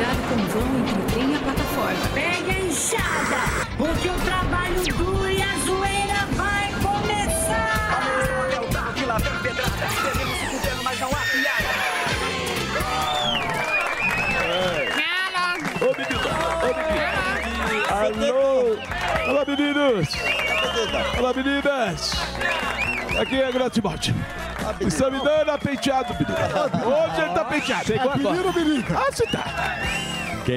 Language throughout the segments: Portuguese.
Cuidado com o vão entre o trem e a plataforma. Pegue a enxada, porque o trabalho duro e a zoeira vai começar! Ô, menina! Ô, menina! Alô! Olá, meninos! Olá, meninas! Aqui é Gratimote. Está me dando a penteado. Hoje ele tá penteado. Chegou agora. Menino, menino. Ah, você tá.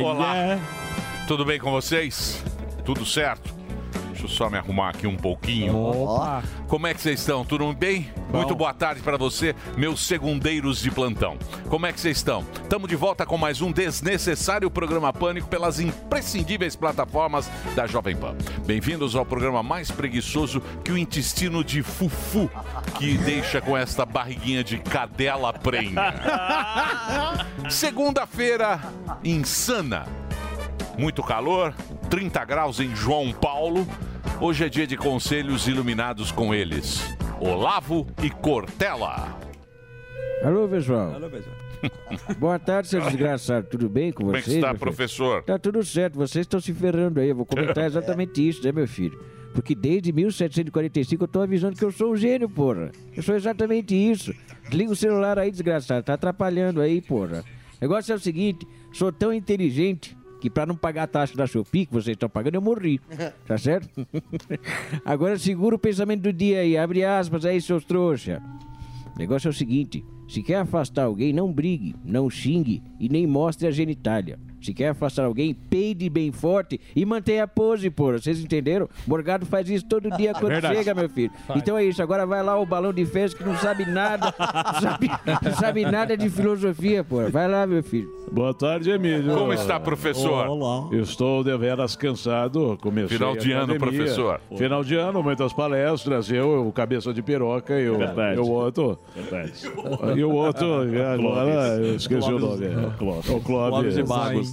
Olá. Tudo bem com vocês? Tudo certo? Deixa eu só me arrumar aqui um pouquinho. Opa. Como é que vocês estão? Tudo bem? Muito boa tarde para você, meus segundeiros de plantão. Como é que vocês estão? Estamos de volta com mais um desnecessário programa Pânico pelas imprescindíveis plataformas da Jovem Pan. Bem-vindos ao programa mais preguiçoso que o intestino de fufu, que deixa com esta barriguinha de cadela prenha. Segunda-feira insana. Muito calor, 30 graus em João Paulo. Hoje é dia de conselhos iluminados com eles. Olavo e Cortella. Alô, pessoal. Boa tarde, seus desgraçados. Tudo bem com Como é vocês? que está, professor? Tá tudo certo. Vocês estão se ferrando aí. Eu vou comentar exatamente isso, né, meu filho? Porque desde 1745 eu tô avisando que eu sou um gênio, porra. Eu sou exatamente isso. Desliga o celular aí, desgraçado. Tá atrapalhando aí, porra. O negócio é o seguinte: sou tão inteligente que pra não pagar a taxa da Shopee que vocês estão pagando, eu morri. Tá certo? Agora segura o pensamento do dia aí. Abre aspas aí, seus trouxa. O negócio é o seguinte: se quer afastar alguém, não brigue, não xingue e nem mostre a genitália. Se quer afastar alguém, peide bem forte e mantenha a pose, porra. Vocês entenderam? Morgado faz isso todo dia quando Verdade. chega, meu filho. Faz. Então é isso. Agora vai lá o balão de festa que não sabe nada. Não sabe, não sabe nada de filosofia, porra. Vai lá, meu filho. Boa tarde, Emílio. Como está, professor? Olá. Estou deveras cansado. Comecei Final de ano, professor. Final de ano, muitas palestras. Eu, o cabeça de piroca e o, Verdade. e o outro. E o outro, agora eu esqueci o nome. É, O Clóvis. Clóvis de Bagos.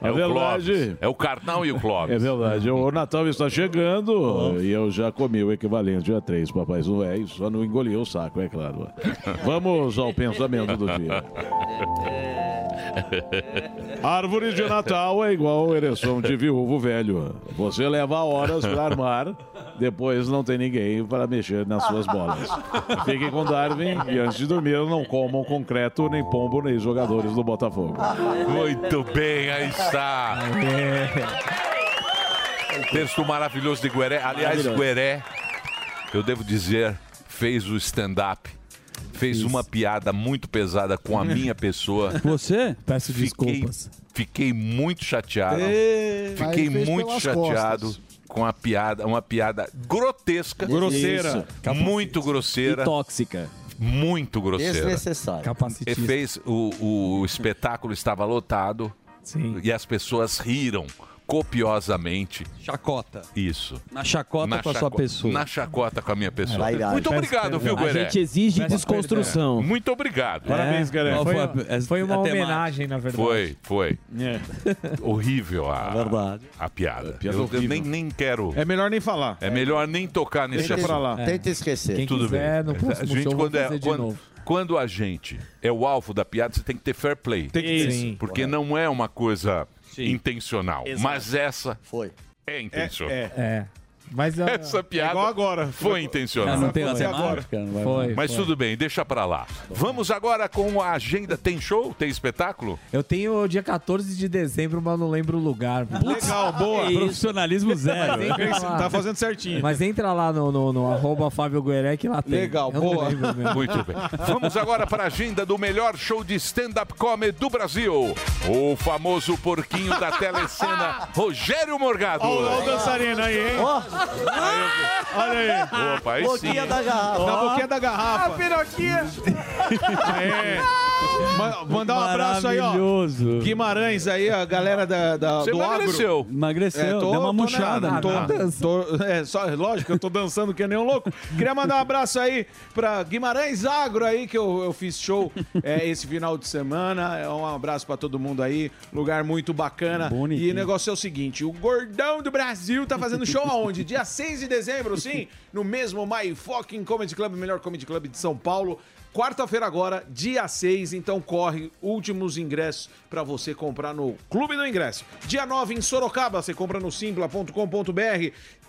É É o verdade. Clóvis. É o Carnal e o Clóvis. É verdade. O Natal está chegando e eu já comi o equivalente a três papais noéis, só não engoli o saco, é claro. Vamos ao pensamento do dia. Árvore de Natal é igual ereção de viúvo velho. Você leva horas para armar, depois não tem ninguém para mexer nas suas bolas. Fiquem com Darwin e antes de dormir não comam concreto, nem pombo, nem jogadores do Botafogo. Muito bem, aí está. Texto maravilhoso de Gueré. Aliás. Gueré, eu devo dizer, fez o stand-up. Fez uma piada muito pesada com a minha pessoa. Você? Peço Fiquei, desculpas. fiquei muito chateado. Ê, Fiquei muito chateado costas. com a piada, uma piada grotesca. Grosseira. Isso. Muito grosseira. E tóxica. Muito grosseira. Desnecessária. E Capacitista. fez o, o espetáculo estava lotado e as pessoas riram copiosamente. Chacota. Isso. Na chacota com a sua pessoa. Na chacota com a minha pessoa. Vai, vai. Muito Peço obrigado, viu, A Gueré? gente exige Peço desconstrução. perdão. Muito obrigado. Parabéns, Gueré. Foi, foi a- foi uma a homenagem, na verdade. Foi, foi. Horrível a, Verdade. a piada. piada eu, eu nem, nem quero. É melhor nem falar. É melhor nem tocar nesse Deixa assunto. lá. É. Tenta esquecer. Quem Tudo quiser, bem. no próximo a gente, show, quando, é, fazer de quando, novo. Quando a gente é o alvo da piada, você tem que ter fair play. Tem que ter. Sim. Porque não é uma coisa intencional. Exato. Mas essa Foi. é intencional. É, é. Mas, ah, Essa piada igual agora. foi intencional. Ah, não tem Foi matemática? Não vai- Foi. Mas tudo bem, deixa pra lá. Vamos agora com a agenda. Tem show? Tem espetáculo? Eu tenho o dia 14 de dezembro, mas não lembro o lugar. Legal, boa. Profissionalismo zero. Tá fazendo certinho. mas entra lá no, no, no arroba Fábio Guerec, lá tem. Legal, Eu não boa. Muito bem. Vamos agora para a agenda do melhor show de stand-up comedy do Brasil. O famoso porquinho da telecena, Rogério Morgado. Olha o dançarino aí, hein? Olha aí. Opa, aí sim. Boquinha da garrafa. Na boquinha da garrafa. piroquinha! É. Ma- Mandar um abraço aí, ó. Maravilhoso. Guimarães aí, a galera da, da- Você do agro. emagreceu. Emagreceu, É, tô- deu uma tô murchada. na- tô- carro. tô- é, só, lógico, eu tô dançando que nem um louco. Queria mandar um abraço aí pra Guimarães Agro aí, que eu, eu fiz show é, esse final de semana. É um abraço pra todo mundo aí. Lugar muito bacana. Bonitinho. E o negócio é o seguinte: o Gordão do Brasil tá fazendo show aonde? Dia 6 de dezembro, sim, no mesmo My Fucking Comedy Club, melhor comedy club de São Paulo. Quarta-feira agora, dia 6, então corre últimos ingressos pra você comprar no Clube do Ingresso. Dia 9 em Sorocaba, você compra no simpla.com.br.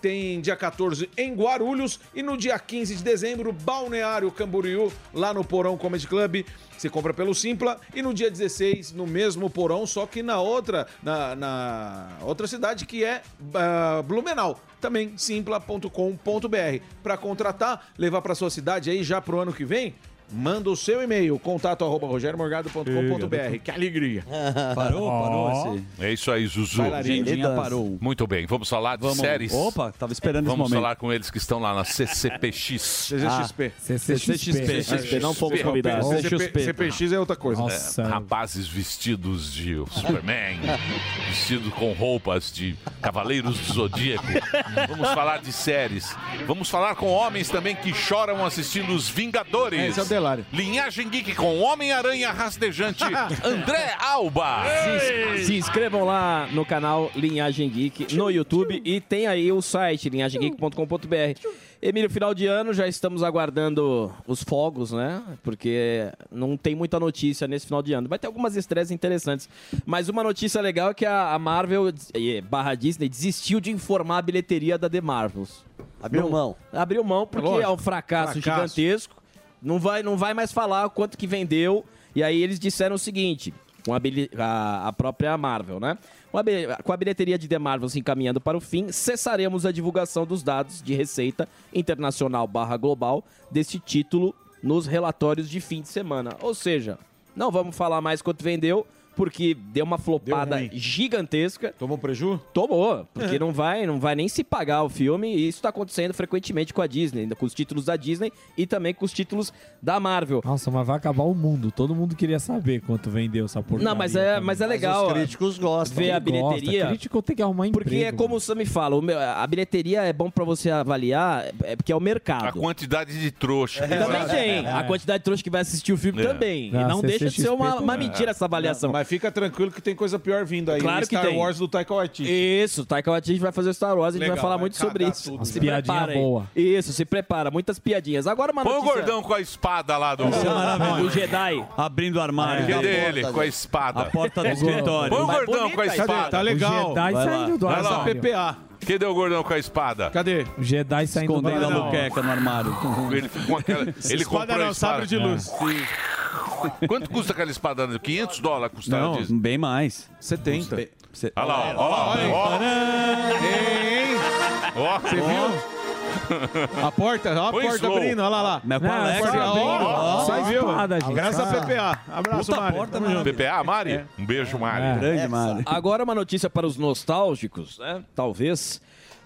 Tem dia 14 em Guarulhos e no dia 15 de dezembro, Balneário Camboriú, lá no Porão Comedy Club. Você compra pelo Simpla e no dia 16, no mesmo porão, só que na outra, na, na outra cidade que é ah, Blumenau. Também simpla.com.br. Para contratar, levar para sua cidade aí já pro ano que vem, manda o seu e-mail, contato arroba rogeriomorgado.com.br. Que alegria. Parou, parou esse. É isso aí, Zuzu. Bailarina. Parou. Muito bem, vamos falar de Vamos. séries. Opa, tava esperando esse Vamos momento. falar com eles que estão lá na CCPX. CCXP. CCXP, não fomos É, convidados. CCP, CPX é outra coisa. Nossa. Rapazes vestidos de Superman, vestidos com roupas de Cavaleiros do Zodíaco. Vamos falar de séries. Vamos falar com homens também que choram assistindo Os Vingadores. É, esse é o Delário. Linhagem Geek com Homem-Aranha Rastejante, André Alba. Se inscrevam lá no canal Linhagem Geek no YouTube e tem aí o site linhagemgeek.com.br. Emílio, final de ano, já estamos aguardando os fogos, né? Porque não tem muita notícia nesse final de ano. Vai ter algumas estreias interessantes. Mas uma notícia legal é que a Marvel barra Disney desistiu de informar a bilheteria da The Marvels. Abriu mão. Abriu mão porque Lógico. é um fracasso, Fracasso. gigantesco. Não vai, não vai mais falar quanto que vendeu. E aí eles disseram o seguinte, com a, a- própria Marvel, né? Com a, com a bilheteria de The Marvel se encaminhando para o fim, cessaremos a divulgação dos dados de receita internacional barra global desse título nos relatórios de fim de semana. Ou seja, não vamos falar mais quanto vendeu, porque deu uma flopada ruim. gigantesca. Tomou preju? Tomou, porque não vai, não vai nem se pagar o filme, e isso está acontecendo frequentemente com a Disney, ainda com os títulos da Disney e também com os títulos da Marvel. Nossa, mas vai acabar o mundo. Todo mundo queria saber quanto vendeu essa porcaria. Não, mas é, também. mas é legal Os críticos gostam. ver a Quem gosta, bilheteria. Crítico tem que arrumar emprego. Porque é como o Sam me fala, a bilheteria é bom pra você avaliar, é porque é o A mercado. quantidade de trouxa. que Também tem. A quantidade de trouxa que vai assistir o filme É. também. Não, e não deixa de ser uma, uma mentira essa avaliação. Mas fica tranquilo que tem coisa pior vindo aí. Claro o que Star tem. Wars do Taika Waititi. Isso, Taika Waititi vai fazer o Star Wars, a gente Legal, vai falar vai muito sobre isso. tudo. Se Piadinha prepara aí. boa. Isso, se prepara. Muitas piadinhas. Agora uma Põe o notícia... gordão com a espada lá do. Isso é maravilhoso. O Jedi. Abrindo o armário. Cadê ele com a espada? A porta do escritório. Põe o Mas gordão bonita com a espada. Tá O legal. Jedi Vai lá. saindo do Vai lá. armário. PPA. Cadê o gordão com a espada? Cadê? O Jedi saindo do Escondendo a armário. luqueca no armário. Ele ficou com aquela. Ele Espada comprou a não, sabre espada. de luz. Quanto custa aquela espada? 500 dólares custava Não. disso. Bem mais. 70. Cê- Olha lá, olha lá. Ó, ó. Você viu? A porta, ó a Põe porta slow. abrindo, olha lá. lá. Mas Não, qual é, é. Ó, Só você viu? espada, gente. Graças a PPA. Abraço, Puta Mário. porta, Tamo junto. PPA, Mari? Um beijo, Mari. É. Grande, Mário. Agora uma notícia para os nostálgicos, né? Talvez.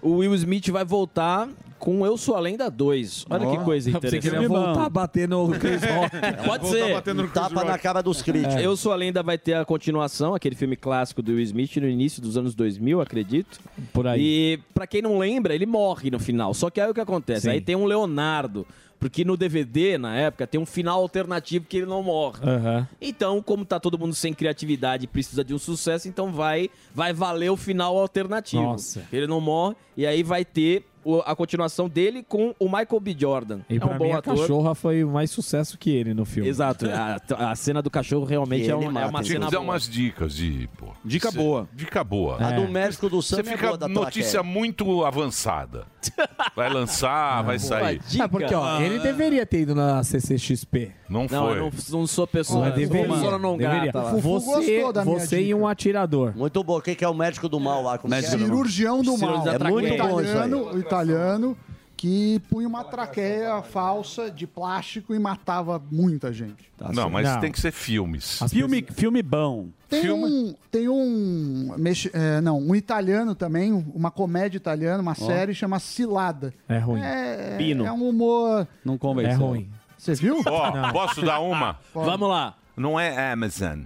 O Will Smith vai voltar com Eu Sou a Lenda 2. Olha que coisa Você queria interessante. voltar a bater no Chris Rock. Pode ser. batendo no Um tapa Chris na Rock. cara dos críticos. Eu Sou a Lenda vai ter a continuação, aquele filme clássico do Will Smith no início dos anos 2000, acredito. Por aí. E pra quem não lembra, ele morre no final. Só que aí o que acontece? Sim. Aí tem um Leonardo. Porque no DVD, na época, tem um final alternativo que ele não morre. Aham. Então, como tá todo mundo sem criatividade e precisa de um sucesso, então vai, vai valer o final alternativo. Nossa. Ele não morre e aí vai ter a continuação dele com o Michael B. Jordan. E é pra um mim, bom a ator. cachorra foi mais sucesso que ele no filme. Exato. A, a cena do cachorro realmente é, um- é uma Tinha que cena dar boa. umas dicas de. Pô, Dica Cê- boa. Dica boa. A É. do médico do Sam Você é boa fica da notícia muito avançada. Vai lançar, vai sair. É porque, ó, ele deveria ter ido na CCXP. Não Não, foi. eu não, não sou pessoa. Mas deveria. pessoa não deveria. grata lá. Você, você e um atirador. Muito bom. Quem que é o médico do mal lá? Como é? Cirurgião do mal. É muito bom isso aí. italiano, o italiano que punha uma traqueia falsa de plástico e matava muita gente. não, mas tem que ser filmes. Filme, filme bom. Tem um, tem um, mex- é, não, um italiano também, uma comédia italiana, uma série chama Cilada. É ruim. É, Pino. é um humor. Não convenceu. É ruim. Você viu? Ó, posso dar uma? Vamos lá. Não é Amazon.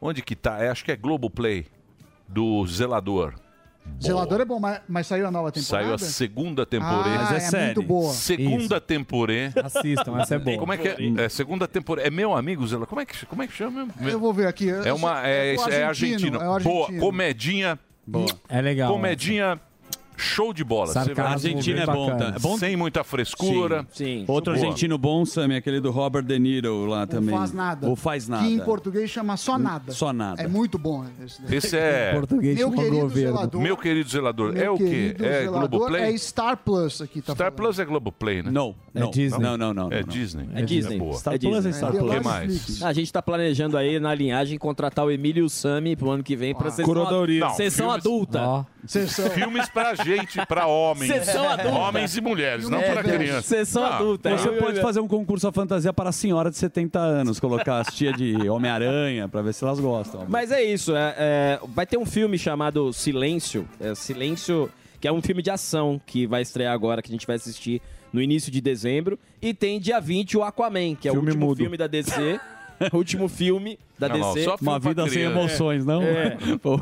Onde que tá? É, acho que é Globoplay. Do Zelador. Zelador é bom, mas, mas saiu a nova temporada? Saiu a segunda temporada. Ah, Mas é é série. muito boa. Segunda temporada. Assistam, essa é boa. Como é que é? é segunda temporada. É meu amigo Zelador. Como é que, como é que chama? Eu vou ver aqui. É uma. É, é argentino. É o Boa, argentino. comedinha. É legal. Comedinha. Show de bola. Sarcasmo, Argentina é bom, tá? É bom? Sem muita frescura. Sim. Outro Boa. argentino bom, Sammy, aquele do Robert De Niro lá também. Faz nada. O Faz Nada. Que em português chama Só Nada. Só Nada. É muito bom esse daí. Esse é. Português Meu querido governo. zelador. Meu querido zelador. Meu é o quê? É Globoplay? É Star Plus aqui, tá Star falando. Plus é Globoplay, né? Não, É não. Disney. Não, não, não. É não. Disney. É Disney. boa. Star É Plus é Star É, Plus. O que mais? A gente tá planejando aí na linhagem contratar o Emílio e o Sami pro ano que vem pra sessão, Curadoria. Não, sessão filmes- adulta. Sessão. Filmes pra gente, pra homens. Sessão adulta. Homens e mulheres, não É, pra crianças. Sessão Ah, adulta. Você pode fazer um concurso à fantasia para a senhora de 70 anos, colocar as tia de Homem-Aranha pra ver se elas gostam. Mas é isso, é, é, vai ter um filme chamado Silêncio, é, Silêncio, que é um filme de ação que vai estrear agora, que a gente vai assistir no início de dezembro. E tem dia 20 o Aquaman, que é Filme o último mudo. filme da DC. o último filme da Não, não, DC. só filme Uma vida sem emoções, não? É. Pô,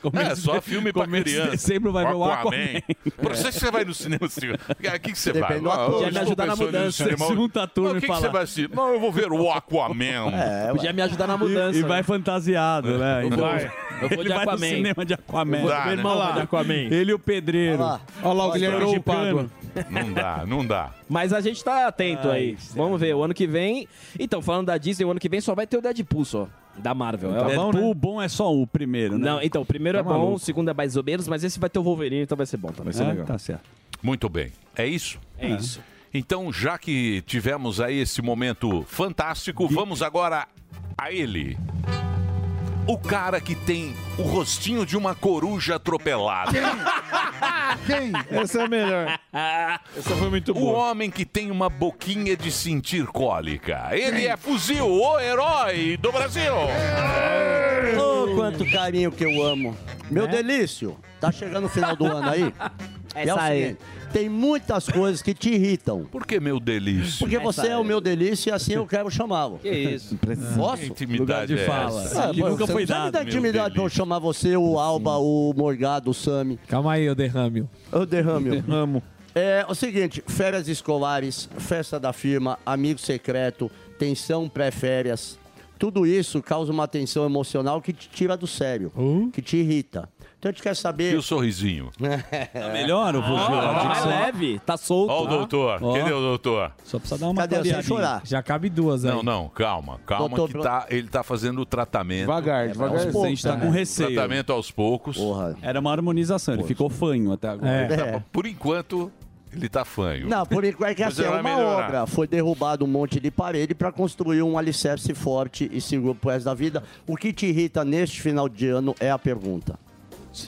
começo É, só filme pra criança. dezembro vai ver o Aquaman. Por isso que você vai no cinema assistir. O que, que você Depende vai? Ah, Podia me estou ajudar na no mudança. cinema. Você junta a turma O e que, que fala. você vai assistir? Não, eu vou ver o Aquaman. É, Podia me ajudar na mudança. e vai fantasiado, né? Eu vou- Vai. eu vou Ele de vai no Aquaman. cinema de Aquaman. Eu vou- Dá, meu né? irmão vai de Aquaman. Ele e o pedreiro. Olha lá. Olha lá o Guilherme Pádua. Não dá, não dá. Mas a gente tá atento aí. Vamos ver, o ano que vem. Então, falando da Disney, o ano que vem só vai ter o Deadpool só. Da Marvel. É o- Deadpool, o bom é só o primeiro, né? Não, então, o primeiro Tá é bom, maluco. o segundo é mais ou menos, mas esse vai ter o Wolverine, então vai ser bom, tá? Vai ser É, legal. Tá certo. Muito bem. É isso? É isso. Então, já que tivemos aí esse momento fantástico, vamos agora a ele. O cara que tem o rostinho de uma coruja atropelada. Quem? Essa é a melhor. Essa foi muito O boa. homem que tem uma boquinha de sentir cólica. Ele é Fuzil, o herói do Brasil. Ô, quanto carinho que eu amo. Meu delício, tá chegando o final do ano aí? E é o Essa aí. seguinte, tem muitas coisas que te irritam. Por que meu delício? Porque você é o meu delício e assim eu quero chamá-lo. Que isso? Posso? Que intimidade Lugar de é fala. essa? Ah, que pô, nunca foi não precisa me dado. intimidade pra eu chamar você, o Alba, o Morgado, o Sami. Calma aí, eu derrame. Eu derrame. Amo. É o seguinte, férias escolares, festa da firma, amigo secreto, tensão pré-férias. Tudo isso causa uma tensão emocional que te tira do sério, que te irrita. Então a gente quer E saber. o sorrisinho? Tá melhor o Fuzil? Ó, A mais leve, tá solto. Ó o doutor. Ó. Cadê o doutor? Só precisa dar uma Cadê? Sem chorar. Já cabe duas aí. Não, não, calma. Calma Doutor, que tá, ele tá fazendo o tratamento. Devagar, Aos devagar. poucos, a gente tá com receio. Tratamento aos poucos. Porra. Era uma harmonização, ele ficou fanho até agora. É. É. Por enquanto, ele tá fanho. Não, por enquanto é que Mas assim, é uma melhorar. obra. Foi derrubado um monte de parede para construir um alicerce forte e seguro pro resto da vida. O que te irrita neste final de ano é a pergunta.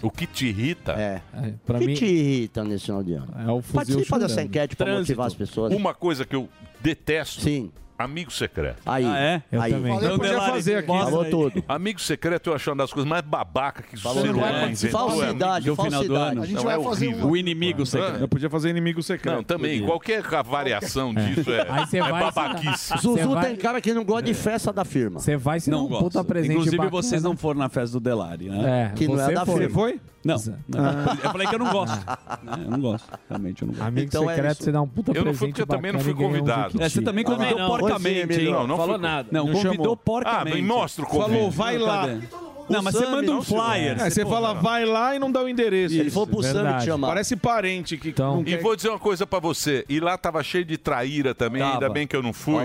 O que te irrita? É. É, O que mim, te irrita nesse final de ano? é o fuzil Participa dessa enquete para motivar as pessoas. Uma coisa que eu detesto, Sim. Amigo secreto. Aí. Ah, é? Eu aí. também. Eu podia fazer aqui. Falou aí. tudo. Amigo secreto eu acho uma das coisas mais babaca que o Falou ser humano É. inventou. Falsidade, Do final do falsidade. A gente Não, vai é fazer horrível. um... O inimigo secreto. Eu podia fazer inimigo secreto. Não, também. Qualquer variação disso é, Aí você é vai- babaquice. Você Zuzu vai- tem cara que não gosta de festa da firma. Você vai se Não puta gosto. presente Inclusive, bacana. vocês não foram na festa do Delari, né? É, Que não é você da firma. Foi? Não, não. Eu falei que eu não gosto. né? Eu não gosto. Realmente eu não gosto. Amigo Então é secreto, isso. você dá um puta Eu não presente fui porque eu também não fui ganha um convidado. É, você também convidou não. porcamente, é, hein? Não, não Falou fui- nada. Não, Não convidou chamou. porcamente. Ah, me mostra o convite. Falou, vai lá. Cadê? Não, mas você Sammy, manda um não, flyer. É, você pô, fala, vai lá e não dá o endereço. Ele falou pro Sam te chamar. Parece parente que Então- não E quer... vou dizer uma coisa pra você. E lá tava cheio de traíra também, Tava. ainda bem que eu não fui.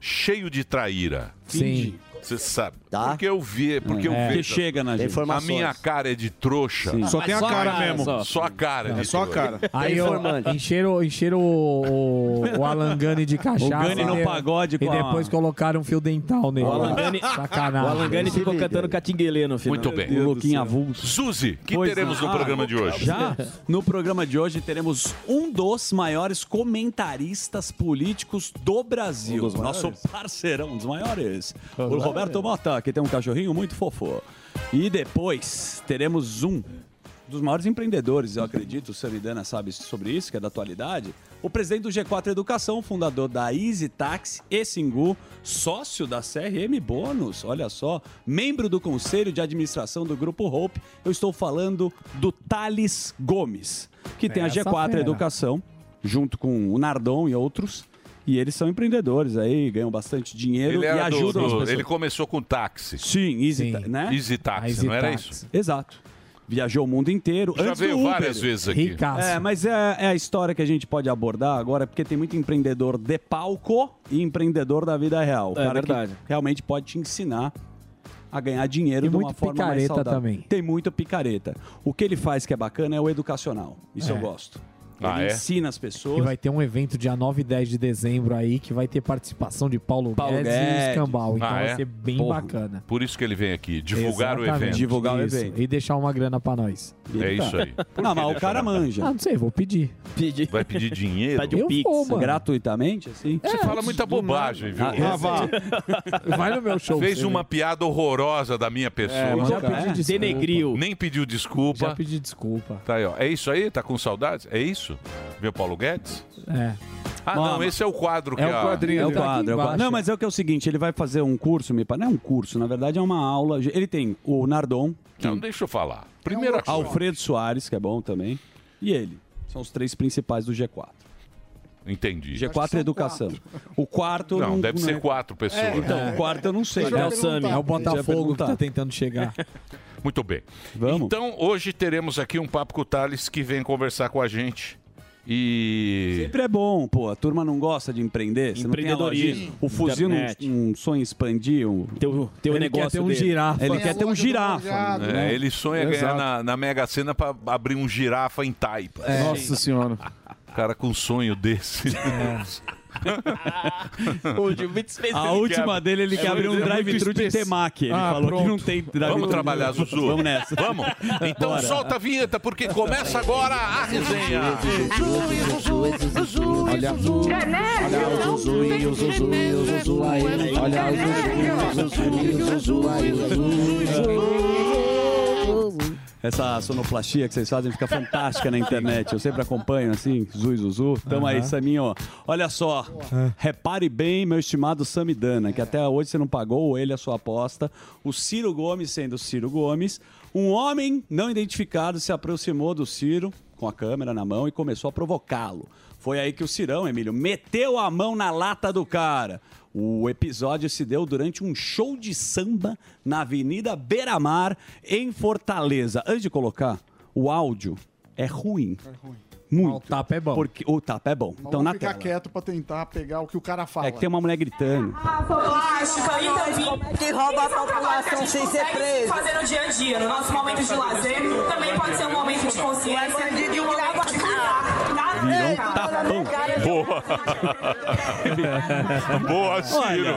Cheio de traíra. Sim. Você sabe. Tá? Porque eu vi, porque eu É. Que chega na gente. A minha cara é de trouxa. Sim. Só tem a Só cara cara, mesmo. só. Só a cara É de só a cara. Aí eu, encheram, encheram o, o, o Alan Gani de cachaça. O Gani no e- pagode E com a- depois colocaram um fio dental nele. O Alan Gani- Sacanagem. O Alan Gani Se ficou liga cantando catinguelê no final. Muito bem. O Luquinha avulso. Suzy, que Pois teremos não. no Ah, programa de hoje? Já no programa de hoje teremos um dos maiores comentaristas políticos do Brasil. Um dos Nosso parceirão, um dos maiores. O Roberto Mota, que tem um cachorrinho muito fofo. E depois teremos um dos maiores empreendedores, eu acredito, o Samidana sabe sobre isso, que é da atualidade. O presidente do G4 Educação, fundador da Easy Taxi e Singu, sócio da CRM Bônus, olha só, membro do conselho de administração do Grupo Hope. Eu estou falando do Thales Gomes, que tem a Essa G4 fera. Educação, junto com o Nardon e outros. E eles são empreendedores aí, ganham bastante dinheiro Ele, e ajudam do- as pessoas. ele começou com táxi. Sim, Easy, Sim. Né? Easy Taxi, Easy não era Taxi. isso? Exato. Viajou o mundo inteiro. Já Antes do veio Uber. várias vezes aqui. Ricaço. É, mas é, é a história que a gente pode abordar agora, porque tem muito empreendedor de palco e empreendedor da vida real. O É verdade. realmente pode te ensinar a ganhar dinheiro E de uma muito forma mais picareta saudável. também. Tem muito picareta. O que ele faz que é bacana é o educacional. Isso eu É. gosto. Ah, ele é? ensina as E pessoas. vai ter um evento dia 9 e 10 de dezembro aí que vai ter participação de Paulo, Paulo Guedes, e Guedes. Escambau. Então Ah, vai é? ser bem Porra. bacana. Por isso que ele vem aqui, divulgar o Exatamente. evento. Divulgar o Isso. evento. E deixar uma grana pra nós. É isso aí. Por Não, mas o cara manja. Ah, não sei, vou pedir. Pedir. Vai pedir dinheiro? Pede um Eu pix. vou. Gratuitamente, assim? Você fala muita bobagem, viu? Ah, vá. Vai no meu show. Fez uma vê. piada horrorosa da minha pessoa. Já É. pedi desculpa. Denegriu. Nem pediu desculpa. Já pedi desculpa. Tá aí, ó. É isso aí? Tá com saudades? É isso? Viu Paulo Guedes? É. Ah, não, esse é o quadro que É o quadrinho É o. Tá quadro, é o quadro. Não, mas é o que é o seguinte, ele vai fazer um curso, me parece. Não é um curso, na verdade é uma aula. Ele tem o Nardon, que Não, deixa eu falar. Primeira coisa. Alfredo Soares, que é bom também, e ele. São os três principais do G4. Entendi. G4 é educação. O quarto Não, deve é- ser quatro pessoas. Então, o quarto eu não sei. É o Sami. É o Botafogo que tá tentando chegar. Muito bem. Vamos. Então, hoje teremos aqui um papo com o Thales que vem conversar com a gente. E. Sempre é bom, pô. A turma não gosta de empreender. Você não tem a Empreendedorismo. O fuzil não, internet. não sonha expandir. O... Teu, teu Ele quer negócio ter um dele. girafa. Ele Tem quer ter um loja do girafa. É, né? ele sonha ganhar Exato. na, na Mega Sena pra abrir um girafa em Taipa. Nossa senhora. Cara com um sonho desse. O A última dele, ele quer abrir um drive-thru de temaki. Ele Ah, falou que pronto. não tem drive-thru. Vamos trabalhar, Zuzu. Vamos nessa. Vamos. Então Bora. solta a vinheta, porque começa agora a resenha. Olha, olha o Zuzu e o Zuzu e o Zuzu aí. Olha o Zuzu, o Zuzu e o Zuzu aí. O Zuzu. Essa sonoplastia que vocês fazem fica fantástica na internet. Eu sempre acompanho assim, Zui Zuzu. Tamo aí, Saminho. Olha só. Repare bem, meu estimado Samidana, que até hoje você não pagou ele a sua aposta. O Ciro Gomes, sendo Ciro Gomes, um homem não identificado se aproximou do Ciro com a câmera na mão e começou a provocá-lo. Foi aí que o Cirão, Emílio, meteu a mão na lata do cara. O episódio se deu durante um show de samba na Avenida Beira-Mar, em Fortaleza. Antes de colocar, o áudio é ruim. Muito. O tapa é bom. Porque o tapa é bom. Mas Então na ficar tela. quieto pra tentar pegar o que o cara fala. É que tem uma mulher gritando. plástica e também que rouba a população sem ser preso. Fazer no dia a dia, no nosso momento de lazer, também pode ser um momento de consciência e um momento de. Virou um tapão. Boa. Boa, Ciro.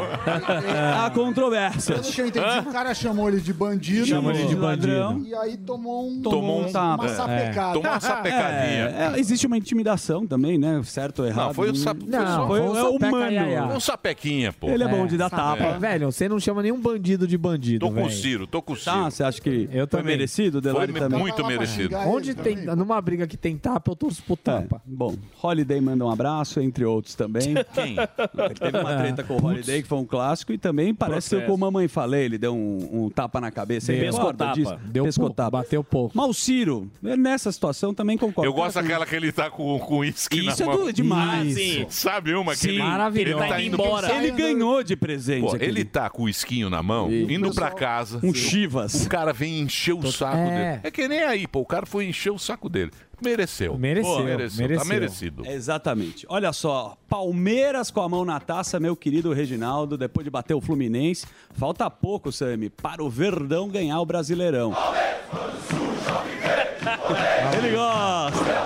Há controvérsias. Pelo que eu entendi, o cara chamou ele de bandido. Chamou ele de bandido. E aí tomou um, Tomou um uma tapa. sapecada. Tomou uma sapecadinha. É, é, existe uma intimidação também, né? Certo ou errado. Não, foi o sap... foi Não, Foi, Foi um é sapeca humano. um sapequinha, pô. Ele é bom É, de dar tapa. É, velho, você não chama nenhum bandido de bandido, Tô com o. Ciro, tô com o Ciro. Tá, você acha que Eu foi merecido? O Foi também. muito merecido. Onde tem, numa briga que tem tapa, eu torço pro É, tapa. Bom, Holiday manda um abraço, entre outros também. Quem? Ele teve uma treta com o Holiday, que foi um clássico, e também parece ser Processo. como a mamãe falei, ele deu um, um tapa na cabeça. Deu. Pescotapa. disso? Deu pouco, Pescotapa. bateu pouco. Mas o Ciro, nessa situação, também concorda. Eu gosto daquela que ele tá com com uísque na Isso é mão. do- demais. Isso. Sabe uma que Sim, ele, maravilhoso. ele tá Tá indo embora. Ele ganhou de presente. Pô, aquele- ele tá com o esquinho na mão, indo pra casa. Um Chivas. O cara vem encher o saco É. dele. É que nem aí, pô. O cara foi encher o saco dele. Mereceu. Mereceu, Pô, mereceu. Tá merecido. Exatamente. Olha só, Palmeiras com a mão na taça, meu querido Reginaldo, depois de bater o Fluminense. Falta pouco, Sami, para o Verdão ganhar o Brasileirão. Ele gosta.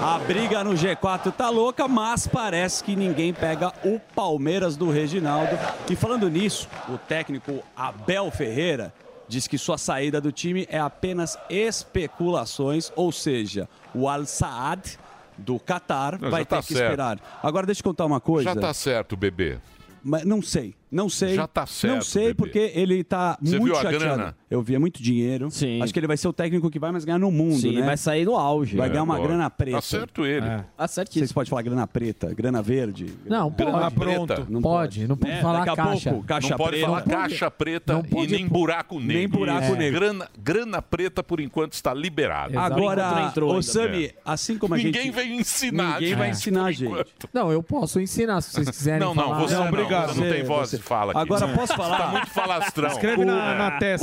A briga no G4 tá louca, mas parece que ninguém pega o Palmeiras do Reginaldo. E falando nisso, o técnico Abel Ferreira diz que sua saída do time é apenas especulações, ou seja, o Al Saad do Qatar Não, vai já ter tá que certo. esperar. Agora deixa eu contar uma coisa. Já tá certo, bebê. Mas não sei, não sei. Já tá certo, Não sei bebê. porque ele tá Você muito viu a chateado. grana? Eu vi, é muito dinheiro. Acho que ele vai ser o técnico que vai mais ganhar no mundo, Sim, né? vai sair no auge. Vai É, ganhar uma lógico. grana preta. Tá certo ele. É. Tá certíssimo. Vocês podem falar grana preta, grana verde. Não, grana pode. preta. Não pode, não pode É, falar daqui a caixa. Pouco, caixa não pode preta. falar caixa preta e nem buraco negro. Nem buraco Isso. negro. Grana, grana preta, por enquanto, está liberado. Agora, ô Sami, É. assim como a gente... Ninguém veio ensinar. Ninguém vai ensinar gente. Não, eu posso ensinar se vocês quiserem Não, não, você não. Não tem voz fala aqui. Agora, posso falar? Tá muito falastrão.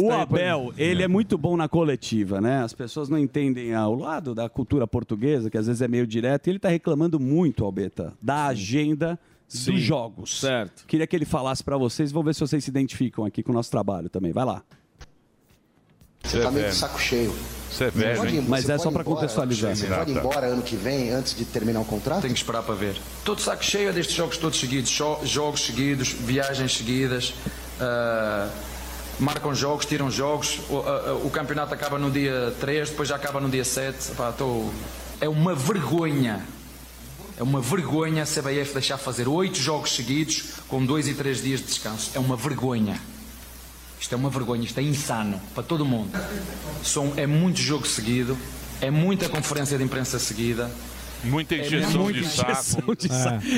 O- O Abel, ele é muito bom na coletiva, né? As pessoas não entendem ao lado da cultura portuguesa, que às vezes é meio direto, e ele tá reclamando muito, Albeta, da agenda Sim. dos jogos. Certo. Queria que ele falasse pra vocês, vamos ver se vocês se identificam aqui com o nosso trabalho também. Vai lá. Você tá meio de saco cheio. Você é Você velho, ir- hein? Mas é só embora, contextualizar. Você pode ir embora ano que vem, antes de terminar o contrato? Tenho que esperar para ver. Estou de saco cheio destes jogos todos seguidos. Jo- jogos seguidos, viagens seguidas. ah, marcam jogos, tiram jogos. O, ah, o campeonato acaba no dia 3, depois já acaba no dia 7. Pá, estou- É uma vergonha. É uma vergonha a CBF deixar fazer oito jogos seguidos com dois e três dias de descanso. É uma vergonha. Isto é uma vergonha, isto é insano para todo mundo. São, é muito jogo seguido, é muita conferência de imprensa seguida. Muita injeção de saco.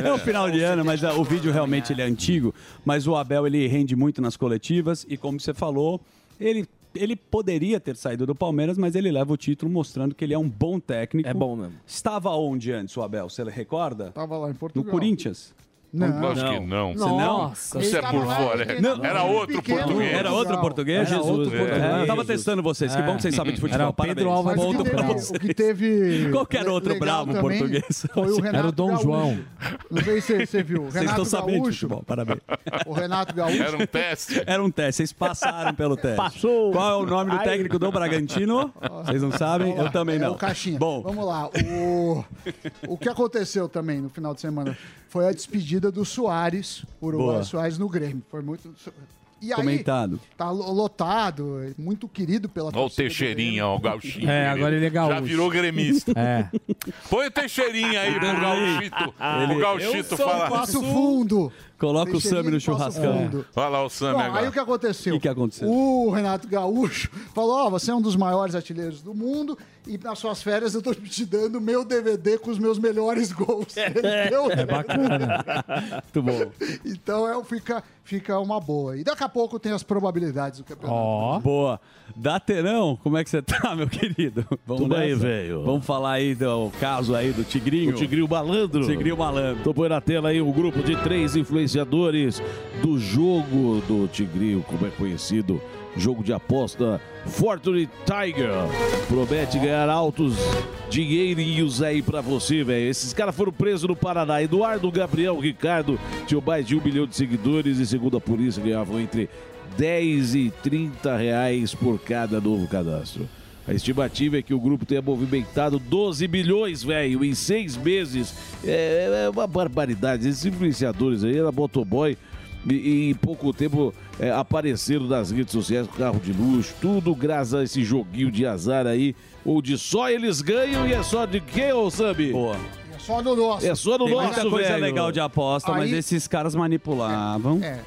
É, o final de ano, mas ah, o vídeo realmente ele é antigo. Mas o Abel ele rende muito nas coletivas e como você falou, ele ele poderia ter saído do Palmeiras, mas ele leva o título mostrando que ele é um bom técnico. É bom mesmo. Estava onde antes o Abel? Você recorda? Tava lá em No Portugal. Corinthians? Não. Lógico que não. Você não? Nossa, Você é por fora. Não. Era outro pequeno português. Era outro português? Era outro É. português. É, eu tava testando vocês. Que bom que vocês sabem de futebol. Era o Pedro Parabéns. Álvares Mas o Ponto que pra teve, você. o que teve Qualquer outro bravo português. Foi o Renato Era o Dom Gaúcho. João. Não sei se você viu. Vocês Renato estão sabendo de futebol. Parabéns. O Renato Gaúcho. Era um teste. Era um teste, vocês passaram pelo teste. Passou. Qual é o nome do técnico do Bragantino? Vocês não sabem? Eu também é não. o Caixinha. Bom, Vamos lá. O, o que aconteceu também no final de semana foi a despedida do Soares, o Uruguai Boa. Soares no Grêmio. Foi muito. E aí, comentado. tá lo- lotado, muito querido pela Olha o Teixeirinha, ó, o gauchinho. É, agora ele é gaúcho. Já virou gremista. É. Põe o Teixeirinha aí pro gauchito. Ele- O gauchito fala. Passo Fundo. Coloca o Sami no churrascão. Fundo. Olha lá o Sami Bom, aí o agora. que aconteceu? O que que aconteceu? O Renato Gaúcho falou: Ó, você é um dos maiores artilheiros do mundo e nas suas férias eu tô te dando meu DVD com os meus melhores gols. Entendeu? É bacana. Muito bom. Então é, fica, fica uma boa. E daqui a pouco tem as probabilidades do campeonato. Ó. Boa. Daterão, como é que você tá, meu querido? Vamos Tudo aí, nessa? velho. Vamos falar aí do caso aí do Tigrinho. O Tigrinho Malandro. Tigrinho Malandro. Tô põe na tela aí o grupo de três influenciadores do jogo do Tigrinho, como é conhecido. Jogo de aposta Fortune Tiger. Promete ganhar altos dinheirinhos aí pra você, velho. Esses caras foram presos no Paraná. Eduardo, Gabriel, Ricardo tinham mais de um milhão de seguidores e, segundo a polícia, ganhavam entre 10 e 30 reais por cada novo cadastro. A estimativa é que o grupo tenha movimentado 12 bilhões, velho, em seis meses. É, é uma barbaridade. Esses influenciadores aí, era motoboy, e, e em pouco tempo é, apareceram nas redes sociais com carro de luxo, tudo graças a esse joguinho de azar aí, onde só eles ganham e é só de quem, ô Sambi? Boa. É só no nosso. É só no Tem nosso, muita coisa velho. legal de aposta, mas Aí- esses caras manipulavam. É,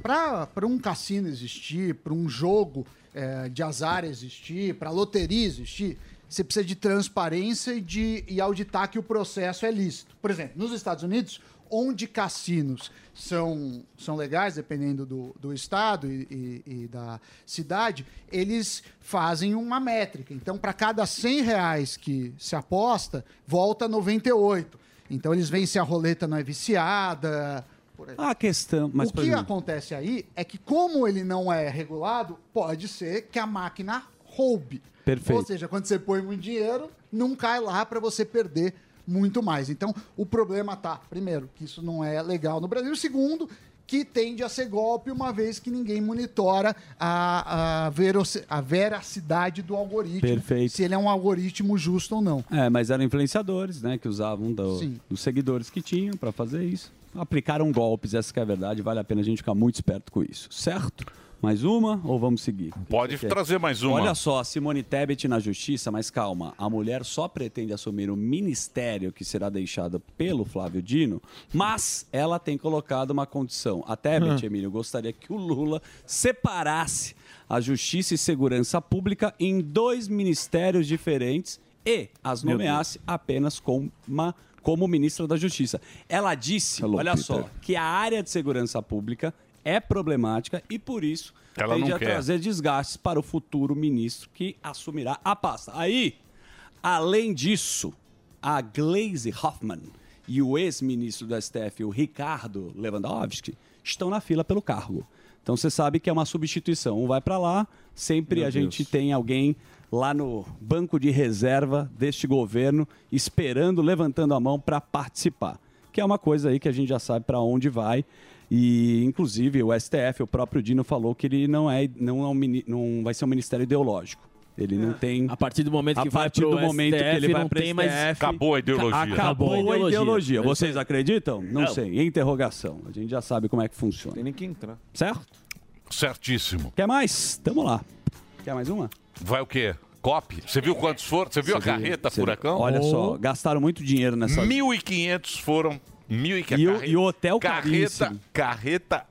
para um cassino existir, para um jogo é, de azar existir, para loteria existir, você precisa de transparência e de e auditar que o processo é lícito. Por exemplo, nos Estados Unidos, onde cassinos são, são legais, dependendo do, do estado e, e- e da cidade, eles fazem uma métrica. Então, para cada 100 reais que se aposta, volta 98. Então, eles veem se a roleta não é viciada. A questão, mas o que exemplo, acontece aí é que, como ele não é regulado, pode ser que a máquina roube. Perfeito. Ou seja, quando você põe muito dinheiro, não cai lá para você perder muito mais. Então, o problema tá, primeiro, que isso não é legal no Brasil. Segundo, que tende a ser golpe, uma vez que ninguém monitora a, a, a veracidade do algoritmo. Perfeito. Se ele é um algoritmo justo ou não. É, mas eram influenciadores, né? Que usavam do- dos seguidores que tinham para fazer isso. Aplicaram golpes, essa que é a verdade. Vale a pena a gente ficar muito esperto com isso, certo? Mais uma ou vamos seguir? Pode que que é? trazer mais uma. Olha só, Simone Tebet na justiça, mas calma, a mulher só pretende assumir o ministério que será deixado pelo Flávio Dino, mas ela tem colocado uma condição. A Tebet, Hum. Emílio, gostaria que o Lula separasse a justiça e segurança pública em dois ministérios diferentes e as nomeasse apenas como, uma, como ministra da Justiça. Ela disse, Hello, olha Peter. só, que a área de segurança pública é problemática e por isso Ela tende a quer. trazer desgastes para o futuro ministro que assumirá a pasta. Aí, além disso, a Glaze Hoffman e o ex-ministro do STF, o Ricardo Lewandowski, estão na fila pelo cargo. Então você sabe que é uma substituição. Um vai para lá, sempre Meu a gente Deus. tem alguém lá no banco de reserva deste governo esperando, levantando a mão para participar. Que é uma coisa aí que a gente já sabe para onde vai. E, inclusive, o STF, o próprio Dino falou que ele não é, não, é um, não vai ser um ministério ideológico. Ele não tem. A partir do momento que a vai partir pro do momento que STF, ele vai mais- STF, Acabou a ideologia. Acabou, a ideologia. Vocês acreditam? Não, Não. sei. Interrogação. A gente já sabe como é que funciona. Tem nem que entrar. Certo? Certíssimo. Quer mais? Tamo lá. Quer mais uma? Vai o quê? Cop? Você viu quantos foram? Você viu a Você viu- carreta viu. furacão? Olha só, gastaram muito dinheiro nessa. 1.500 foram. 1.500. E o- carre- e o hotel carreta, caríssimo. carreta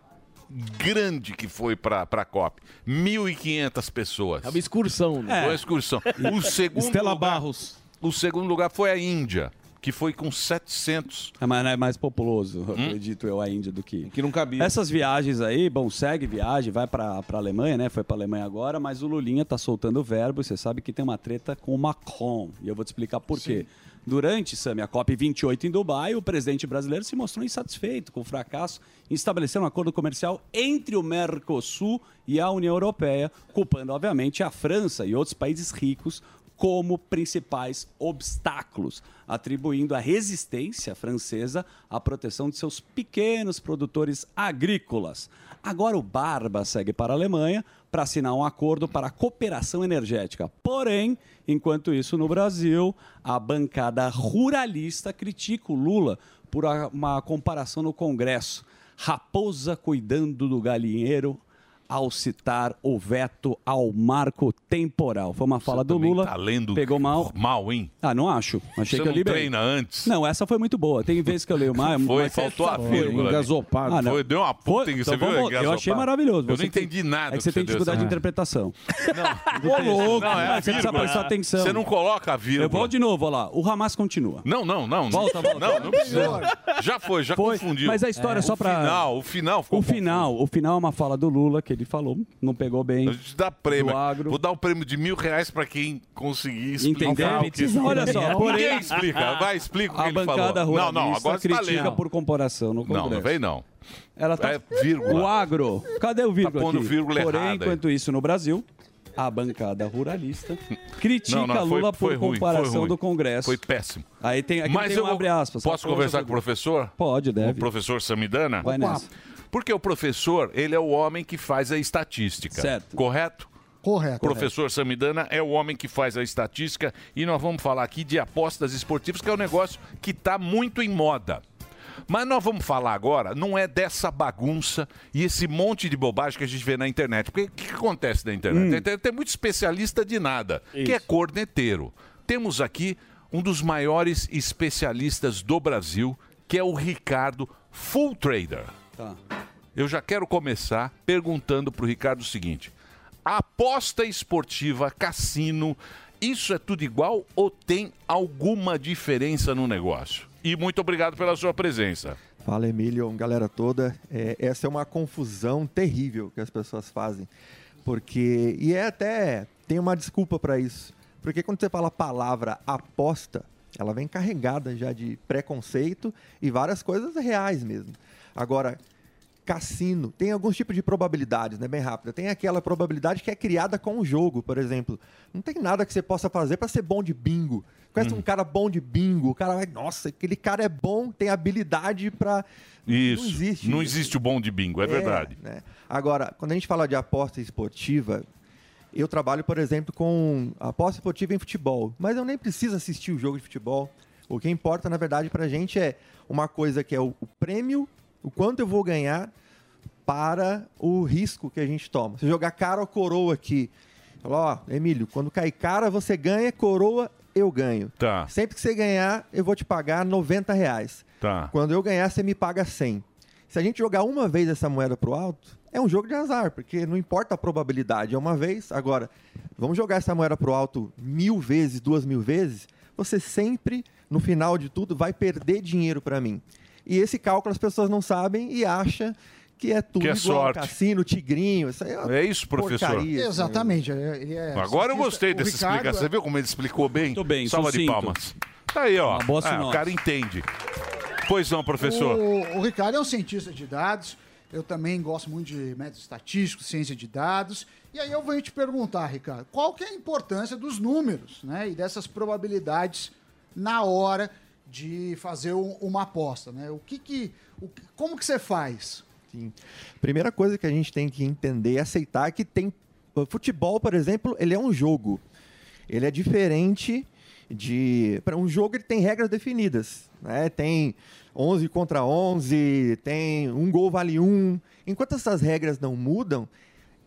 grande que foi pra, pra COP. 1.500 pessoas. É uma excursão. Né? Foi uma excursão. O segundo Estela lugar, Barros. O segundo lugar foi a Índia, que foi com 700. É mais, é mais populoso, Hum? acredito eu, a Índia do que. Que não cabia. Essas viagens aí, bom, segue viagem, vai pra, pra Alemanha, né? Foi pra Alemanha agora, mas o Lulinha tá soltando o verbo e você sabe que tem uma treta com o Macron. E eu vou te explicar por quê. Durante, Sami, a COP28 em Dubai, o presidente brasileiro se mostrou insatisfeito com o fracasso em estabelecer um acordo comercial entre o Mercosul e a União Europeia, culpando, obviamente, a França e outros países ricos como principais obstáculos, atribuindo a resistência francesa à proteção de seus pequenos produtores agrícolas. Agora o Barba segue para a Alemanha para assinar um acordo para a cooperação energética. Porém, enquanto isso no Brasil, a bancada ruralista critica o Lula por uma comparação no Congresso. Raposa cuidando do galinheiro ao citar o veto ao marco temporal. Foi uma fala do também Lula. tá lendo pegou mal. Mal, hein? Ah, não acho. Achei Você que eu não li bem. treina antes? Não, essa foi muito boa. Tem vezes que eu leio mais. Foi, mas- faltou a Foi, vírgula. ali. Ah, não. Foi, deu uma puta Foi? em Então Você viu? vamos- Eu engasopado? achei maravilhoso. Eu Você não tem- entendi nada. É que você tem dificuldade de interpretação. Ô, louco! Não, é a Você precisa prestar atenção. Você não coloca a vírgula. Eu vou de novo, olha lá. O Hamas continua. Não, não, não. Volta, volta. Não, não precisa. Já foi, já Foi, confundiu. mas a história é só o pra- Final, o final ficou O final, o final é uma fala do Lula que ele falou, não pegou bem. A gente dá prêmio. Agro. Vou dar um prêmio de mil reais pra quem conseguir explicar Entendeu? o que... Olha só, porém- Ninguém explica. Vai, explica o que ele bancada falou. Não, não, ruralista agora tá critica lendo. por comparação no Congresso. Não, não vem não. Ela tá... É vírgula. O agro. Cadê o vírgula Tá pondo aqui? vírgula Porém, errada aí. enquanto isso, no Brasil, a bancada ruralista critica Não, não, foi- Lula por ruim, comparação do Congresso. Foi péssimo. Aí tem, aqui Mas tem eu um abre aspas. Posso conversar com o professor? Pode, deve. O professor Samidana? Vai nessa. Porque o professor, ele é o homem que faz a estatística. Certo. Correto? Correto. O professor Samidana é o homem que faz a estatística e nós vamos falar aqui de apostas esportivas, que é um negócio que está muito em moda. Mas nós vamos falar agora, não é dessa bagunça e esse monte de bobagem que a gente vê na internet. Porque o que, que acontece na internet? Hum. Na internet Tem muito especialista de nada, que é corneteiro. Temos aqui um dos maiores especialistas do Brasil, que é o Ricardo Full Trader. Tá. Eu já quero começar perguntando para o Ricardo o seguinte: aposta esportiva, cassino, isso é tudo igual ou tem alguma diferença no negócio? E muito obrigado pela sua presença. Fala, Emílio, galera toda. É, essa é uma confusão terrível que as pessoas fazem. Porque. E é até. Tem uma desculpa para isso. Porque quando você fala a palavra aposta, ela vem carregada já de preconceito e várias coisas reais mesmo. Agora, cassino, tem alguns tipos de probabilidades, né, bem rápida. Tem aquela probabilidade que é criada com o jogo, por exemplo. Não tem nada que você possa fazer para ser bom de bingo. Conhece Hum. um cara bom de bingo, o cara vai, nossa, aquele cara é bom, tem habilidade para Isso. Não existe. Não existe o bom de bingo, é, verdade. né? Agora, quando a gente fala de aposta esportiva, eu trabalho, por exemplo, com aposta esportiva em futebol, mas eu nem preciso assistir o jogo de futebol. O que importa, na verdade, pra gente é uma coisa que é o prêmio, o quanto eu vou ganhar para o risco que a gente toma. Se jogar cara ou coroa aqui, ó, Emílio, quando cai cara, você ganha, coroa, eu ganho. Tá. Sempre que você ganhar, eu vou te pagar 90 reais. Tá. Quando eu ganhar, você me paga 100. Se a gente jogar uma vez essa moeda pro alto, é um jogo de azar, porque não importa a probabilidade, é uma vez. Agora, vamos jogar essa moeda pro alto mil vezes, duas mil vezes, você sempre, no final de tudo, vai perder dinheiro para mim. E esse cálculo as pessoas não sabem e acham que é tudo Que é igual sorte. cassino, tigrinho, isso aí é, É isso, professor? porcaria. Exatamente. Ele é- é Agora eu gostei dessa Ricardo explicação. é- Você viu como ele explicou bem? Muito bem, Salva de sucinto. palmas. Tá aí, ó. Uma boa Ah, o cara entende. Pois não, professor. O, o Ricardo é um cientista de dados. Eu também gosto muito de métodos estatísticos, ciência de dados. E aí eu venho te perguntar, Ricardo, qual que é a importância dos números, né? E dessas probabilidades na hora de fazer um- uma aposta, né? O que que, o como que você faz? Sim. Primeira coisa que a gente tem que entender e aceitar é que tem. Futebol, por exemplo, ele é um jogo. Ele é diferente de. Para um jogo, ele tem regras definidas. Né? Tem 11 contra 11, tem um gol vale um. Enquanto essas regras não mudam,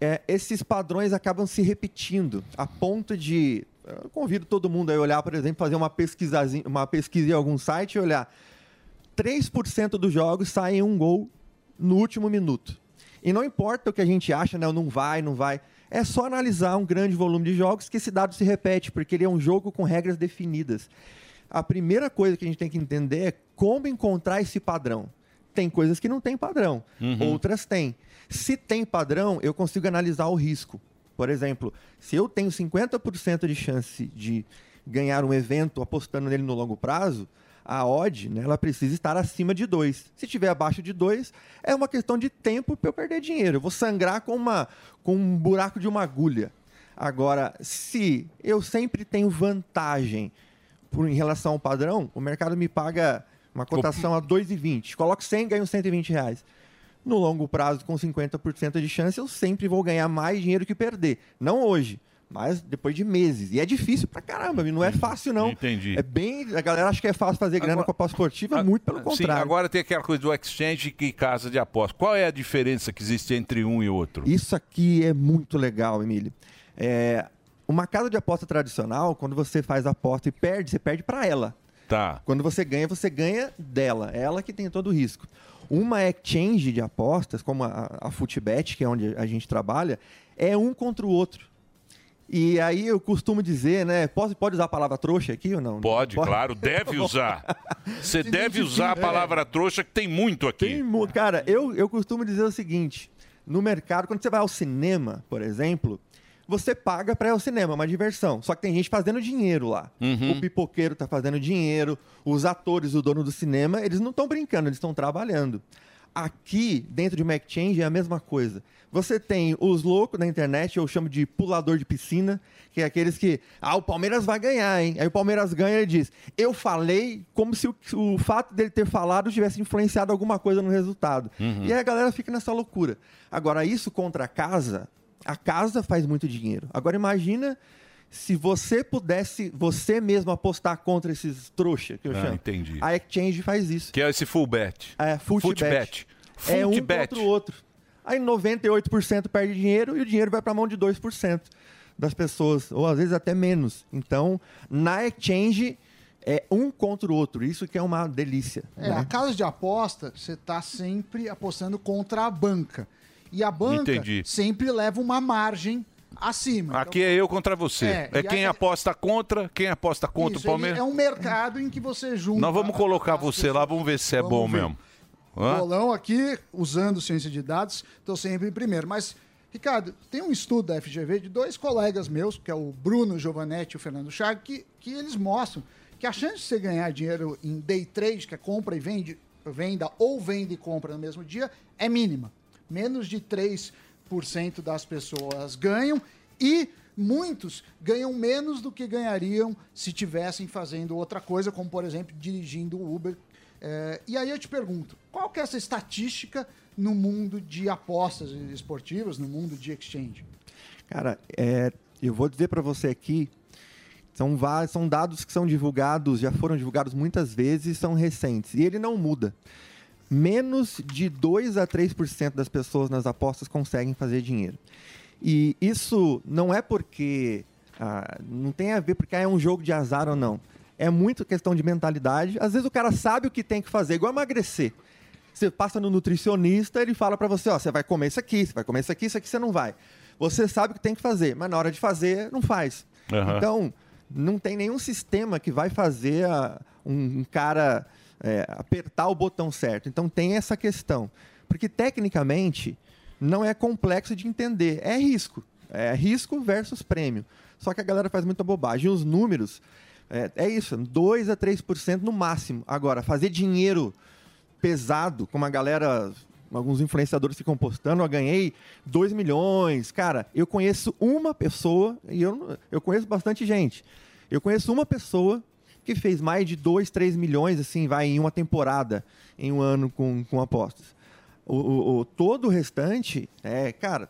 é, esses padrões acabam se repetindo, a ponto de. Eu convido todo mundo a olhar, por exemplo, fazer uma pesquisa, uma pesquisa em algum site e olhar. 3% dos jogos saem um gol no último minuto. E não importa o que a gente acha, né? Não vai, não vai. É só analisar um grande volume de jogos que esse dado se repete, porque ele é um jogo com regras definidas. A primeira coisa que a gente tem que entender é como encontrar esse padrão. Tem coisas que não tem padrão, Uhum. outras têm. Se tem padrão, eu consigo analisar o risco. Por exemplo, se eu tenho 50% de chance de ganhar um evento apostando nele no longo prazo, a odd, né, ela precisa estar acima de 2. Se estiver abaixo de 2, é uma questão de tempo para eu perder dinheiro. Eu vou sangrar com, uma, com um buraco de uma agulha. Agora, se eu sempre tenho vantagem por, em relação ao padrão, o mercado me paga uma cotação a 2,20. Coloco 100, ganho 120 reais. No longo prazo, com 50% de chance, eu sempre vou ganhar mais dinheiro que perder. Não hoje, mas depois de meses. E é difícil pra caramba, não é fácil não. Entendi. É bem, a galera acha que é fácil fazer grana com a aposta esportiva, muito pelo Sim, contrário. agora tem aquela coisa do exchange e casa de aposta. Qual é a diferença que existe entre um e outro? Isso aqui é muito legal, Emílio. É, uma casa de aposta tradicional, quando você faz a aposta e perde, você perde para ela. Tá. Quando você ganha, você ganha dela. Ela que tem todo o risco. Uma exchange de apostas, como a, a Footbet, que é onde a gente trabalha, é um contra o outro. E aí eu costumo dizer, né? Pode, pode usar a palavra trouxa aqui ou não? Pode, claro, deve usar. Você deve usar a palavra trouxa, que tem muito aqui. Tem muito. Cara, eu, eu costumo dizer o seguinte: no mercado, quando você vai ao cinema, por exemplo, você paga para ir ao cinema, uma diversão. Só que tem gente fazendo dinheiro lá. Uhum. O pipoqueiro tá fazendo dinheiro, os atores, o dono do cinema, eles não estão brincando, eles estão trabalhando. Aqui, dentro de uma exchange, é a mesma coisa. Você tem os loucos na internet, eu chamo de pulador de piscina, que é aqueles que, ah, o Palmeiras vai ganhar, hein? Aí o Palmeiras ganha e ele diz, eu falei como se o, o fato dele ter falado tivesse influenciado alguma coisa no resultado. Uhum. E aí a galera fica nessa loucura. Agora, isso contra a casa, a casa faz muito dinheiro. Agora, imagina se você pudesse, você mesmo apostar contra esses trouxa, que eu Ah, chamo. entendi. A exchange faz isso. Que é esse full bet. É, full Full bet. bet. É Full um bet. contra o outro. Aí 98% perde dinheiro e o dinheiro vai para a mão de 2% das pessoas, ou às vezes até menos. Então, na exchange é um contra o outro. Isso que é uma delícia. É, né? a casa de aposta, você está sempre apostando contra a banca. E a banca Entendi. sempre leva uma margem acima. Aqui é eu contra você. É, É, quem aí- aposta contra, quem aposta contra Isso, o Palmeiras. é um mercado em que você junta. Nós vamos colocar você lá, vamos ver se é Vamos bom ver. mesmo. Hã? Bolão aqui, usando ciência de dados, estou sempre em primeiro. Mas, Ricardo, tem um estudo da FGV de dois colegas meus, que é o Bruno Giovanetti e o Fernando Chagas, que, que eles mostram que a chance de você ganhar dinheiro em day trade, que é compra e vende, venda ou venda e compra no mesmo dia é mínima. Menos de 3% das pessoas ganham e muitos ganham menos do que ganhariam se tivessem fazendo outra coisa, como por exemplo dirigindo Uber. É, e aí eu te pergunto, qual que é essa estatística no mundo de apostas esportivas, no mundo de exchange? Cara, é, eu vou dizer para você aqui, são, são dados que são divulgados, já foram divulgados muitas vezes, são recentes. E ele não muda. Menos de 2 a 3% das pessoas nas apostas conseguem fazer dinheiro. E isso não é porque. ah, não tem a ver porque é um jogo de azar ou não. É muito questão de mentalidade. Às vezes o cara sabe o que tem que fazer, igual emagrecer. Você passa no nutricionista, ele fala pra você, ó, você vai comer isso aqui, você vai comer isso aqui, isso aqui você não vai. Você sabe o que tem que fazer, mas na hora de fazer, não faz. Aham. Então, não tem nenhum sistema que vai fazer a- um, um cara é, apertar o botão certo. Então, tem essa questão. Porque, tecnicamente, não é complexo de entender. É risco. É risco versus prêmio. Só que a galera faz muita bobagem. Os números, é, é isso, 2 a 3% no máximo. Agora, fazer dinheiro pesado, como a galera, alguns influenciadores ficam postando, eu ganhei 2 milhões. Cara, eu conheço uma pessoa, e eu, eu conheço bastante gente. Eu conheço uma pessoa que fez mais de 2, 3 milhões, assim, vai em uma temporada, em um ano com, com apostas. O, o- o- todo o restante é, cara,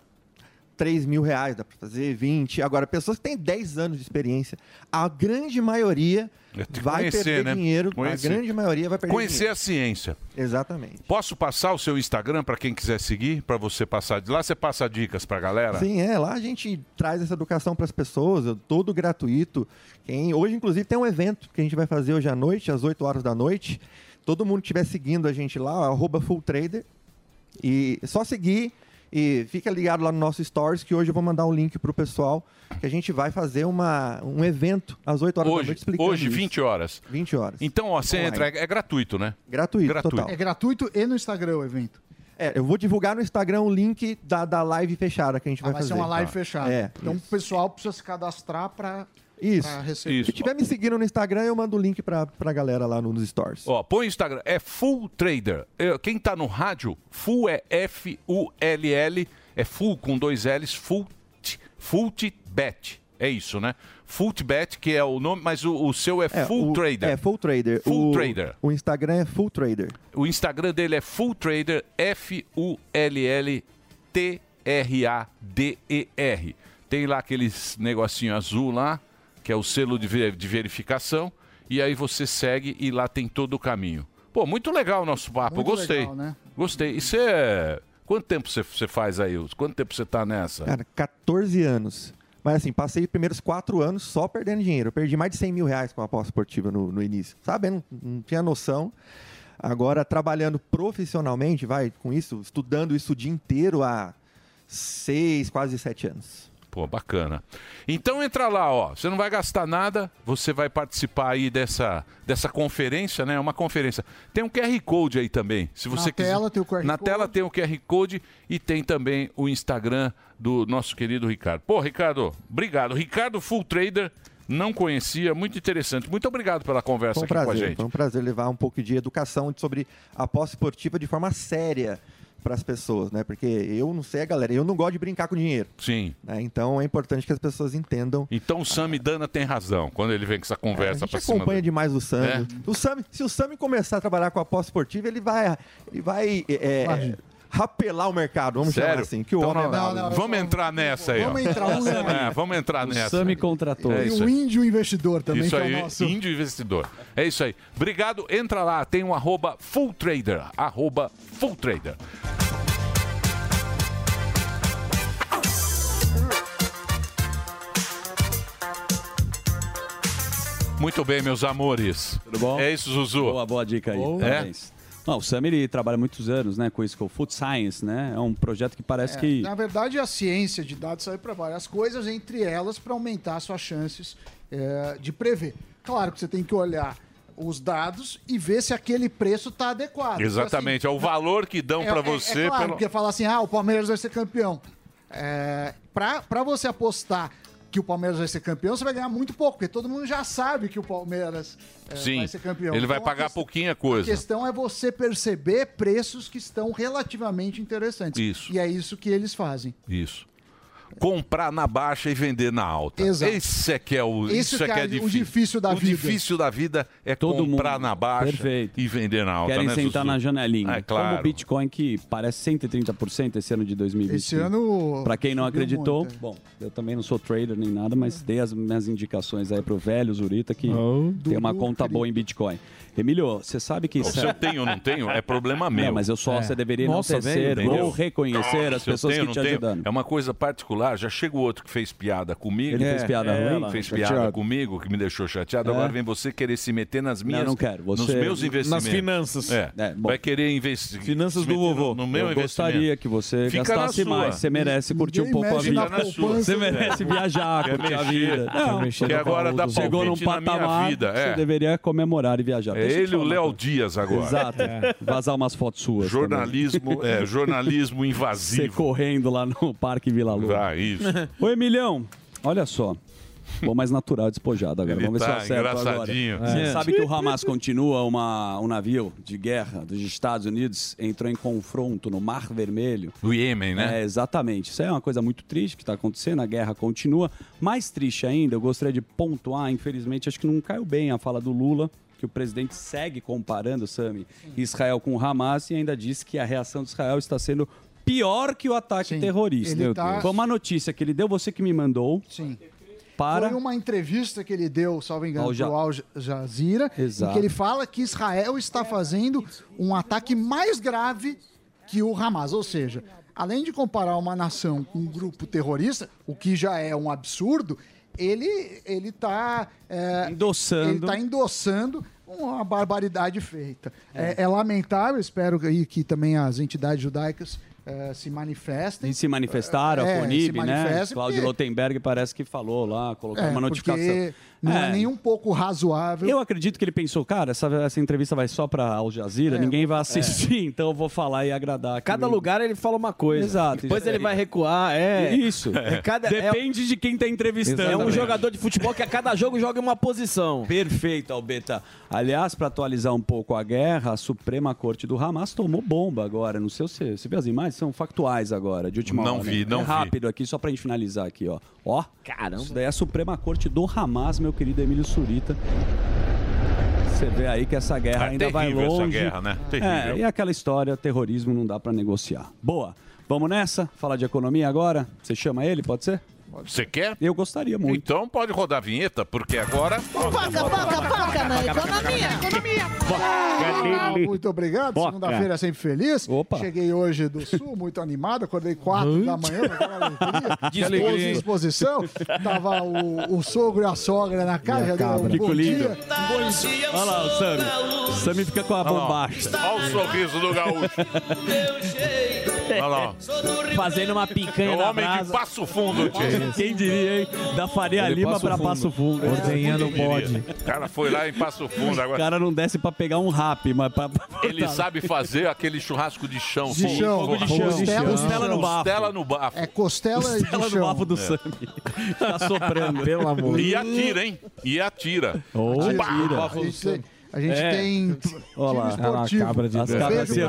3 mil reais, dá para fazer 20. Agora, pessoas que têm 10 anos de experiência, a grande maioria É, vai conhecer, perder né? dinheiro. Conhecer. A grande maioria vai perder Conhecer dinheiro. a ciência. Exatamente. Posso passar o seu Instagram para quem quiser seguir, para você passar de lá? Você passa dicas para galera? Sim, é. Lá a gente traz essa educação para as pessoas, é todo gratuito. Quem, hoje, inclusive, tem um evento que a gente vai fazer hoje à noite, às 8 horas da noite. Todo mundo que estiver seguindo a gente lá, arroba fulltrader. E é só seguir e fica ligado lá no nosso Stories, que hoje eu vou mandar um link pro pessoal, que a gente vai fazer uma, um evento às 8 horas da Hoje, noite explicando hoje isso. 20 horas. 20 horas. Então, ó, você Online. entra, é, é gratuito, né? Gratuito, Gratuito. total. É gratuito e no Instagram o evento. É, eu vou divulgar no Instagram o link da, da live fechada que a gente Ah, vai vai fazer. ser uma live Tá. fechada. É, então o pessoal precisa se cadastrar para Isso. receber. Se tiver me seguindo no Instagram, eu mando o link pra, pra galera lá no- nos stories. Ó, põe o Instagram, é Full Trader. É, Quem tá no rádio, Full é F-U-L-L, é Full com dois L's, Full, Full Bet. É isso, né? Full Bet, que é o nome, mas o, o seu é, Full o- Trader. É, Full Trader. Full o, Trader. O Instagram é Full Trader. O Instagram dele é Full Trader, F-U-L-L-T-R-A-D-E-R. Tem lá aqueles negocinho azul lá, que é o selo de, ver- de verificação, e aí você segue e lá tem todo o caminho. Pô, muito legal o nosso papo, Muito gostei. legal, né? Gostei. E você. Quanto tempo você, faz aí? Quanto tempo você tá nessa? Cara, 14 anos. Mas assim, passei os primeiros quatro anos só perdendo dinheiro. Eu perdi mais de 100 mil reais com a aposta esportiva no, no início. Sabe? Não, não tinha noção. Agora, trabalhando profissionalmente, vai, com isso, estudando isso o dia inteiro há seis, quase sete anos. Pô, bacana. Então entra lá, ó. Você não vai gastar nada, você vai participar aí dessa, dessa conferência, né? Uma conferência. Tem um QR Code aí também. Se você Na quiser. tela tem o QR Na Code. tela tem o QR Code e tem também o Instagram do nosso querido Ricardo. Pô, Ricardo, obrigado. Ricardo Full Trader, não conhecia, muito interessante. Muito obrigado pela conversa um aqui com a prazer, gente. foi um prazer levar um pouco de educação sobre a aposta esportiva de forma séria para as pessoas, né? Porque eu não sei, galera, eu não gosto de brincar com dinheiro. Sim. né? Então é importante que as pessoas entendam. Então o Sami Dana tem razão quando ele vem com essa É, a conversa gente pra cima acompanha dele. demais o Sami. É? O Sami. Se o Sami começar a trabalhar com a aposta esportiva, ele vai, ele vai é, Imagina. Rapelar o mercado, vamos chamar Sério? assim. Que o Então homem é não- bravo. não, não, Vamos entrar nessa aí, ó. Vamos entrar, vamos entrar. É, vamos entrar O nessa. Sami contratou. É E o índio investidor também, isso que aí, é o nosso. índio investidor. É isso aí. Obrigado. Entra lá, tem um arroba full trader. Arroba full trader. Muito bem, meus amores. Tudo bom? É isso, Zuzu. Boa, boa dica aí. Boa. Parabéns. Não, o Sam ele trabalha muitos anos, né, com isso que é o Food Science, né? É um projeto que parece É, que Na verdade, a ciência de dados serve para várias coisas, entre elas para aumentar suas chances é, de prever. Claro que você tem que olhar os dados e ver se aquele preço está adequado. Exatamente, é o valor que dão É- pra é- você. É, claro, pelo- porque falar assim, ah, o Palmeiras vai ser campeão. É, para você apostar que o Palmeiras vai ser campeão, você vai ganhar muito pouco, porque todo mundo já sabe que o Palmeiras é, Sim, vai ser campeão. ele vai Então, a pagar questão- pouquinha A coisa. questão é você perceber preços que estão relativamente interessantes. Isso. E é isso que eles fazem. Isso. Comprar na baixa e vender na alta. Exato. Esse é que é o, Esse isso é que é é o difícil. difícil da o vida. difícil da vida é Todo comprar mundo. na baixa Perfeito. e vender na alta. Querem né, sentar Zuzu? na janelinha. É Como claro. o Bitcoin que parece 130% esse ano de 2020. Esse ano Para quem não acreditou, muito, é. bom, eu também não sou trader nem nada, mas dei as minhas indicações aí pro velho Zurita que tem uma conta boa em Bitcoin. Emílio, você sabe que Se eu tenho ou não tenho, é problema meu. Não, mas eu só É. você deveria Nossa, enaltecer velho, ou reconhecer as pessoas tenho ou que te não tenho, ajudando. É uma coisa particular. Já chega o outro que fez piada comigo. Ele fez piada é, ruim? Fez Chateado. piada comigo, que me deixou chateado. É. Agora vem você querer se meter nas minhas... não quero. Você- Nos meus nas investimentos. finanças. É. É, bom. Vai querer investir... Finanças se do vovô. No, no meu eu investimento. gostaria que você Fica gastasse mais. Você merece curtir um pouco a vida. Você merece viajar, curtir a vida. Quer Que agora dá chegou num palpite na minha patamar é. você deveria comemorar e viajar. É ele e o Léo. Dias agora. Exato. Vazar umas fotos suas. Jornalismo, também. é, jornalismo Você invasivo. correndo lá no Parque Vila Lua. Ah, isso. Ô, Emilhão, olha só. Vou mais natural, despojado agora. Ele Vamos ver tá se eu acerto engraçadinho. agora. Você É. sabe que o Hamas continua uma, um navio de guerra dos Estados Unidos entrou em confronto no Mar Vermelho. O Iêmen, né? É, exatamente. Isso é uma coisa muito triste que está acontecendo, a guerra continua. Mais triste ainda, eu gostaria de pontuar, infelizmente, acho que não caiu bem a fala do Lula, que o presidente segue comparando, Sami, Israel com o Hamas e ainda diz que a reação de Israel está sendo pior que o ataque terrorista. ele Meu tá-. Foi uma notícia que ele deu, você que me mandou. Sim. Para. Foi uma entrevista que ele deu, salvo engano, Ao Ja- para o Al Jazeera, em Exato. que ele fala que Israel está fazendo um ataque mais grave que o Hamas. Ou seja, além de comparar uma nação com um grupo terrorista, o que já é um absurdo, ele ele está endossando. ele tá endossando uma barbaridade feita. É, é lamentável, espero que, que também as entidades judaicas eh, se manifestem. E se manifestaram, É, a Conib, né? Cláudio porque- Lotenberg parece que falou lá, colocou É, uma notificação. porque não é. É. nem um pouco razoável. Eu acredito que ele pensou, cara, essa, essa entrevista vai só pra Al Jazeera, É, ninguém vai assistir, então eu vou falar e agradar. aqui Cada lugar ele fala uma coisa. Exato. Depois ele vai recuar, é. Isso. É cada- Depende de quem tá entrevistando. É um né? jogador de futebol que a cada jogo joga em uma posição. Perfeito, Albeta. Aliás, para atualizar um pouco a guerra, a Suprema Corte do Hamas tomou bomba agora. Não sei se você, você viu as imagens, são factuais agora, de última Não hora. vi, não é vi. rápido aqui, só pra gente finalizar aqui, ó. Ó, caramba. Isso daí é a Suprema Corte do Hamas, meu querido Emílio Surita. Você vê aí que essa guerra É ainda vai terrível essa longe. guerra, né? Terrível. É, e aquela história, terrorismo não dá pra negociar. Boa. Vamos nessa? Falar de economia agora? Você chama ele, pode ser? Você quer? Eu gostaria muito. Então pode rodar a vinheta, porque agora. Foca, foca, foca na economia. Economia. Ah, muito obrigado. Segunda-feira é sempre feliz. Cheguei hoje do Sul, muito animado. Acordei quatro da manhã com alegria. Disposição. Tava o, o sogro e a sogra na casa. Já deu um bom lindo. dia. Olha lá o Sami. O Sami fica com a bombacha. Olha o sorriso do gaúcho. Olha lá. Fazendo uma É picanha o na homem brasa. de Passo Fundo, tio. Quem diria, hein? Da Faria Ele Lima Passo pra Fundo. Passo Fundo. Ordenhando o bode. O cara foi lá em Passo Fundo O agora. cara não desce pra pegar um rap, mas pra... Ele sabe fazer aquele churrasco de chão. De fogo- chão. fogo de Costela chão. de chão. Costela no bafo. Costela no bafo. É costela, Costela de no bafo do É. Sami. Tá soprando. Pelo amor. E atira, hein? E atira. Atira. Pá! A gente tem, a gente É. tem Olha lá. time. É cabra de As Deus. cabras Beijo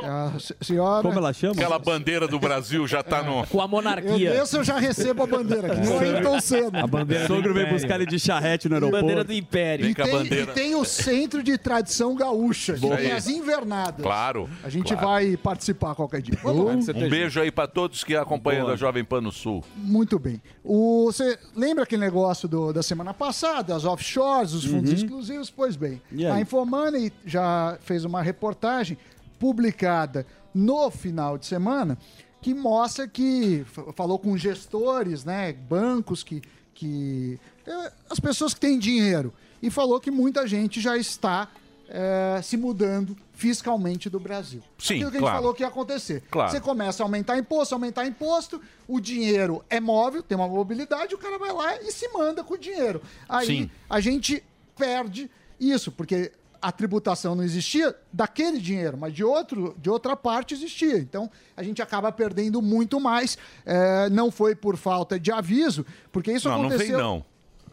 pra a se- senhora. Como ela chama? Aquela bandeira do Brasil já tá no. Com a Eu monarquia. desço, eu já recebo a bandeira. Que não é tão cedo. A bandeira O sogro veio buscar ele de charrete no aeroporto. Bandeira do Império. E tem, bandeira. e tem o Centro de Tradição Gaúcha, que tem as invernadas. Claro. A gente claro. vai participar qualquer dia. Vamos. Um beijo aí pra todos que acompanham Boa. a Jovem Pan no Sul. Muito bem. O, você lembra aquele negócio do- da semana passada, as offshores, os fundos exclusivos? Pois bem, Uhum. E aí? a Infomoney já fez uma reportagem publicada no final de semana que mostra que falou com gestores, né, bancos que, que eh, as pessoas que têm dinheiro e falou que muita gente já está eh, se mudando fiscalmente do Brasil. Sim, Aquilo que a gente claro. falou que ia acontecer. Claro. Você começa a aumentar imposto, aumentar imposto, o dinheiro é móvel, tem uma mobilidade, o cara vai lá e se manda com o dinheiro. Aí Sim. a gente perde isso, porque a tributação não existia daquele dinheiro, mas de, outro, de outra parte existia. Então, a gente acaba perdendo muito mais. É, não foi por falta de aviso, porque isso Não, não aconteceu... vem não.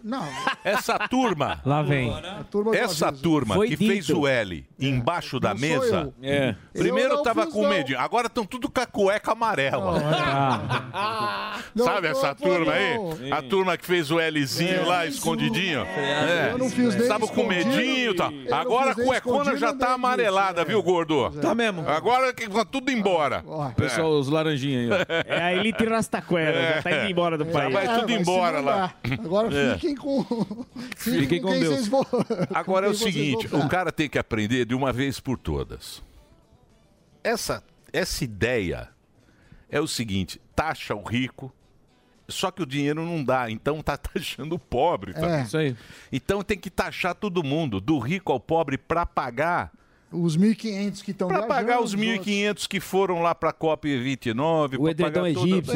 Não. Essa turma. Lá vem. A turma Essa aviso. turma Foi que dito. fez o L embaixo da Não sou mesa. eu. É. Primeiro Eu não tava fiz, com não. medinho, agora estão tudo com a cueca amarela. Não Sabe tô, essa turma aí? não. A turma que fez o Lzinho É. lá, escondidinho. Eu não fiz nem Tava com escondido. medinho e tal. Eu não Agora a fiz nem cuecona escondido, já tá amarelada, viu, gordo? Tá mesmo. Agora que vai tudo embora. Pessoal, os laranjinhos aí, ó. É a elite rastaquera, já tá indo embora do país. vai tudo É, embora lá. Agora É. fiquem com. Fiquem com quem Deus. vocês vão- Agora é o quem vocês seguinte, o cara tem que aprender de uma vez por todas. Essa, essa ideia é o seguinte, taxa o rico, só que o dinheiro não dá, então tá taxando o pobre. Tá? É. Isso aí. Então tem que taxar todo mundo, do rico ao pobre, para pagar Os 1.500 que estão para pagar os os 1.500 que foram lá para a COP29. O edredom egípcio,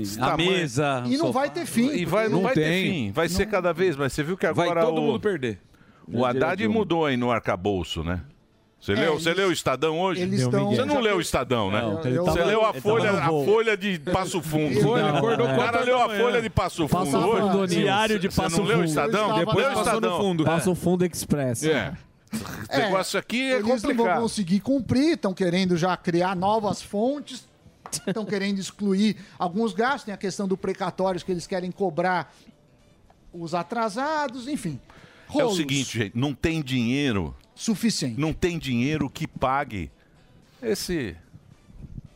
esse A mesa, E não vai ter fim. E vai, não, porque- vai ter tem. fim, vai ser cada vez mais. Você viu que Vai agora todo o, mundo perder. o Haddad mudou aí no arcabouço, né? Você É, leu, eles- você leu o Estadão hoje? eles estão- Você não leu o Estadão, né? Não, Você leu a folha, a folha de Passo Fundo. Acordou o cara leu a folha de Passo Passo Fundo hoje. Diário de Você Passo não Fundo. leu o Estadão? Leu Depois o no Estadão. fundo. Passa o fundo express. É. Esse negócio aqui é Eles não vão complicado. conseguir cumprir, estão querendo já criar novas fontes, estão querendo excluir alguns gastos, tem a questão do precatórios que eles querem cobrar os atrasados, enfim. É o Rolos seguinte, gente, não tem dinheiro, Suficiente. não tem dinheiro que pague esse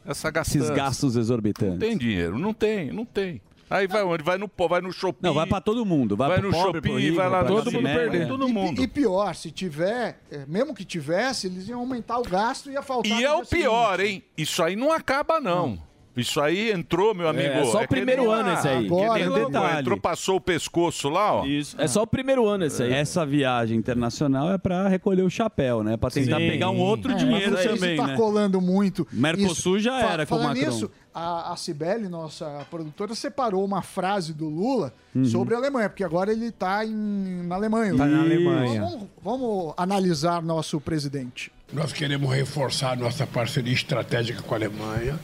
essa gastança. Esses gastos Não exorbitantes. tem dinheiro, não tem, não tem. Aí vai onde? Vai no vai no shopping. Não, vai pra todo mundo. Vai, Vai no pobre, rico, vai lá Todo mundo perder. Todo E- mundo. E, pior, se tiver, é, mesmo que tivesse, eles iam aumentar o gasto e ia faltar. E é o pior, seguinte. hein? Isso aí não acaba, não. Isso aí entrou, meu amigo. é só o que primeiro nem ano esse aí. que nem Agora, lá, detalhe. Entrou, passou o pescoço lá, ó. Isso. É só o primeiro ano esse aí. Essa viagem internacional é pra recolher o chapéu, né? Pra tentar Sim. pegar um outro É, dinheiro mas também, isso tá né? colando muito. Mercosul Isso. já era com o Macron. nisso, a, a Cibele, nossa produtora, separou uma frase do Lula Uhum. sobre a Alemanha, porque agora ele está na Alemanha. Tá na Alemanha. Vamos, vamos analisar nosso presidente. Nós queremos reforçar nossa parceria estratégica com a Alemanha.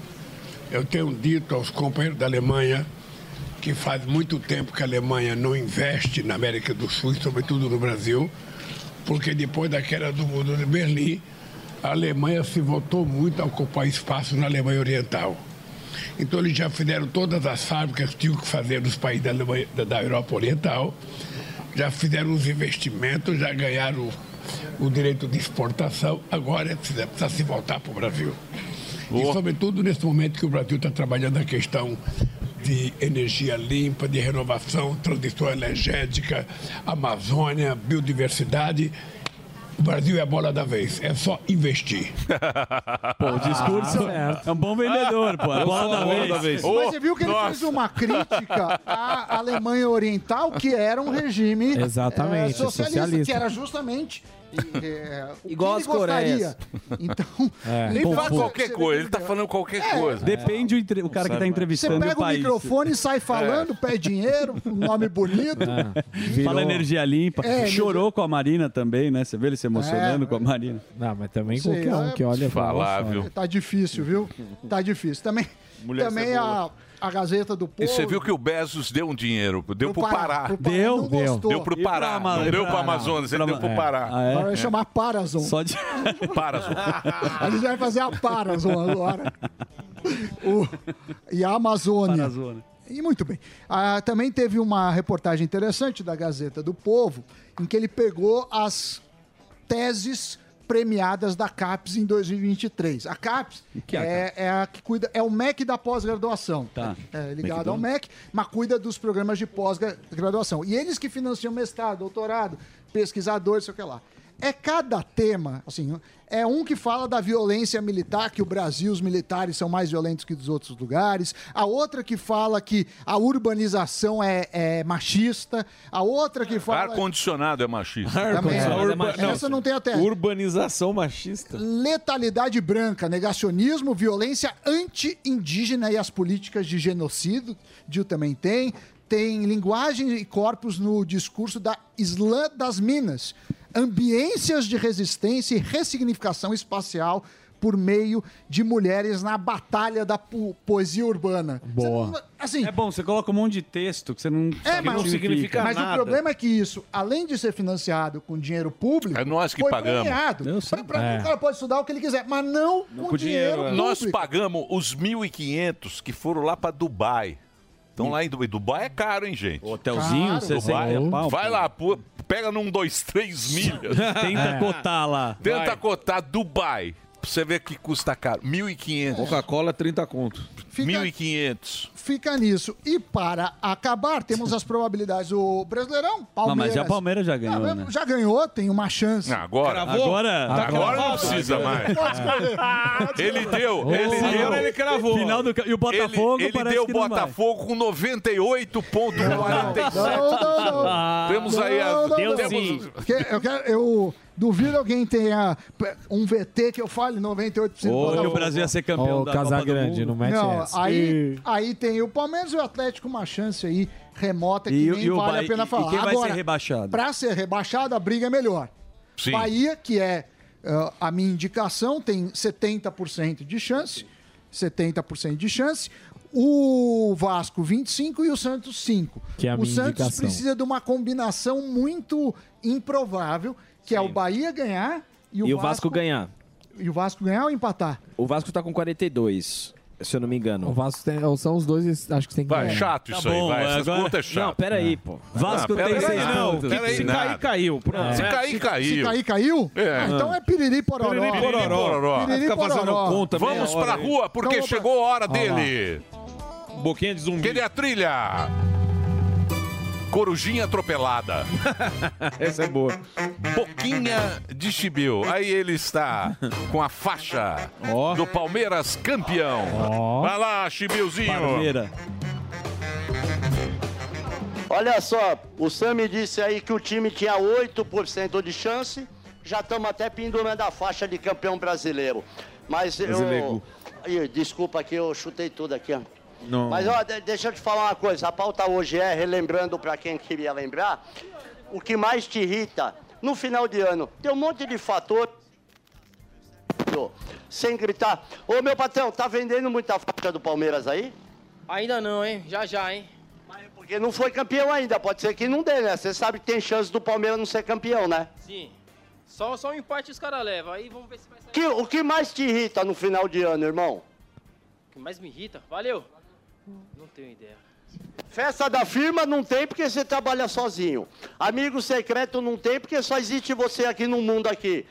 Eu tenho dito aos companheiros da Alemanha que faz muito tempo que a Alemanha não investe na América do Sul, sobretudo no Brasil, porque depois da queda do mundo de Berlim, a Alemanha se voltou muito a ocupar espaço na Alemanha Oriental. Então eles já fizeram todas as fábricas que tinham que fazer nos países da, Alemanha, da, Europa Oriental, já fizeram os investimentos, já ganharam o, o direito de exportação, agora precisa, precisa se voltar para o Brasil. E sobretudo nesse momento que o Brasil está trabalhando a questão de energia limpa, de renovação, transição energética, Amazônia, biodiversidade. O Brasil é a bola da vez, é só investir. Pô, o discurso é um bom vendedor, pô. É bola da vez. Mas você viu que ele fez uma crítica à Alemanha Oriental, que era um regime Exatamente, eh, socialista, socialista. que era justamente o Igual que as. Coreias. Então, É. Ele então, fala você- qualquer você coisa, ele tá falando qualquer É. coisa. Depende o, entre- o cara que tá Você entrevistando pega o o microfone e sai falando, pede dinheiro, um nome bonito. Virou- Fala energia limpa. É, Chorou com a Marina também, né? Você vê ele se emocionando É. com a Marina. Não, mas também Sei, qualquer um é- que olha Falar, viu? Tá difícil, viu? Tá difícil. Também, Mulher também a, a Gazeta do Povo. E você viu que o Bezos deu um dinheiro, deu pro Pará. pro Deu, não deu. gostou. Deu pro pra Pará, não deu pro Amazonas, ele pra- deu pro é. Pará. Ah, é? Agora vai chamar Parazon. Só de... Parazon. A gente vai fazer a Parazon agora. O- e a Amazônia. Parazona. E muito bem. Ah, também teve uma reportagem interessante da Gazeta do Povo, em que ele pegou as teses premiadas da CAPES em 2023. A CAPES que é a é, é a que cuida, é o MEC da pós-graduação. Tá. É ligado ao MEC, mas cuida dos programas de pós-graduação. E eles que financiam mestrado, doutorado, pesquisadores, sei o que lá. É cada tema, assim, é um que fala da violência militar, que o Brasil, os militares são mais violentos que dos outros lugares. A outra que fala que a urbanização é, é machista. A outra que fala. Ar-condicionado é machista. Também, A urba- urba- essa não tem até. Urbanização machista. Letalidade branca, negacionismo, violência anti-indígena e as políticas de genocídio também tem. tem linguagem e corpos no discurso da Islã das Minas. Ambiências de resistência e ressignificação espacial por meio de mulheres na batalha da po- poesia urbana. Boa. Assim, é bom, você coloca um monte de texto que você não É, sabe mas, o que significa. mas o problema é que isso, além de ser financiado com dinheiro público, É nós que foi pagamos. premiado. Pra- pra- É. O cara pode estudar o que ele quiser, mas não, com, dinheiro, público. Nós pagamos os 1.500 que foram lá pra Dubai. Estão lá em Dubai. Dubai é caro, hein, gente? Hotelzinho, Caro. 60 pau, Vai pô. lá, pô, pega num, dois, três milhas. Tenta É. cotar lá. Tenta Vai. cotar Dubai. Pra você ver que custa caro. 1.500. Coca-Cola, 30 conto. 1.500. Fica nisso. E para acabar, temos as probabilidades do Brasileirão. Não, Palmeiras. mas já o Palmeiras já ganhou, Não, né? Já ganhou, tem uma chance. Agora. Agora, Agora não precisa mais. Ele deu, ele deu. agora ele cravou. Final do ca- e o Botafogo Ele, ele parece deu que não vai. Botafogo com 98,47. Não, não, não. Temos aí Não, a. não, temos- não. Porque Eu, quero, eu duvido alguém tenha um VT que eu fale 98% do Ô, que o. Brasil ia ser campeão Ô, da Copa do Casagrande, Mundo. não mete Não, essa. aí, aí tem o Palmeiras e o Atlético uma chance aí remota que E, nem e vale Bahia- a pena e- falar. E quem vai Agora, ser rebaixado? Para ser rebaixado, a briga é melhor. Sim. Bahia, que é ah, a minha indicação, tem 70% de chance. 70% de chance. O Vasco, 25% e o Santos, 5%. Que é a o minha Santos indicação. precisa de uma combinação muito improvável, que é o Bahia ganhar e o, E o Vasco ganhar. E o Vasco ganhar ou empatar? O Vasco tá com 42, se eu não me engano. O Vasco tem, são os dois, acho que tem que Vai, ganhar. chato isso aí, vai. Essas contas é chato. Não, peraí, pô. Vasco Não, tem pera aí, seis não, pontos. pera aí, Se nada. cair, caiu. Pronto. Se É. cair, Se- caiu. Se cair, caiu? É. Ah, então é piriri pororó. Piriri pororó. Piriri Fica fazendo pororó. conta Vamos pra rua, porque Então, chegou a hora dele. Boquinha de zumbi. Cadê a trilha? Corujinha atropelada. Essa é boa. Boquinha de Chibiu. Aí ele está com a faixa do Palmeiras campeão. Vai lá, Chibiuzinho. Palmeira. Olha só, o Sam me disse aí que o time tinha 8% de chance. Já estamos até pendurando a faixa de campeão brasileiro. Mas eu. Brasileiro. Desculpa que eu chutei tudo aqui, ó. Não. Mas ó, de- deixa eu te falar uma coisa. A pauta hoje é, relembrando para quem queria lembrar, o que mais te irrita no final de ano. Tem um monte de fator. Sem gritar. Ô meu patrão, tá vendendo muita faixa do Palmeiras aí? Ainda não, hein? Já já, hein? Porque não foi campeão ainda, pode ser que não dê, né? Você sabe que tem chance do Palmeiras não ser campeão, né? Sim. Só, só um empate os caras levam. Aí vamos ver se vai sair. Que- o que mais te irrita no final de ano, irmão? O que mais me irrita? Valeu. Não tenho ideia. Festa da firma não tem porque você trabalha sozinho. Amigo secreto não tem porque só existe você aqui no mundo aqui.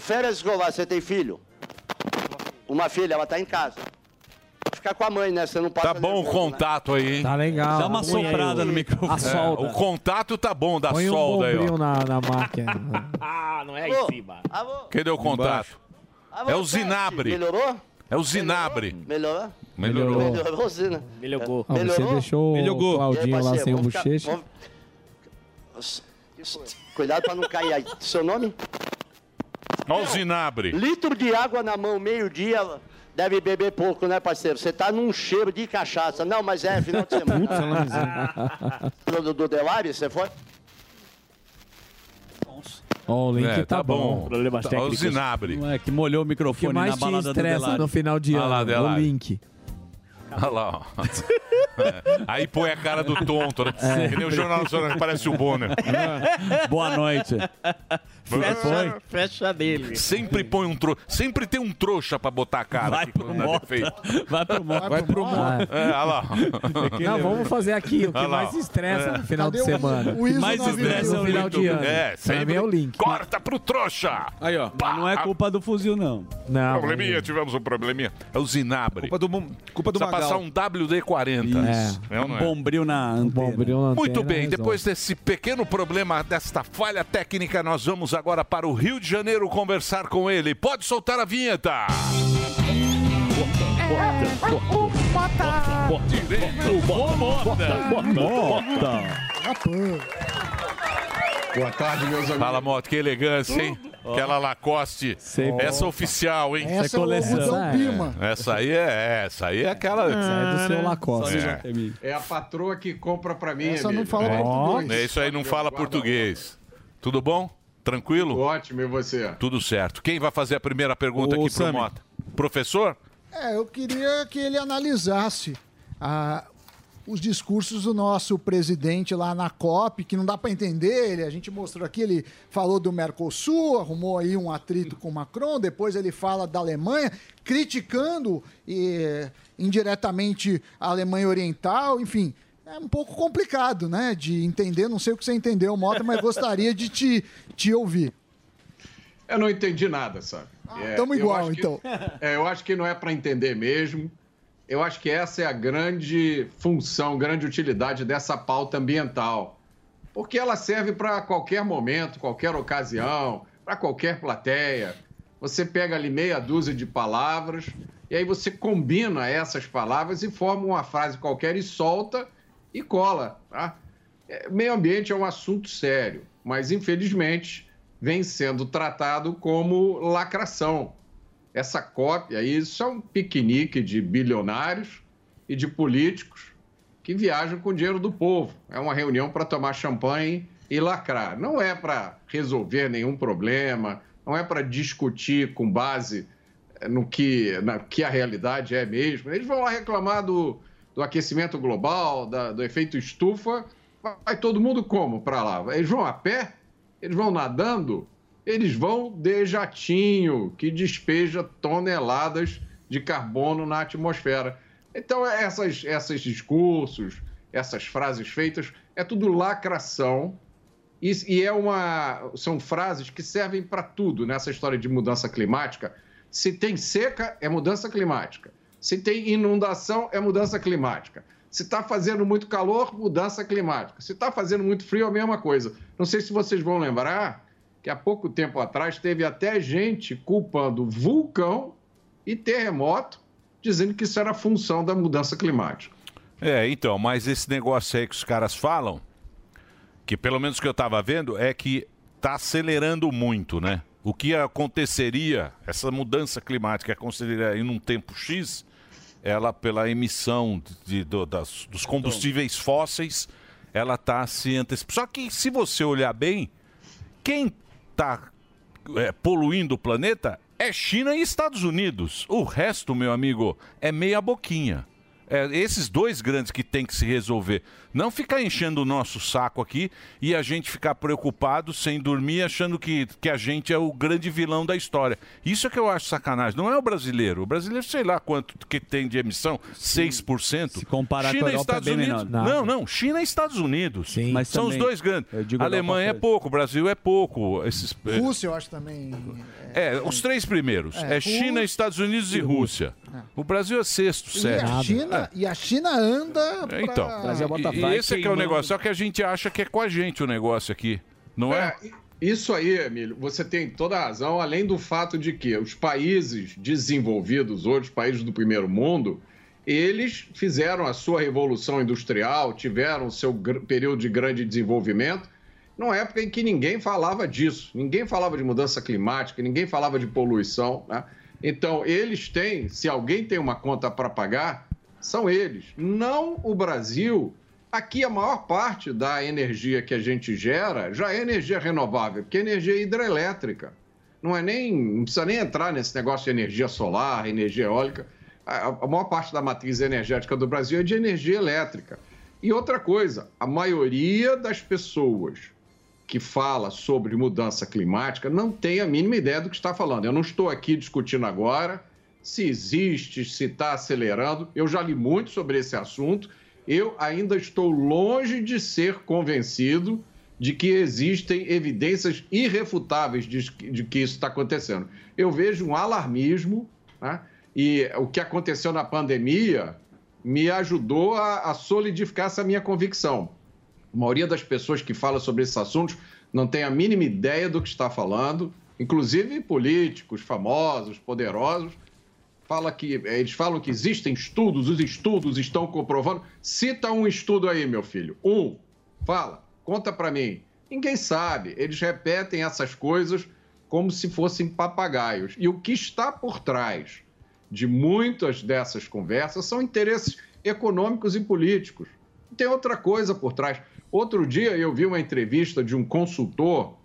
Férias escolar, você tem filho? Uma filha, ela tá em casa. Fica com a mãe, né? Você não passa Tá bom o nervoso, né? contato aí, hein? Tá legal. Dá uma Põe aí soprada o- no microfone. A solda. É, o contato tá bom da Põe um solda aí, bombril ó. na, na máquina. Ah, não é em cima. Cadê o contato? É o Zinabre. Melhorou? É o Zinabre. Melhorou? Melhorou. Melhorou, Zina. Melhorou. Ah, você deixou Melhorou. o Claudinho aí, lá sem o ficar- bochecha. vamos- Cuidado pra não cair aí. Seu nome? Olha o Zinabre. Litro de água na mão, meio-dia, deve beber pouco, né, parceiro? Você tá num cheiro de cachaça. Não, mas é final de semana. do, do, do Delari, você foi? Ó, o link É, tá, bom. Problemas Tá, Olha o técnicos. Zinabre. Não é que molhou o O que microfone mais na te balada do estressa Delari. no final de lá, ano? o Delari. link. Olha lá, ó. Aí põe a cara do tonto, né? É. Que nem o Jornal Nacional que parece o Bonner. Boa noite. Fecha, fecha dele. Sempre põe um trouxa. Sempre tem um trouxa pra botar a cara. Vai aqui pro dá Mota. defeito. Vai pro Mota. Vai pro. Ah, É, olha lá. Não, vamos fazer aqui o que mais estressa É. no final Cadê de o- semana. o ISO Mais 9000? estressa no final de ano. É, sempre. é o link. Corta pro trouxa. Aí, ó. Mas não é culpa do fuzil, não. Não, Probleminha, tivemos um probleminha. É o Zinabre. Culpa do, culpa do Magal. Passar um WD-40. É. É não Um é? bombril na antena. bombril na Muito antena bem, resolve. depois desse pequeno problema, desta falha técnica, nós vamos agora para o Rio de Janeiro conversar com ele. Pode soltar a vinheta. Direito do Mota. Boa tarde, meus amigos. Fala, Moto, que elegância, hein? Aquela Lacoste, essa oficial, hein? Essa é coleção. É. Pima. Essa aí é, essa aí é aquela. Essa é do seu Lacoste. É. É a patroa que compra pra mim. Essa não Emílio. fala É. português. É, Isso aí não fala português. Tudo bom? Tranquilo? Ótimo, e você? Tudo certo. Quem vai fazer a primeira pergunta O aqui pro Sami. Mota? Professor? É, eu queria que ele analisasse ah, os discursos do nosso presidente lá na COP, que não dá para entender. Ele, a gente mostrou aqui, ele falou do Mercosul, arrumou aí um atrito com o Macron, depois ele fala da Alemanha, criticando eh, indiretamente a Alemanha Oriental, enfim. É um pouco complicado, né, de entender. Não sei o que você entendeu, Mota, mas gostaria de te, te ouvir. Eu não entendi nada, sabe? É, tamo eu igual, acho que- então. é, eu acho que não é para entender mesmo. Eu acho que essa é a grande função, grande utilidade dessa pauta ambiental. Porque ela serve para qualquer momento, qualquer ocasião, para qualquer plateia. Você pega ali meia dúzia de palavras e aí você combina essas palavras e forma uma frase qualquer e solta e cola. Tá? É, meio ambiente é um assunto sério, mas infelizmente vem sendo tratado como lacração. Essa cópia, isso é um piquenique de bilionários e de políticos que viajam com o dinheiro do povo. É uma reunião para tomar champanhe e lacrar. Não é para resolver nenhum problema, não é para discutir com base eh, no que, na, que a realidade é mesmo. Eles vão lá reclamar do, do aquecimento global, da- do efeito estufa. Vai todo mundo como para lá? Eles vão a pé? Eles vão nadando? Eles vão de jatinho, que despeja toneladas de carbono na atmosfera. Então, essas, esses discursos, essas frases feitas, é tudo lacração. E, e é uma, são frases que servem para tudo nessa história de mudança climática. Se tem seca, é mudança climática. Se tem inundação, é mudança climática. Se está fazendo muito calor, mudança climática. Se está fazendo muito frio, é a mesma coisa. Não sei se vocês vão lembrar que há pouco tempo atrás teve até gente culpando vulcão e terremoto, dizendo que isso era função da mudança climática. É, então, mas esse negócio aí que os caras falam, que pelo menos que eu tava vendo, é que tá acelerando muito, né? O que aconteceria, essa mudança climática aconteceria em um tempo X, ela pela emissão de, do- das- dos combustíveis fósseis, ela tá se antecipando. Só que se você olhar bem, quem tá é, poluindo o planeta é China e Estados Unidos. O resto, meu amigo, é meia boquinha. É, esses dois grandes que tem que se resolver. Não ficar enchendo o nosso saco aqui e a gente ficar preocupado, sem dormir, achando que, que a gente é o grande vilão da história. Isso é que eu acho sacanagem. Não é o brasileiro. O brasileiro, sei lá quanto que tem de emissão, 6%. Se comparar com a China Europa, Estados é bem Unidos. menor. Não, não. China e Estados Unidos. Mas São também, os dois grandes. Alemanha é pouco, o Brasil é pouco. Esses, Rússia, eu acho também. é, os três primeiros. É, É, China, Rússia Estados Unidos e Rússia. O Brasil é sexto, E a, sétimo. China, e a China anda. Pra... Então, e, e esse é que é o negócio. Só que a gente acha que é com a gente o negócio aqui. Não é? Isso aí, Emílio, você tem toda a razão, além do fato de que os países desenvolvidos, outros países do primeiro mundo, eles fizeram a sua revolução industrial, tiveram o seu período de grande desenvolvimento, numa época em que ninguém falava disso, ninguém falava de mudança climática, ninguém falava de poluição. Né? Então, eles têm, se alguém tem uma conta para pagar, são eles, não o Brasil. Aqui a maior parte da energia que a gente gera já é energia renovável, porque é energia hidrelétrica. Não é nem, não precisa nem entrar nesse negócio de energia solar, energia eólica. A, a maior parte da matriz energética do Brasil é de energia elétrica. E outra coisa, a maioria das pessoas que fala sobre mudança climática não tem a mínima ideia do que está falando. Eu não estou aqui discutindo agora se existe, se está acelerando. Eu já li muito sobre esse assunto. Eu ainda estou longe de ser convencido de que existem evidências irrefutáveis de, de que isso está acontecendo. Eu vejo um alarmismo, né? e o que aconteceu na pandemia me ajudou a, a solidificar essa minha convicção. A maioria das pessoas que fala sobre esses assuntos não tem a mínima ideia do que está falando, inclusive políticos famosos, poderosos, fala que eles falam que existem estudos, os estudos estão comprovando. Cita um estudo aí, meu filho. Um. Fala, conta para mim. Ninguém sabe. Eles repetem essas coisas como se fossem papagaios. E o que está por trás de muitas dessas conversas são interesses econômicos e políticos. Tem outra coisa por trás. Outro dia eu vi uma entrevista de um consultor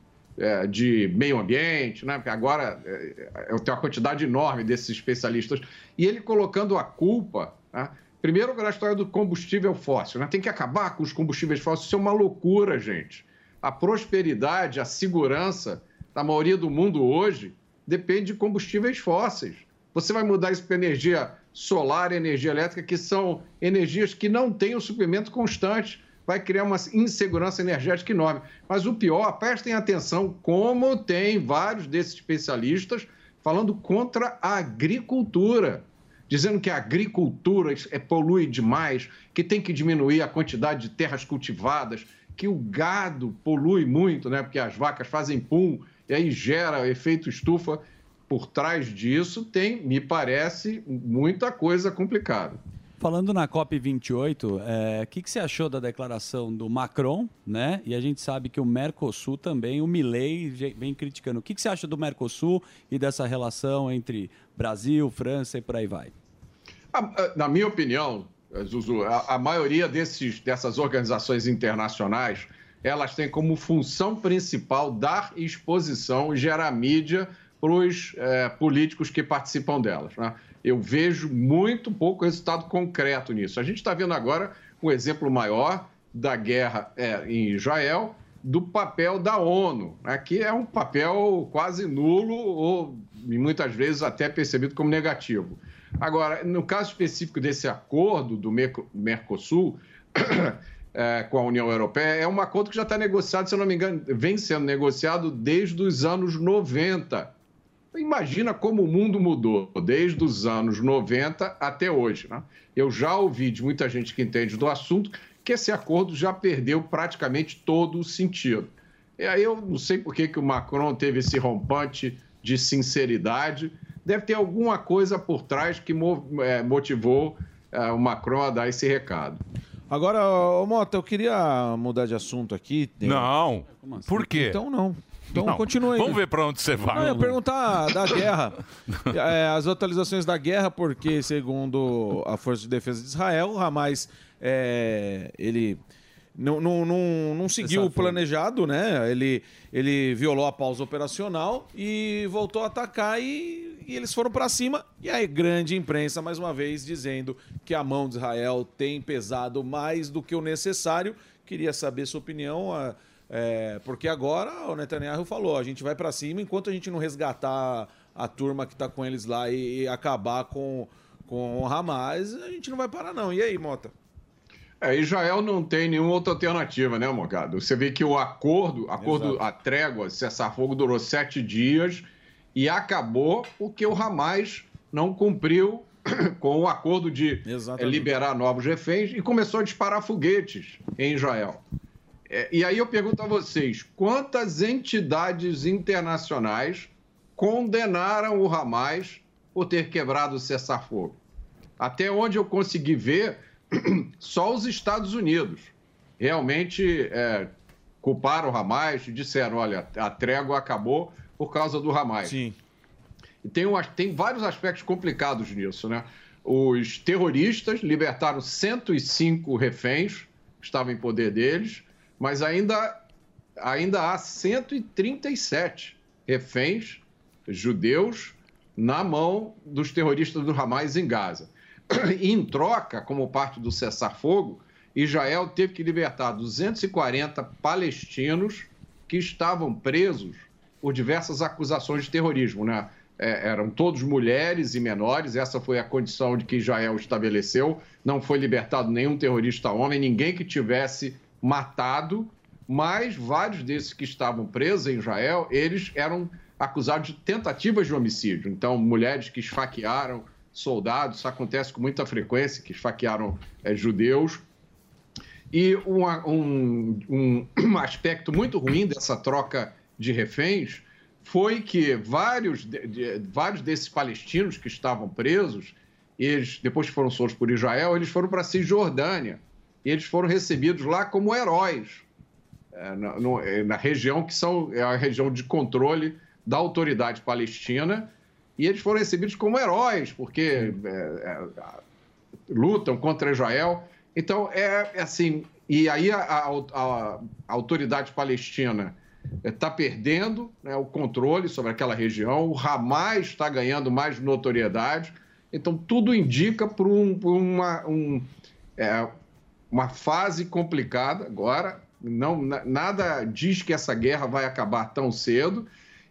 é, de meio ambiente, né? porque agora é, eu tenho uma quantidade enorme desses especialistas, e ele colocando a culpa. Né? Primeiro, a história do combustível fóssil. Né? Tem que acabar com os combustíveis fósseis. Isso é uma loucura, gente. A prosperidade, a segurança da maioria do mundo hoje depende de combustíveis fósseis. Você vai mudar isso para energia solar energia elétrica, que são energias que não têm o suprimento constante. Vai criar uma insegurança energética enorme. Mas o pior, prestem atenção, como tem vários desses especialistas falando contra a agricultura, dizendo que a agricultura é, polui demais, que tem que diminuir a quantidade de terras cultivadas, que o gado polui muito, né? Porque as vacas fazem pum e aí gera efeito estufa. Por trás disso tem, me parece, muita coisa complicada. Falando na COP28, o é, que, que você achou da declaração do Macron, né? E a gente sabe que o Mercosul também, o Milley vem criticando. O que, que você acha do Mercosul e dessa relação entre Brasil, França e por aí vai? Na minha opinião, Zuzu, a, a maioria desses, dessas organizações internacionais, elas têm como função principal dar exposição gerar mídia para os é, políticos que participam delas. Né? Eu vejo muito pouco resultado concreto nisso. A gente está vendo agora um exemplo maior da guerra é, em Israel, do papel da ONU, né? que é um papel quase nulo ou muitas vezes até percebido como negativo. Agora, no caso específico desse acordo do Mercosul é, com a União Europeia, é um acordo que já está negociado, se eu não me engano, vem sendo negociado desde os anos 90. Imagina como o mundo mudou desde os anos 90 até hoje. Né? Eu já ouvi de muita gente que entende do assunto que esse acordo já perdeu praticamente todo o sentido. E aí eu não sei por que, que o Macron teve esse rompante de sinceridade. Deve ter alguma coisa por trás que é, motivou é, o Macron a dar esse recado. Agora, ô, Mota, eu queria mudar de assunto aqui. Não. Por quê? Então não. Então Não. continua aí. Vamos ver para onde você vai. Não, eu ia perguntar da guerra. É, as atualizações da guerra, porque, segundo a Força de Defesa de Israel, o Hamas, é, ele não, não, não, não seguiu o planejado, né? Ele, ele violou a pausa operacional e voltou a atacar e, e eles foram para cima. E aí, grande imprensa, mais uma vez, dizendo que a mão de Israel tem pesado mais do que o necessário. Queria saber sua opinião. ah, é, porque agora o Netanyahu falou: a gente vai para cima enquanto a gente não resgatar a turma que tá com eles lá e, e acabar com, com o Hamas, a gente não vai parar, não. E aí, Mota? É, Israel não tem nenhuma outra alternativa, né, Morgado? Você vê que o acordo, acordo Exato. a trégua, cessar-fogo durou sete dias e acabou porque o Hamas não cumpriu com o acordo de eh, liberar novos reféns e começou a disparar foguetes em Israel. É, e aí eu pergunto a vocês, quantas entidades internacionais condenaram o Hamas por ter quebrado o cessar-fogo? Até onde eu consegui ver, só os Estados Unidos realmente é, culparam o Hamas e disseram: olha, a trégua acabou por causa do Hamas. Sim. E tem, um, tem vários aspectos complicados nisso, né? Os terroristas libertaram 105 reféns que estavam em poder deles, mas ainda, ainda há 137 reféns judeus na mão dos terroristas do Hamas em Gaza. E em troca, como parte do cessar-fogo, Israel teve que libertar 240 palestinos que estavam presos por diversas acusações de terrorismo, né? É, eram todos mulheres e menores, essa foi a condição de que Israel estabeleceu. Não foi libertado nenhum terrorista homem, ninguém que tivesse matado, mas vários desses que estavam presos em Israel, eles eram acusados de tentativas de homicídio. Então, mulheres que esfaquearam soldados, isso acontece com muita frequência, que esfaquearam é, judeus. E um, um, um aspecto muito ruim dessa troca de reféns foi que vários, de, de, vários desses palestinos que estavam presos, eles, depois que foram soltos por Israel, eles foram para a Cisjordânia. E eles foram recebidos lá como heróis, é, na, no, na, região que são, é a região de controle da autoridade palestina e eles foram recebidos como heróis, porque é, é, lutam contra Israel. Então, é, é assim. E aí a, a- a- autoridade palestina está perdendo né, o controle sobre aquela região, o Hamas está ganhando mais notoriedade. Então, tudo indica para um, por uma, um, é, uma fase complicada agora. Não, na- nada diz que essa guerra vai acabar tão cedo.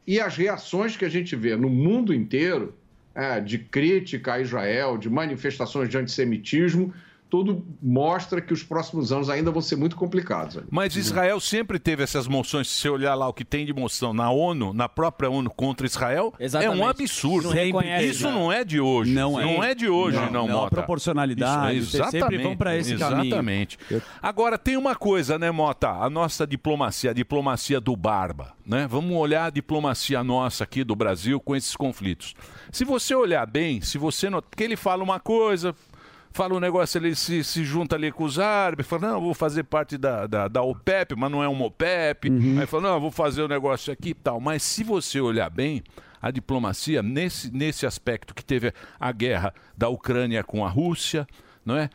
E as reações que a gente vê no mundo inteiro, é, de crítica a Israel, de manifestações de antissemitismo, tudo mostra que os próximos anos ainda vão ser muito complicados. ali. Mas Israel sempre teve essas moções. Se você olhar lá o que tem de moção na ONU, na própria ONU contra Israel, é Exatamente. um absurdo. Não Isso né? não é de hoje. Não é. Não é de hoje, Não, não, não, a Mota. proporcionalidade, Isso, vocês sempre vão pra esse caminho. Exatamente. Agora, tem uma coisa, né, Mota? A nossa diplomacia, a diplomacia do Barba, né? Vamos olhar a diplomacia nossa aqui do Brasil com esses conflitos. Se você olhar bem, se você not... porque ele fala uma coisa, fala um negócio, ele se, se junta ali com os árabes, fala, não, vou fazer parte da, da, da OPEP, mas não é uma OPEP. Aí fala, não, eu vou fazer o negócio aqui e tal. Mas se você olhar bem, a diplomacia, nesse, nesse aspecto que teve a guerra da Ucrânia com a Rússia, não é?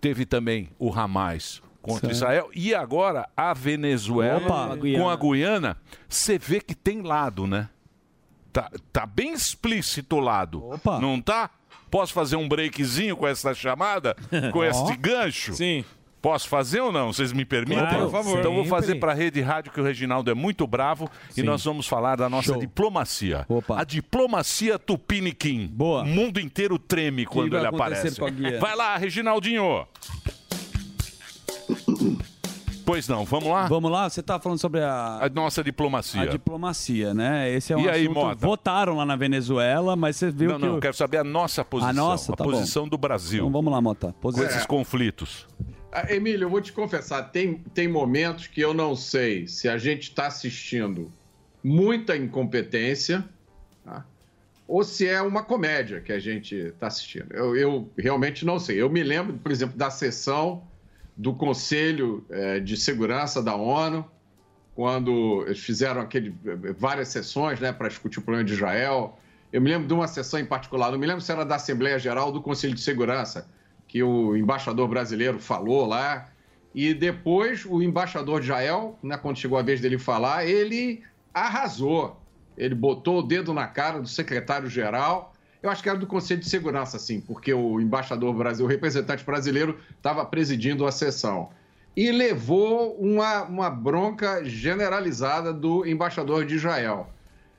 Teve também o Hamas contra Certo. Israel e agora a Venezuela Opa, a com a Guiana. Você vê que tem lado, né? Tá, tá bem explícito o lado. Não tá? Posso fazer um breakzinho com essa chamada? Com Ó. esse gancho? Sim. Posso fazer ou não? Vocês me permitem? Claro, por favor. Então vou fazer para a Rede Rádio que o Reginaldo é muito bravo e Sim. nós vamos falar da nossa Show. diplomacia. A diplomacia tupiniquim. Boa. O mundo inteiro treme quando ele aparece. Vai lá, Reginaldinho. Pois não, vamos lá? Vamos lá, você tá falando sobre a... A nossa diplomacia. A diplomacia, né? Esse é um E aí, assunto... Mota? Votaram lá na Venezuela, mas você viu não, que... não, o- quero saber a nossa posição. A nossa, tá bom. posição do Brasil. Então vamos lá, Mota. Com Posição. esses conflitos. Ah, Emílio, eu vou te confessar, tem, tem momentos que eu não sei se a gente está assistindo muita incompetência tá? ou se é uma comédia que a gente está assistindo. Eu, eu realmente não sei. Eu me lembro, por exemplo, da sessão do Conselho eh, de Segurança da ONU, quando eles fizeram aquele, várias sessões né, para discutir o problema de Israel. Eu me lembro de uma sessão em particular, não me lembro se era da Assembleia Geral ou do Conselho de Segurança, que o embaixador brasileiro falou lá. E depois o embaixador de Israel, né, quando chegou a vez dele falar, ele arrasou. Ele botou o dedo na cara do secretário-geral. Eu acho que era do Conselho de Segurança, sim, porque o embaixador brasileiro, o representante brasileiro, estava presidindo a sessão. E levou uma, uma bronca generalizada do embaixador de Israel.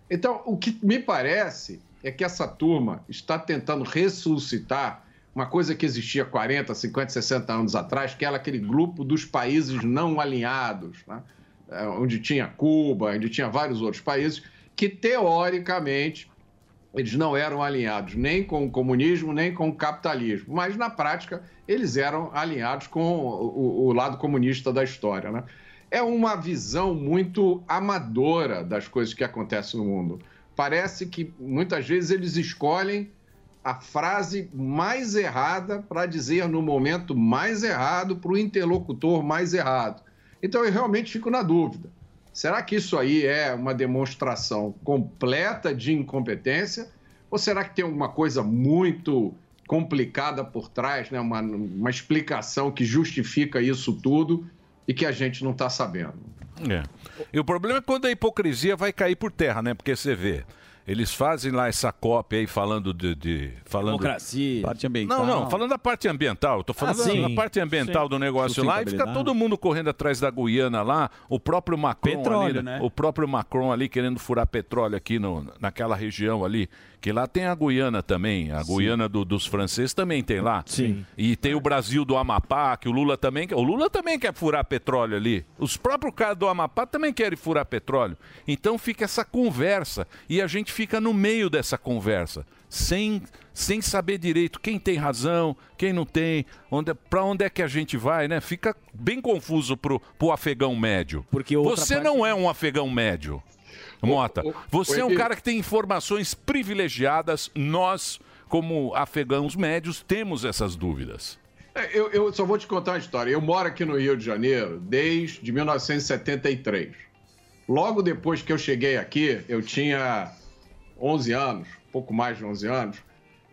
Então, o que me parece é que essa turma está tentando ressuscitar uma coisa que existia 40, 50, 60 anos atrás, que era aquele grupo dos países não alinhados, né? É, onde tinha Cuba, onde tinha vários outros países, que teoricamente eles não eram alinhados nem com o comunismo, nem com o capitalismo, mas na prática eles eram alinhados com o, o lado comunista da história. Né? É uma visão muito amadora das coisas que acontecem no mundo. Parece que muitas vezes eles escolhem a frase mais errada para dizer no momento mais errado para o interlocutor mais errado. Então eu realmente fico na dúvida. Será que isso aí é uma demonstração completa de incompetência? Ou será que tem alguma coisa muito complicada por trás, né? uma, uma explicação que justifica isso tudo e que a gente não está sabendo? É. E o problema é quando a hipocrisia vai cair por terra, né? Porque você vê, eles fazem lá essa cópia aí falando de. de falando... Democracia. Parte ambiental. Não, não, falando da parte ambiental. Eu tô falando Ah, da- sim. da parte ambiental Sim. do negócio lá e fica todo mundo correndo atrás da Guiana lá. O próprio Macron Petróleo, ali, né? O próprio Macron ali querendo furar petróleo aqui no, naquela região ali. Que lá tem a Guiana também. A Guiana do- dos franceses também tem lá. Sim. E tem o Brasil do Amapá, que o Lula também quer. O Lula também quer furar petróleo ali. Os próprios caras do Amapá também querem furar petróleo. Então fica essa conversa. E a gente fica no meio dessa conversa. Sem, sem saber direito quem tem razão, quem não tem, onde, para onde é que a gente vai, né? Fica bem confuso pro, pro afegão médio. Porque Você parte- não é um afegão médio, Mota. Você é um cara que tem informações privilegiadas. Nós, como afegãos médios, temos essas dúvidas. É, Eu, eu só vou te contar uma história. Eu moro aqui no Rio de Janeiro desde 1973. Logo depois que eu cheguei aqui, eu tinha 11 anos, pouco mais de 11 anos,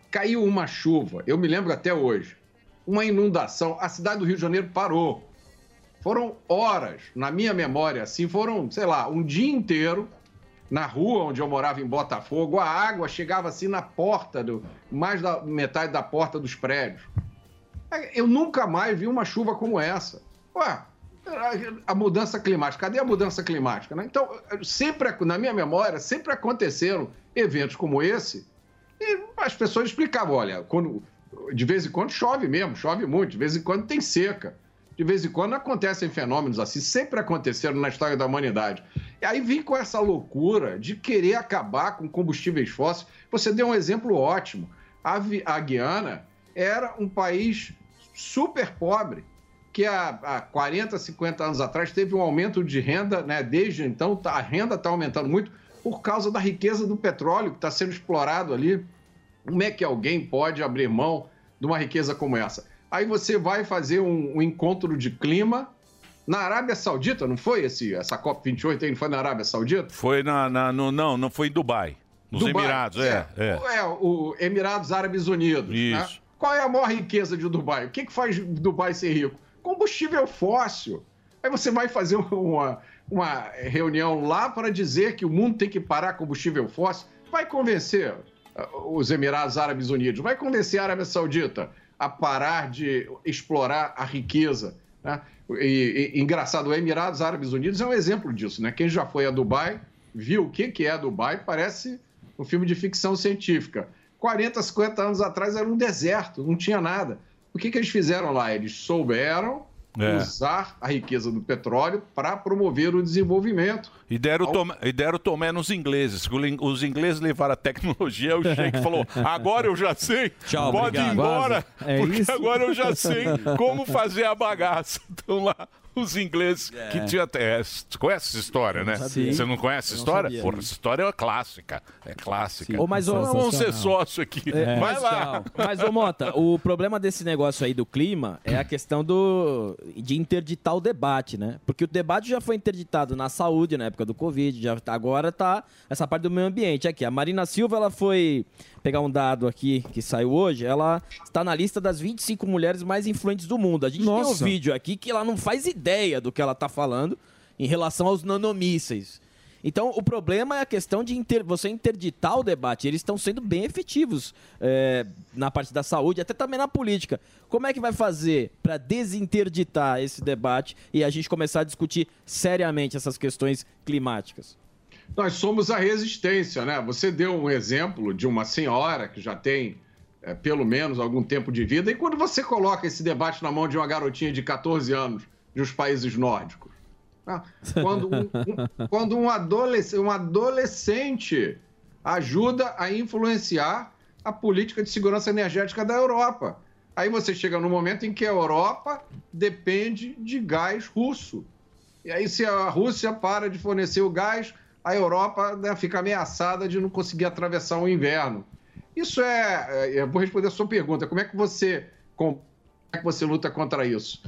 caiu uma chuva, eu me lembro até hoje, uma inundação, a cidade do Rio de Janeiro parou. Foram horas, na minha memória, assim, foram, sei lá, um dia inteiro na rua onde eu morava em Botafogo, a água chegava assim na porta, do, mais da metade da porta dos prédios. Eu nunca mais vi uma chuva como essa. Ué, a mudança climática, cadê a mudança climática? né? Então, sempre, na minha memória, sempre aconteceram eventos como esse e as pessoas explicavam, olha, quando, de vez em quando chove mesmo, chove muito, de vez em quando tem seca. De vez em quando acontecem fenômenos assim, sempre aconteceram na história da humanidade. E aí vim com essa loucura de querer acabar com combustíveis fósseis. Você deu um exemplo ótimo. A, a Guiana era um país super pobre, que há, há 40, 50 anos atrás teve um aumento de renda, né? Desde então, tá- a renda está aumentando muito por causa da riqueza do petróleo que está sendo explorado ali. Como é que alguém pode abrir mão de uma riqueza como essa? Aí você vai fazer um, um encontro de clima na Arábia Saudita, não foi esse, essa COP28 aí? Não foi na Arábia Saudita? Foi na, na- no, não, não foi em Dubai. Nos Dubai, Emirados, é. é. É, o Emirados Árabes Unidos. né? Isso. Qual é a maior riqueza de Dubai? O que, que faz Dubai ser rico? Combustível fóssil. Aí você vai fazer uma, uma reunião lá para dizer que o mundo tem que parar combustível fóssil. Vai convencer uh, os Emirados Árabes Unidos, vai convencer a Arábia Saudita a parar de explorar a riqueza. Né? E, e- engraçado, o Emirados Árabes Unidos é um exemplo disso. Né? Quem já foi a Dubai viu o que, que é Dubai, parece um filme de ficção científica. 40, 50 anos atrás era um deserto, não tinha nada. O que, que eles fizeram lá? Eles souberam É. usar a riqueza do petróleo para promover o desenvolvimento. E deram, tomé, e deram tomé nos ingleses. Os ingleses levaram a tecnologia, o Sheik falou: agora eu já sei, Tchau, pode ir obrigado. embora, É porque isso? agora eu já sei como fazer a bagaça. Estão lá os ingleses que É. tinha até. Você conhece essa história, né? sabia. Você não conhece essa história? sabia. Porra, essa história é clássica. É clássica. Ô, mas, ô, Vamos ser sócio aqui. É, Vai mas, lá. Mas, ô Mota, o problema desse negócio aí do clima é a questão do, de interditar o debate, né? Porque o debate já foi interditado na saúde, na época do Covid, já tá- agora tá essa parte do meio ambiente. Aqui, a Marina Silva, ela foi pegar um dado aqui que saiu hoje, ela está na lista das 25 mulheres mais influentes do mundo. A gente tem um Nossa. vídeo aqui que ela não faz ideia do que ela tá falando em relação aos nanomísseis. Então, o problema é a questão de inter- você interditar o debate. Eles estão sendo bem efetivos é, na parte da saúde, até também na política. Como é que vai fazer para desinterditar esse debate e a gente começar a discutir seriamente essas questões climáticas? Nós somos a resistência, né? Você deu um exemplo de uma senhora que já tem é, pelo menos algum tempo de vida, e quando você coloca esse debate na mão de uma garotinha de 14 anos de uns países nórdicos, né? quando, um, um- quando um, adolescente, um adolescente ajuda a influenciar a política de segurança energética da Europa. Aí você chega no momento em que a Europa depende de gás russo. E aí, se a Rússia para de fornecer o gás, a Europa né, fica ameaçada de não conseguir atravessar o inverno. Isso é. é, Eu vou responder a sua pergunta. Como é que você, como é que você luta contra isso?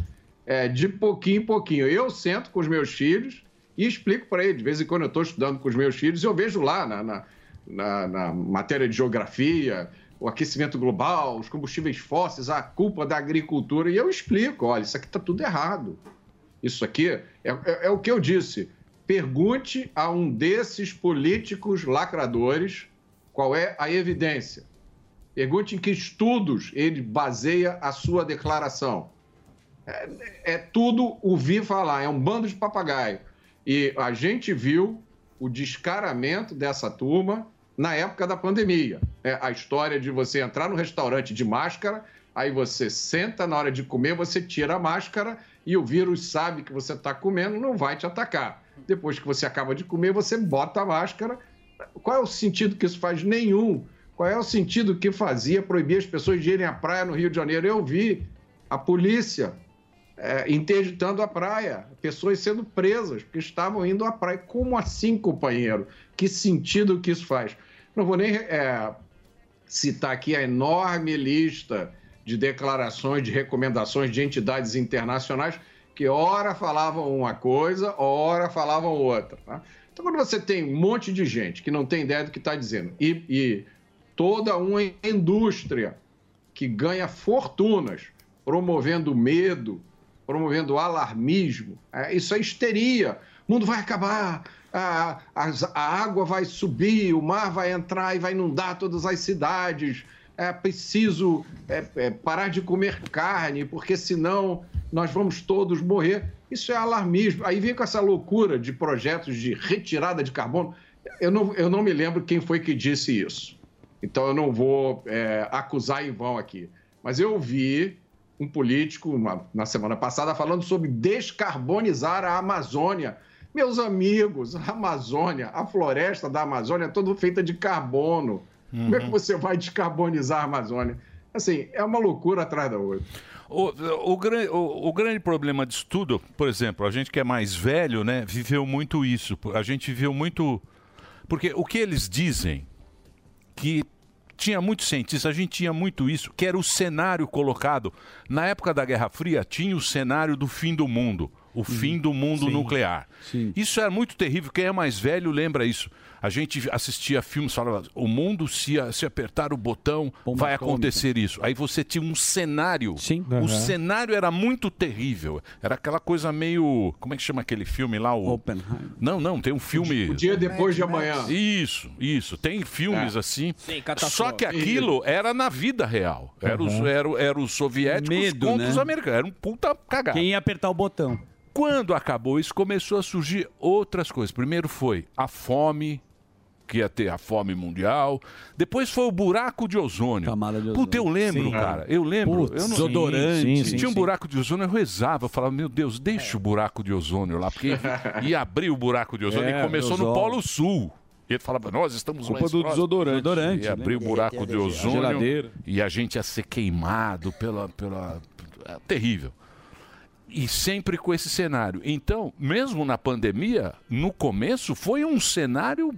É, de pouquinho em pouquinho. Eu sento com os meus filhos e explico para eles. De vez em quando eu estou estudando com os meus filhos, eu vejo lá na, na, na- na matéria de geografia, o aquecimento global, os combustíveis fósseis, a culpa da agricultura, e eu explico: olha, isso aqui está tudo errado. Isso aqui é, é- é o que eu disse. Pergunte a um desses políticos lacradores qual é a evidência. Pergunte em que estudos ele baseia a sua declaração. É, é tudo ouvir falar, é um bando de papagaio. E a gente viu o descaramento dessa turma na época da pandemia. É a história de você entrar no restaurante de máscara, aí você senta na hora de comer, você tira a máscara e o vírus sabe que você está comendo, não vai te atacar. Depois que você acaba de comer, você bota a máscara. Qual é o sentido que isso faz? Nenhum. Qual é o sentido que fazia proibir as pessoas de irem à praia no Rio de Janeiro? Eu vi a polícia é, interditando a praia, pessoas sendo presas porque estavam indo à praia. Como assim, companheiro? Que sentido que isso faz? Não vou nem é, citar aqui a enorme lista de declarações, de recomendações de entidades internacionais que ora falavam uma coisa, ora falavam outra. tá? Então, quando você tem um monte de gente que não tem ideia do que está dizendo e, e toda uma indústria que ganha fortunas promovendo medo, promovendo alarmismo, é, isso é histeria. O mundo vai acabar, a, as- a água vai subir, o mar vai entrar e vai inundar todas as cidades. É preciso é, é, parar de comer carne, porque senão nós vamos todos morrer. Isso é alarmismo. Aí vem com essa loucura de projetos de retirada de carbono. Eu não, eu não me lembro quem foi que disse isso. Então eu não vou é, acusar em vão aqui. Mas eu vi um político uma- na semana passada falando sobre descarbonizar a Amazônia. Meus amigos, a Amazônia, a floresta da Amazônia é toda feita de carbono. Como é que Uhum. você vai descarbonizar a Amazônia? Assim, é uma loucura atrás da outra. O, o, o- o grande problema disso tudo, por exemplo, a gente que é mais velho, né, viveu muito isso. A gente viveu muito. Porque o que eles dizem que tinha muitos cientistas, a gente tinha muito isso, que era o cenário colocado. Na época da Guerra Fria, tinha o cenário do fim do mundo, o fim do mundo nuclear. Isso era muito terrível. Quem é mais velho lembra isso. A gente assistia filmes falava, o mundo se, a- se apertar o botão vai acontecer isso. Aí você tinha um cenário. Sim. O Aham. cenário era muito terrível. Era aquela coisa meio, como é que chama aquele filme lá? O Oppenheimer. Não, não, tem um filme. O Dia Depois de Amanhã. Isso, isso. Tem filmes É. assim. Sim. Só que aquilo era na vida real. Era, os, Uhum. era, era os soviéticos Medo, contra né? os americanos. Era um puta cagado. Quem ia apertar o botão? Quando acabou isso, começou a surgir outras coisas. Primeiro foi a fome, que ia ter a fome mundial. Depois foi o buraco de ozônio. Puta, eu lembro, Sim. cara. Eu lembro. Putz, eu não... desodorante. Sim, sim, Tinha um buraco de ozônio, eu rezava. Eu falava, meu Deus, deixa o buraco de ozônio lá. Porque ia abrir o buraco de ozônio É, e começou no ozônio. Polo Sul. E ele falava, nós estamos Culpa mais do próximos. desodorante. Desodorante, E abriu o buraco de A ozônio. geladeira. E a gente ia ser queimado pela... pela... é terrível. E sempre com esse cenário. Então, mesmo na pandemia, no começo foi um cenário.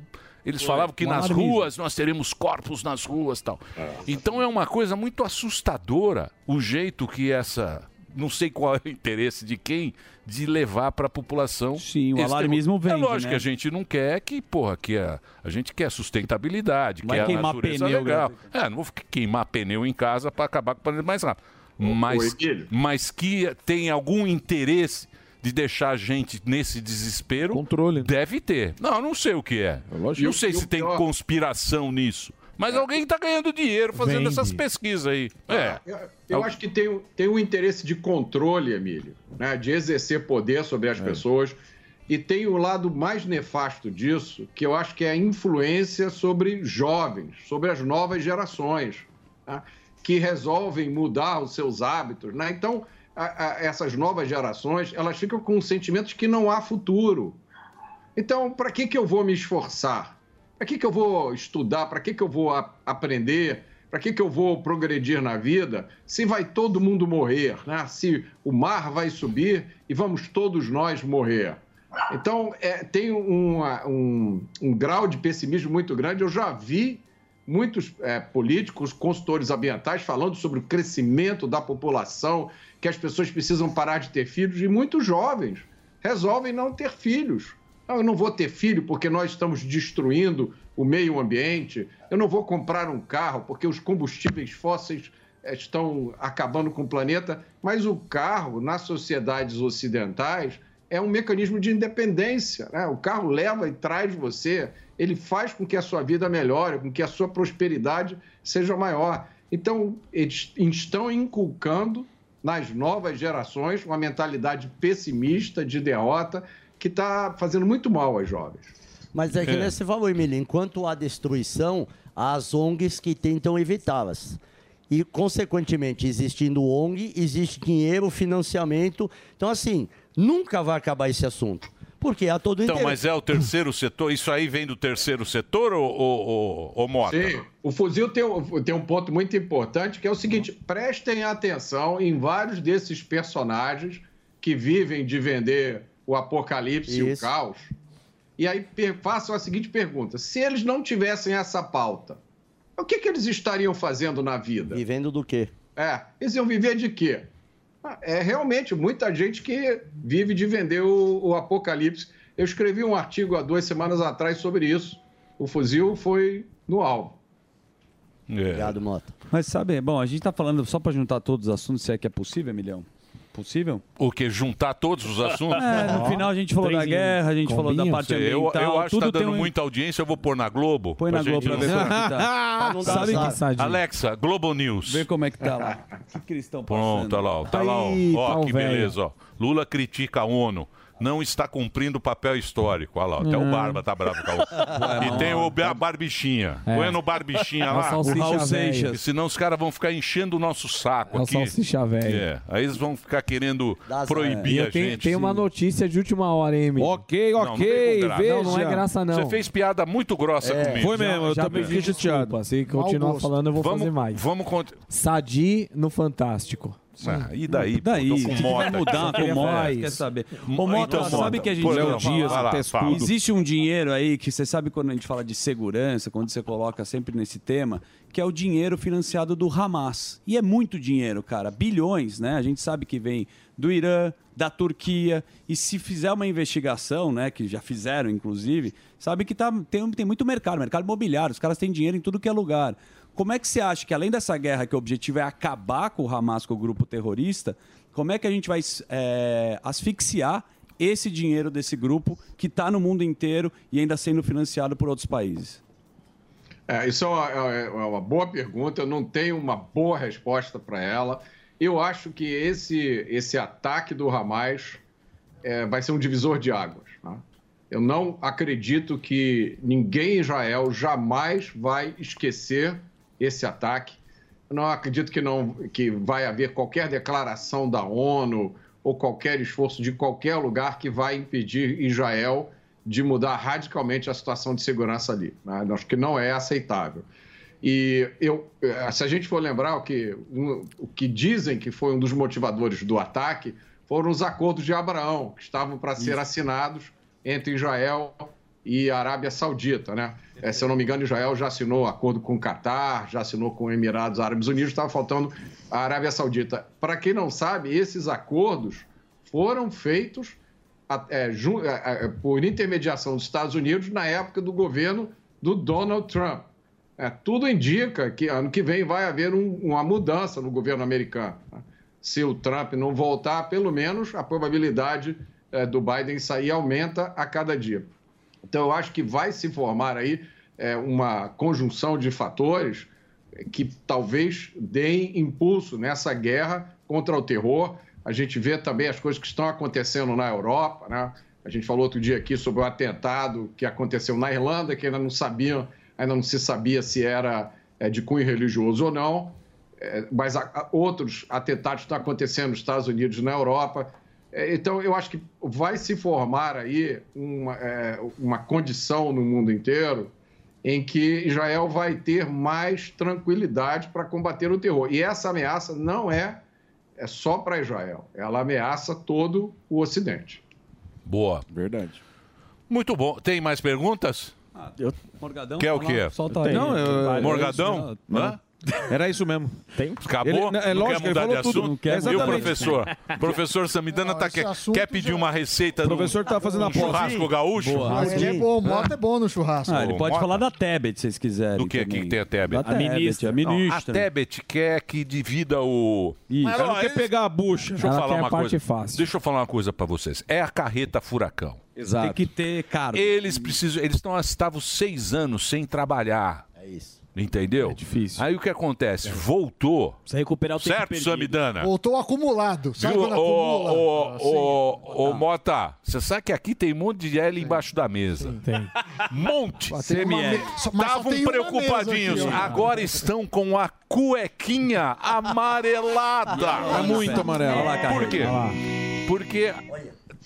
Eles Foi, falavam que nas ruas nós teremos corpos nas ruas tal. Então é uma coisa muito assustadora o jeito que essa. Não sei qual é o interesse de quem de levar para a população. Sim, o alarmismo vende, É lógico né? que a gente não quer que, porra, que a, a gente quer sustentabilidade, Vai quer a queimar natureza pneu, legal. né? É, não vou queimar pneu em casa para acabar com o planeta mais rápido. Mas, mas que tem algum interesse de deixar a gente nesse desespero. Controle. Deve ter. Não, não sei o que é. lógico. Não sei se tem pior- conspiração nisso. Mas alguém está ganhando dinheiro fazendo Vende. essas pesquisas aí. É. Eu, eu acho que tem, um- tem um interesse de controle, Emílio, né? de exercer poder sobre as pessoas. E tem o lado mais nefasto disso, que eu acho que é a influência sobre jovens, sobre as novas gerações, tá? que resolvem mudar os seus hábitos. Né? Então, a- a- essas novas gerações, elas ficam com sentimentos que não há futuro. Então, para que, que eu vou me esforçar? Para que, que eu vou estudar? Para que, que eu vou aprender? Para que, que eu vou progredir na vida se vai todo mundo morrer? Né? Se o mar vai subir e vamos todos nós morrer? Então, é, tem uma- um, um grau de pessimismo muito grande. Eu já vi muitos é, políticos, consultores ambientais falando sobre o crescimento da população, que as pessoas precisam parar de ter filhos, e muitos jovens resolvem não ter filhos. Não, eu não vou ter filho porque nós estamos destruindo o meio ambiente. Eu não vou comprar um carro porque os combustíveis fósseis eh, estão acabando com o planeta. Mas o carro, nas sociedades ocidentais, é um mecanismo de independência. né? O carro leva e traz você, ele faz com que a sua vida melhore, com que a sua prosperidade seja maior. Então, eles estão inculcando nas novas gerações uma mentalidade pessimista, de derrota, que está fazendo muito mal aos jovens. Mas é que É. você falou, Emílio, enquanto há destruição, há as ONGs que tentam evitá-las. E, consequentemente, existindo ONG, existe dinheiro, financiamento. Então, assim, nunca vai acabar esse assunto. Porque há todo Então, interesse. mas é o terceiro setor? Isso aí vem do terceiro setor ou, ou, ou, ou Mota? Sim, o fuzil tem, um- tem um ponto muito importante que é o seguinte: prestem atenção em vários desses personagens que vivem de vender o apocalipse e o Isso. caos. E aí façam a seguinte pergunta: se eles não tivessem essa pauta, o que, que eles estariam fazendo na vida? Vivendo do quê? É, eles iam viver de quê? É realmente muita gente que vive de vender o, o apocalipse. Eu escrevi um artigo há duas semanas atrás sobre isso. O fuzil foi no alvo. Obrigado, Mota. Mas sabe, bom, a gente tá falando só para juntar todos os assuntos, se é que é possível, Emilhão? Possível? O que? Juntar todos os assuntos? É, no final a gente falou da guerra, a gente falou da parte Sei, eu, ambiental. eu acho que tá dando um- muita audiência, eu vou pôr na Globo. Põe na pra Globo gente pra ver não- como é que tá. Não dar Sabe que-. Alexa, Globo News. Vê como é que tá lá. O que, que eles estão passando? Pronto, olha lá, ó, tá lá, ó, Aí, ó, tá que velho. beleza, ó. Lula critica a ONU. Não está cumprindo o papel histórico. Olha lá, até É. o Barba tá bravo com a ONU. E tem o a Barbichinha. É. Põe no Barbichinha É o lá. salsicha O Raul. Seixas. Senão os caras vão ficar enchendo o nosso saco É o aqui. salsicha velho. É, aí eles vão ficar querendo proibir a tenho, gente. tem uma notícia de última hora, hein, Emílio? Ok, Não, não tem com graça. Não, não é graça, não. Você fez piada muito grossa É, comigo. foi mesmo, eu Já- também já fiquei chateado. Se continuar Mau gosto. falando, eu vou Vamos- fazer mais. Vamos. Sadi no Fantástico. Ah, e daí? Daí, o com vai mudar com o isso. Quer saber? Então, Ô, Mota, Mota, sabe que a gente... Pô, Léo Dias, lá. Existe um dinheiro aí que você sabe quando a gente fala de segurança, quando você coloca sempre nesse tema, que é o dinheiro financiado do Hamas. E é muito dinheiro, cara. Bilhões, né? A gente sabe que vem do Irã, da Turquia. E se fizer uma investigação, né? Que já fizeram, inclusive, sabe que tá, tem, tem muito mercado, mercado imobiliário. Os caras têm dinheiro em tudo que é lugar. Como é que você acha que, além dessa guerra, que o objetivo é acabar com o Hamas, com o grupo terrorista, como é que a gente vai é, asfixiar esse dinheiro desse grupo que está no mundo inteiro e ainda sendo financiado por outros países? É, isso é uma, é uma boa pergunta, eu não tenho uma boa resposta para ela. Eu acho que esse, esse ataque do Hamas é, vai ser um divisor de águas. né? Eu não acredito que ninguém em Israel jamais vai esquecer esse ataque. Não acredito que, não, que vai haver qualquer declaração da ONU ou qualquer esforço de qualquer lugar que vai impedir Israel de mudar radicalmente a situação de segurança ali. Né? Acho que não é aceitável. E eu, se a gente for lembrar o que, um- o que dizem que foi um dos motivadores do ataque, foram os acordos de Abraão, que estavam para ser assinados entre Israel e Arábia Saudita. Né? Eh, se eu não me engano, Israel já assinou acordo com o Catar, já assinou com Emirados Árabes Unidos, estava faltando a Arábia Saudita. Para quem não sabe, esses acordos foram feitos é, é, é, por intermediação dos Estados Unidos na época do governo do Donald Trump. É, tudo indica que ano que vem vai haver um- uma mudança no governo americano. né? Se o Trump não voltar, pelo menos a probabilidade é, do Biden sair aumenta a cada dia. Então, eu acho que vai se formar aí é, uma conjunção de fatores que talvez deem impulso nessa guerra contra o terror. A gente vê também as coisas que estão acontecendo na Europa, né? A gente falou outro dia aqui sobre o atentado que aconteceu na Irlanda, que ainda não sabiam, ainda não se sabia se era é, de cunho religioso ou não. É, mas outros atentados estão acontecendo nos Estados Unidos, na Europa. É, Então, eu acho que vai se formar aí uma, é, uma condição no mundo inteiro em que Israel vai ter mais tranquilidade para combater o terror. E essa ameaça não é, é só para Israel, ela ameaça todo o Ocidente. Boa. Verdade. Muito bom. Tem mais perguntas? Morgadão? Quer o vamos quê? solta Eu aí. Não, eu- Morgadão? Não. Hã? Era isso mesmo. Tem? Acabou? Ele- não é lógico, quer ele mudar de assunto? Não quer. E o professor? professor Samidana tá, esse quer, pedir uma receita O professor tá fazendo um churrasco gaúcho? Boa. Ele é bom, o Mota é bom no churrasco. Ah, ele pode Mota. falar da Tebet, se vocês quiserem. Do que aqui também. que tem a Tebet? Da Tebet, a ministra. Não, a Tebet quer que divida o... Isso. Ela não Ó, quer esse- pegar a bucha. Deixa eu Ela falar a uma coisa. fácil. Deixa eu falar uma coisa pra vocês. É a carreta furacão. Tem que ter cargo. Eles precisam, eles estão estavam seis anos sem trabalhar. É isso. Entendeu? É difícil. Aí o que acontece? Voltou. Precisa recuperar o tempo Certo, perdido. Samidana? Voltou acumulado. Sabe Viu? quando Ô, acumula? ô, Assim, ô, ô, Mota, você sabe que aqui tem um monte de L embaixo da mesa. Tem. Monte. Ó, tem só Estavam uma preocupadinhos. aqui. Agora estão com a cuequinha amarelada. É muito amarelo. Olha lá, Por quê? Olha lá. Porque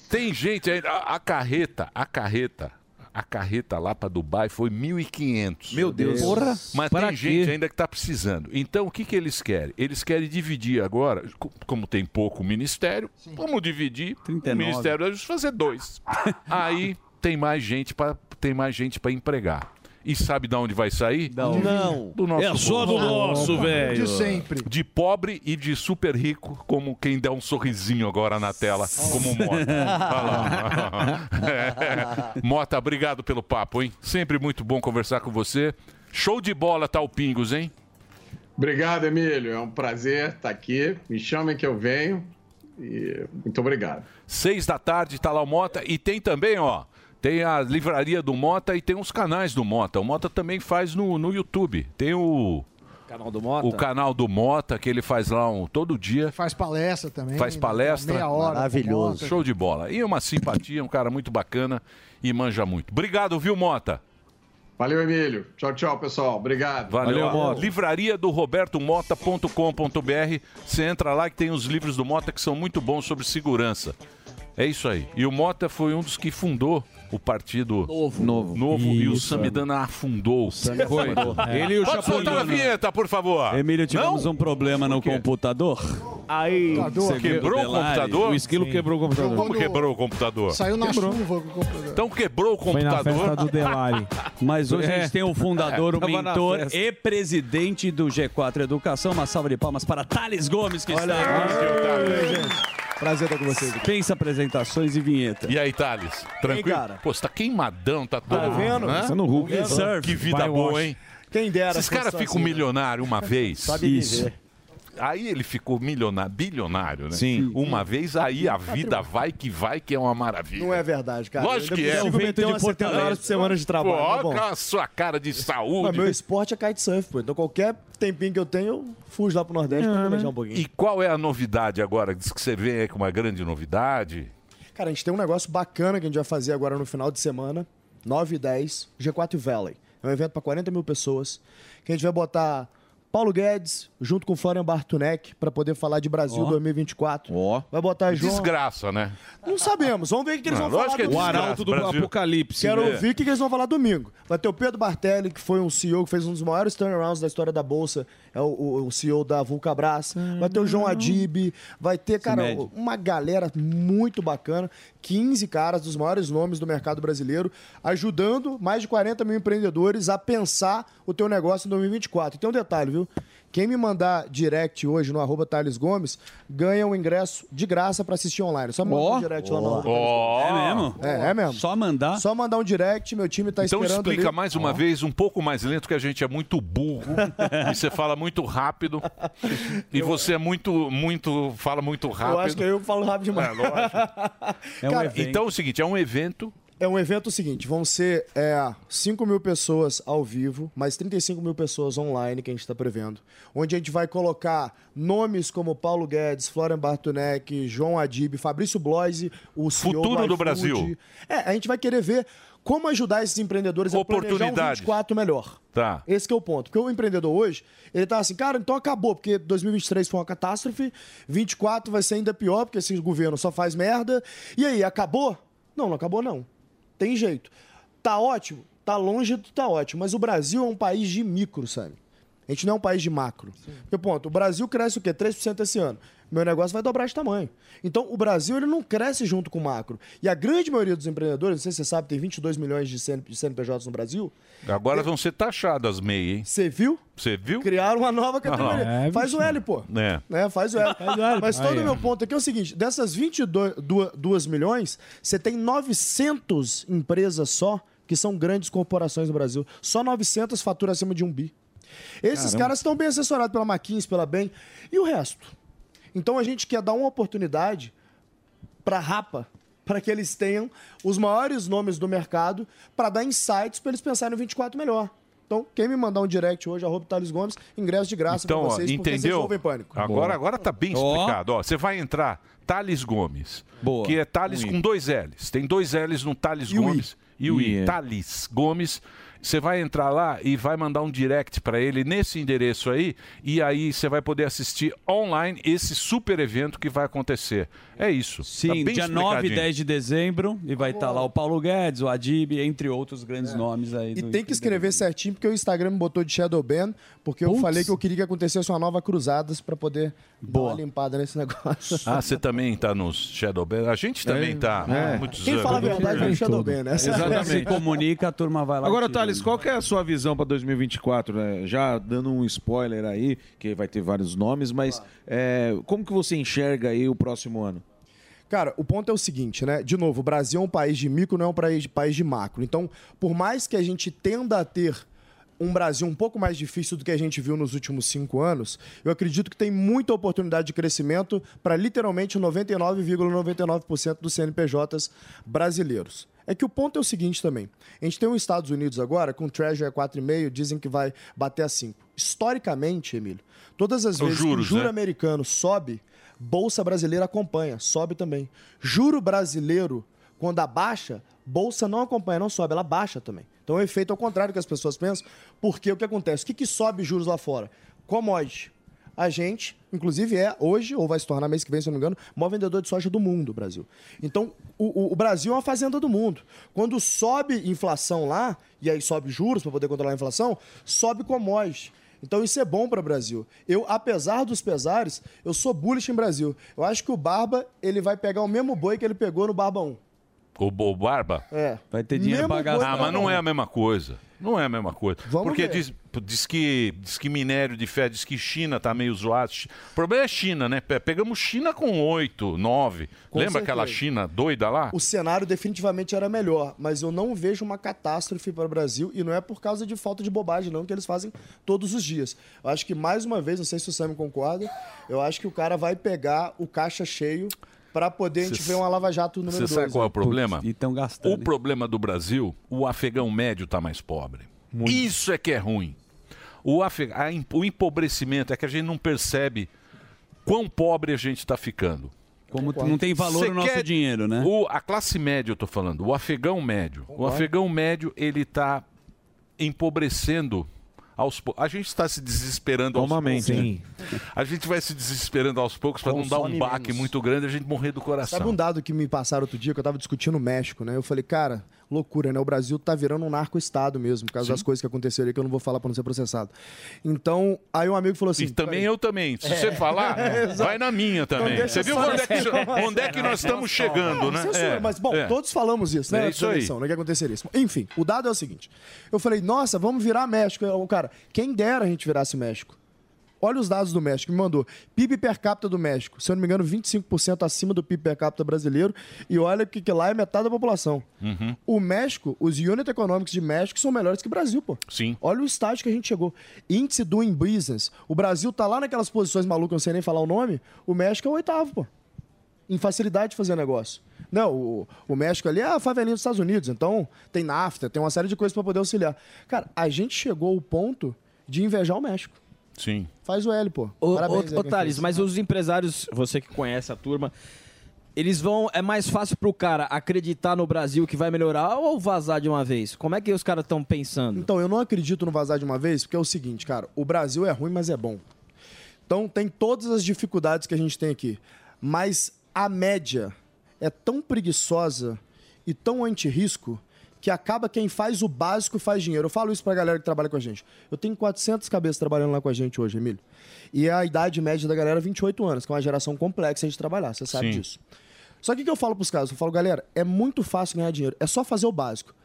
tem gente aí, a, a carreta, a carreta, a carreta lá para Dubai foi 1.500. Meu Deus. Porra. Mas tem quê? gente ainda que está precisando. Então, o que, que eles querem? Eles querem dividir agora, co- como tem pouco ministério, vamos dividir 39. o ministério, vamos fazer dois. Aí tem mais gente para tem mais gente para empregar. E sabe de onde vai sair? onde? Não. Do nosso É só do nosso, velho. De sempre. De pobre e de super rico, como quem der um sorrisinho agora na tela, como Mota. É. Mota, obrigado pelo papo, hein? Sempre muito bom conversar com você. Show de bola, tá o Pingos, hein? Obrigado, Emílio. É um prazer estar aqui. Me chamem que eu venho. E muito obrigado. Seis da tarde, tá lá o Mota. E tem também, ó, tem a livraria do Mota e tem os canais do Mota. O Mota também faz no, no YouTube. Tem o... Canal do Mota? O canal do Mota, que ele faz lá um, todo dia. Faz palestra também. Faz palestra. Meia hora. Mota. Show de bola. E uma simpatia, um cara muito bacana e manja muito. Obrigado, viu, Mota? Valeu, Emílio. Tchau, tchau, pessoal. Obrigado. Valeu, Mota. Livraria do robertomota.com.br. Você entra lá que tem os livros do Mota que são muito bons sobre segurança. É isso aí. E o Mota foi um dos que fundou o partido Novo, novo, e o Samidana afundou. Foi. Ele e o Pode soltar a vinheta, por favor. Emílio, tivemos um problema no computador. Aí, Você quebrou o Delari. computador? O esquilo quebrou o computador. Como quebrou o computador? Saiu na Quebrou. chuva com o computador. Então quebrou o computador. Mas hoje a É. gente tem o fundador, o É, tava na mentor festa. e presidente do G4 Educação. Uma salva de palmas para Thales Gomes, que está aqui. Prazer estar com vocês. Pensa apresentações e vinheta. E aí, Thales? Tranquilo? cara? Pô, você tá queimadão, tá todo... Tá vendo? né? Você no Hulk. Que vida boa, hein? Quem dera. Esses se caras ficam assim, né? milionário uma vez. Sabe viver. Aí ele ficou milionário, bilionário, né? Sim. Uma vez, aí a vida vai que vai, que é uma maravilha. Não é verdade, cara. Lógico Eu que é. consigo meter umas 70 horas por semana de trabalho. Pô, tá a sua cara de Mas saúde. meu esporte é kitesurf, pô. Então qualquer tempinho que eu tenho, eu fujo lá pro Nordeste pra planejar um pouquinho. E qual é a novidade agora? Diz que você vê aí com uma grande novidade. Cara, a gente tem um negócio bacana que a gente vai fazer agora no final de semana, 9 e 10, G4 Valley. É um evento para 40 mil pessoas, que a gente vai botar Paulo Guedes junto com Florian Bartunek para poder falar de Brasil Ó. 2024. Vai botar João... Desgraça, né? Não sabemos. Vamos ver o que eles Não, vão falar. lógico que é domingo. desgraça, O arauto do Brasil. apocalipse, Quero né? ouvir o que eles vão falar domingo. Vai ter o Pedro Bartelli, que foi um CEO que fez um dos maiores turnarounds da história da Bolsa. É o, o- o CEO da Vulcabras. Vai ter o João Adib. Vai ter, cara, uma galera muito bacana. 15 caras dos maiores nomes do mercado brasileiro, ajudando mais de 40 mil empreendedores a pensar o teu negócio em 2024. E tem um detalhe, viu? Quem me mandar direct hoje no arroba Thales Gomes ganha um ingresso de graça para assistir online. Só mandar um direct lá no arroba Gomes. É mesmo? É, é mesmo. Só mandar? Só mandar um direct, meu time tá Então esperando explica ali. mais uma vez, um pouco mais lento, que a gente é muito burro e você fala muito rápido e você é muito, muito, fala muito rápido. Eu acho que eu falo rápido demais. É, lógico. Cara, Então é o seguinte, é um evento É um evento seguinte, vão ser é, 5 mil pessoas ao vivo, mais 35 mil pessoas online que a gente está prevendo. Onde a gente vai colocar nomes como Paulo Guedes, Florian Bartunek, João Adib, Fabrício Bloise, o CEO Futuro do iFood. Brasil. É, a gente vai querer ver como ajudar esses empreendedores a planejar um Oportunidades. 24 melhor. Tá. Esse é o ponto. Porque o empreendedor hoje, ele tá assim, cara, então acabou, porque 2023 foi uma catástrofe, 24 vai ser ainda pior, porque esse governo só faz merda. E aí, acabou? Não, não acabou não. Tem jeito. Tá ótimo? Tá longe do tá ótimo, mas o Brasil é um país de micro, sabe? A gente não é um país de macro. Porque, ponto, o Brasil cresce o quê? 3% esse ano. Meu negócio vai dobrar de tamanho. Então, o Brasil ele não cresce junto com o macro. E a grande maioria dos empreendedores, não sei se você sabe, tem 22 milhões de CN de CNPJs no Brasil. Agora vão ser taxadas MEI, hein? Você viu? Você viu? Criaram uma nova categoria. É, Faz o L, pô. É. né? Faz o L. Mas todo o meu ponto aqui é o seguinte: dessas 22 duas- duas milhões, você tem 900 empresas só que são grandes corporações no Brasil. Só 900 faturam acima de um bi. Esses Caramba. caras estão bem assessorados pela McKinsey, pela Bem. E o resto? Então a gente quer dar uma oportunidade para a Rapa, para que eles tenham os maiores nomes do mercado, para dar insights para eles pensarem no 24 melhor. Então, quem me mandar um direct hoje, arroba Thales Gomes, ingresso de graça Então, para ó, vocês, porque vocês entendeu? ouvem pânico. Agora, agora tá bem Ó. explicado. Ó, você vai entrar Thales Gomes, Boa. que é Thales Um I. com dois L's. Tem dois L's no Thales E o I? Gomes e o I. I, é. Thales Gomes. Você vai entrar lá e vai mandar um direct para ele nesse endereço aí, e aí você vai poder assistir online esse super evento que vai acontecer. É isso. Sim, Tá dia 9 e explicadinho. 10 de dezembro. E vai estar lá o Paulo Guedes, o Adib, entre outros grandes nomes aí. E tem que escrever certinho, porque o Instagram me botou de Shadow Ban, porque eu Putz. falei que eu queria que acontecesse uma nova Cruzadas para poder Boa. dar uma limpada nesse negócio. Ah, você também tá nos Shadow Ban? A gente também tá há muitos Quem anos. fala a verdade vai no Shadow Ban, né? Essa- Se comunica, a turma vai lá. Agora, tira. Thales, qual que é a sua visão para 2024? né? Já dando um spoiler aí, que vai ter vários nomes, mas é, como que você enxerga aí o próximo ano? Cara, o ponto é o seguinte, né? De novo, o Brasil é um país de micro, não é um país, país de macro. Então, por mais que a gente tenda a ter um Brasil um pouco mais difícil do que a gente viu nos últimos cinco anos, eu acredito que tem muita oportunidade de crescimento para literalmente 99,99% dos CNPJs brasileiros. É que o ponto é o seguinte também. A gente tem os Estados Unidos agora, com Treasury a 4,5, dizem que vai bater a 5. Historicamente, Emílio, todas as vezes que juros, o juro né? americano sobe, bolsa brasileira acompanha, sobe também. Juro brasileiro, quando abaixa, bolsa não acompanha, não sobe, ela baixa também. Então é um efeito ao contrário do que as pessoas pensam, porque o que acontece? O que, que sobe juros lá fora? Commodity. A gente, inclusive, é hoje, ou vai se tornar mês que vem, se eu não me engano, o maior vendedor de soja do mundo, o Brasil. Então, o, o- o Brasil é uma fazenda do mundo. Quando sobe inflação lá, e aí sobe juros para poder controlar a inflação, sobe commodity. Então isso é bom para o Brasil. Eu, apesar dos pesares, eu sou bullish em Brasil. Eu acho que o Barba, ele vai pegar o mesmo boi que ele pegou no Barba 1. O, o Barba? É. Vai ter dinheiro Mesmo pra gastar. Ah, mas não é a mesma coisa. Não é a mesma coisa. Vamos Porque ver. diz, diz que, diz que minério de ferro, diz que China tá meio zoado. O problema é China, né? Pe- Pegamos China com 8, 9. Com Lembra aquela certeza. China doida lá? O cenário definitivamente era melhor, mas eu não vejo uma catástrofe para o Brasil e não é por causa de falta de bobagem, não, que eles fazem todos os dias. Eu acho que, mais uma vez, não sei se o Sam concorda, eu acho que o cara vai pegar o caixa cheio para poder a gente ver uma Lava Jato número 2. Você sabe qual é o problema? E estão gastando. O problema do Brasil, o afegão médio está mais pobre. Isso é que é ruim. O, afe- a em- o empobrecimento é que a gente não percebe quão pobre a gente está ficando. Como não tem valor Cê o nosso dinheiro, né? O- a classe média, eu tô falando, o afegão médio. O Concordo. afegão médio, ele está empobrecendo aos poucos. A gente está se desesperando aos poucos. né? A gente vai se desesperando aos poucos para não dar um baque menos. muito grande e a gente morrer do coração. Sabe um dado que me passaram outro dia, que eu tava discutindo o México, né? Eu falei, cara, loucura, né? O Brasil tá virando um narco-estado mesmo, por causa Sim. das coisas que aconteceram aí, que eu não vou falar pra não ser processado. Então, aí um amigo falou assim... E também eu também. Se É. você falar, É, vai na minha Então também. deixa Você viu onde é que, onde é que nós estamos chegando, né? Censura, É, mas, bom, é. todos falamos isso, né? É na isso aí. eleição, né? Que aconteceria isso. Enfim, o dado é o seguinte. Eu falei, nossa, vamos virar México. O cara, quem dera a gente virasse México. Olha os dados do México, me mandou. PIB per capita do México, se eu não me engano, 25% acima do PIB per capita brasileiro. E olha que, que lá é metade da população. Uhum. O México, os unit economics de México são melhores que o Brasil, pô. Sim. Olha o estágio que a gente chegou. Índice doing business. O Brasil tá lá naquelas posições malucas, eu não sei nem falar o nome. O México é o oitavo, pô. Em facilidade de fazer negócio. Não, o, o México ali é a favelinha dos Estados Unidos. Então, tem NAFTA, tem uma série de coisas para poder auxiliar. Cara, a gente chegou ao ponto de invejar o México. Sim. Faz o L, pô. Ô, Parabéns. ô, ô Thales, mas os empresários, você que conhece a turma, eles vão. É mais fácil pro cara acreditar no Brasil que vai melhorar ou vazar de uma vez? Como é que os caras estão pensando? Então, eu não acredito no vazar de uma vez, porque é o seguinte, cara, o Brasil é ruim, mas é bom. Então, tem todas as dificuldades que a gente tem aqui. Mas a média é tão preguiçosa e tão anti-risco que acaba quem faz o básico faz dinheiro. Eu falo isso pra galera que trabalha com a gente. Eu tenho 400 cabeças trabalhando lá com a gente hoje, Emílio. E a idade média da galera é 28 anos, que é uma geração complexa de trabalhar, você sabe Sim. disso. Só que o que eu falo pros caras? Eu falo, galera, é muito fácil ganhar dinheiro. É só fazer o básico.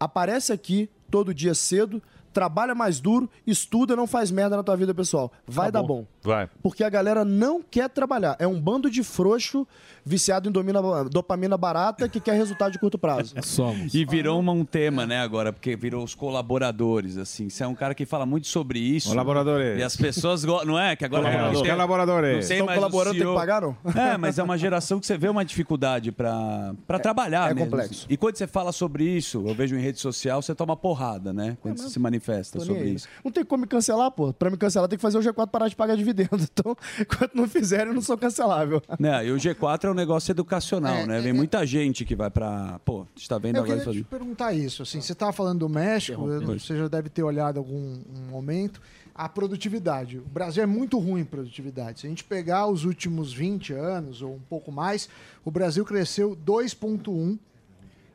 Aparece aqui todo dia cedo, trabalha mais duro, estuda, não faz merda na tua vida pessoal. Vai dar bom. Vai. Porque a galera não quer trabalhar. É um bando de frouxo viciado em domina- dopamina barata que quer resultado de curto prazo. Somos. E virou uma- um tema, né, agora, porque virou os colaboradores, assim. Você é um cara que fala muito sobre isso. Colaboradores. E as pessoas gostam, não é? Que agora Colaboradores. não tem- Colaboradores. não sei, Estão colaborando, tem que pagar, não? É, mas é uma geração que você vê uma dificuldade pra pra trabalhar é mesmo. complexo. E quando você fala sobre isso, eu vejo em rede social, você toma porrada, né? Quando você se manifesta Tô nem sobre isso. Não tem como me cancelar, pô. Pra me cancelar tem que fazer o G4 parar de pagar dividendo. Então, enquanto não fizerem, eu não sou cancelável. Né? E o G4 é um negócio educacional, É, né? Vem muita gente que vai pra. Pô, a gente tá vendo Eu agora queria isso te ali. perguntar isso. Assim, você estava falando do México, eu- você já deve ter olhado algum um momento. A produtividade. O Brasil é muito ruim em produtividade. Se a gente pegar os últimos 20 anos, ou um pouco mais, o Brasil cresceu 2,1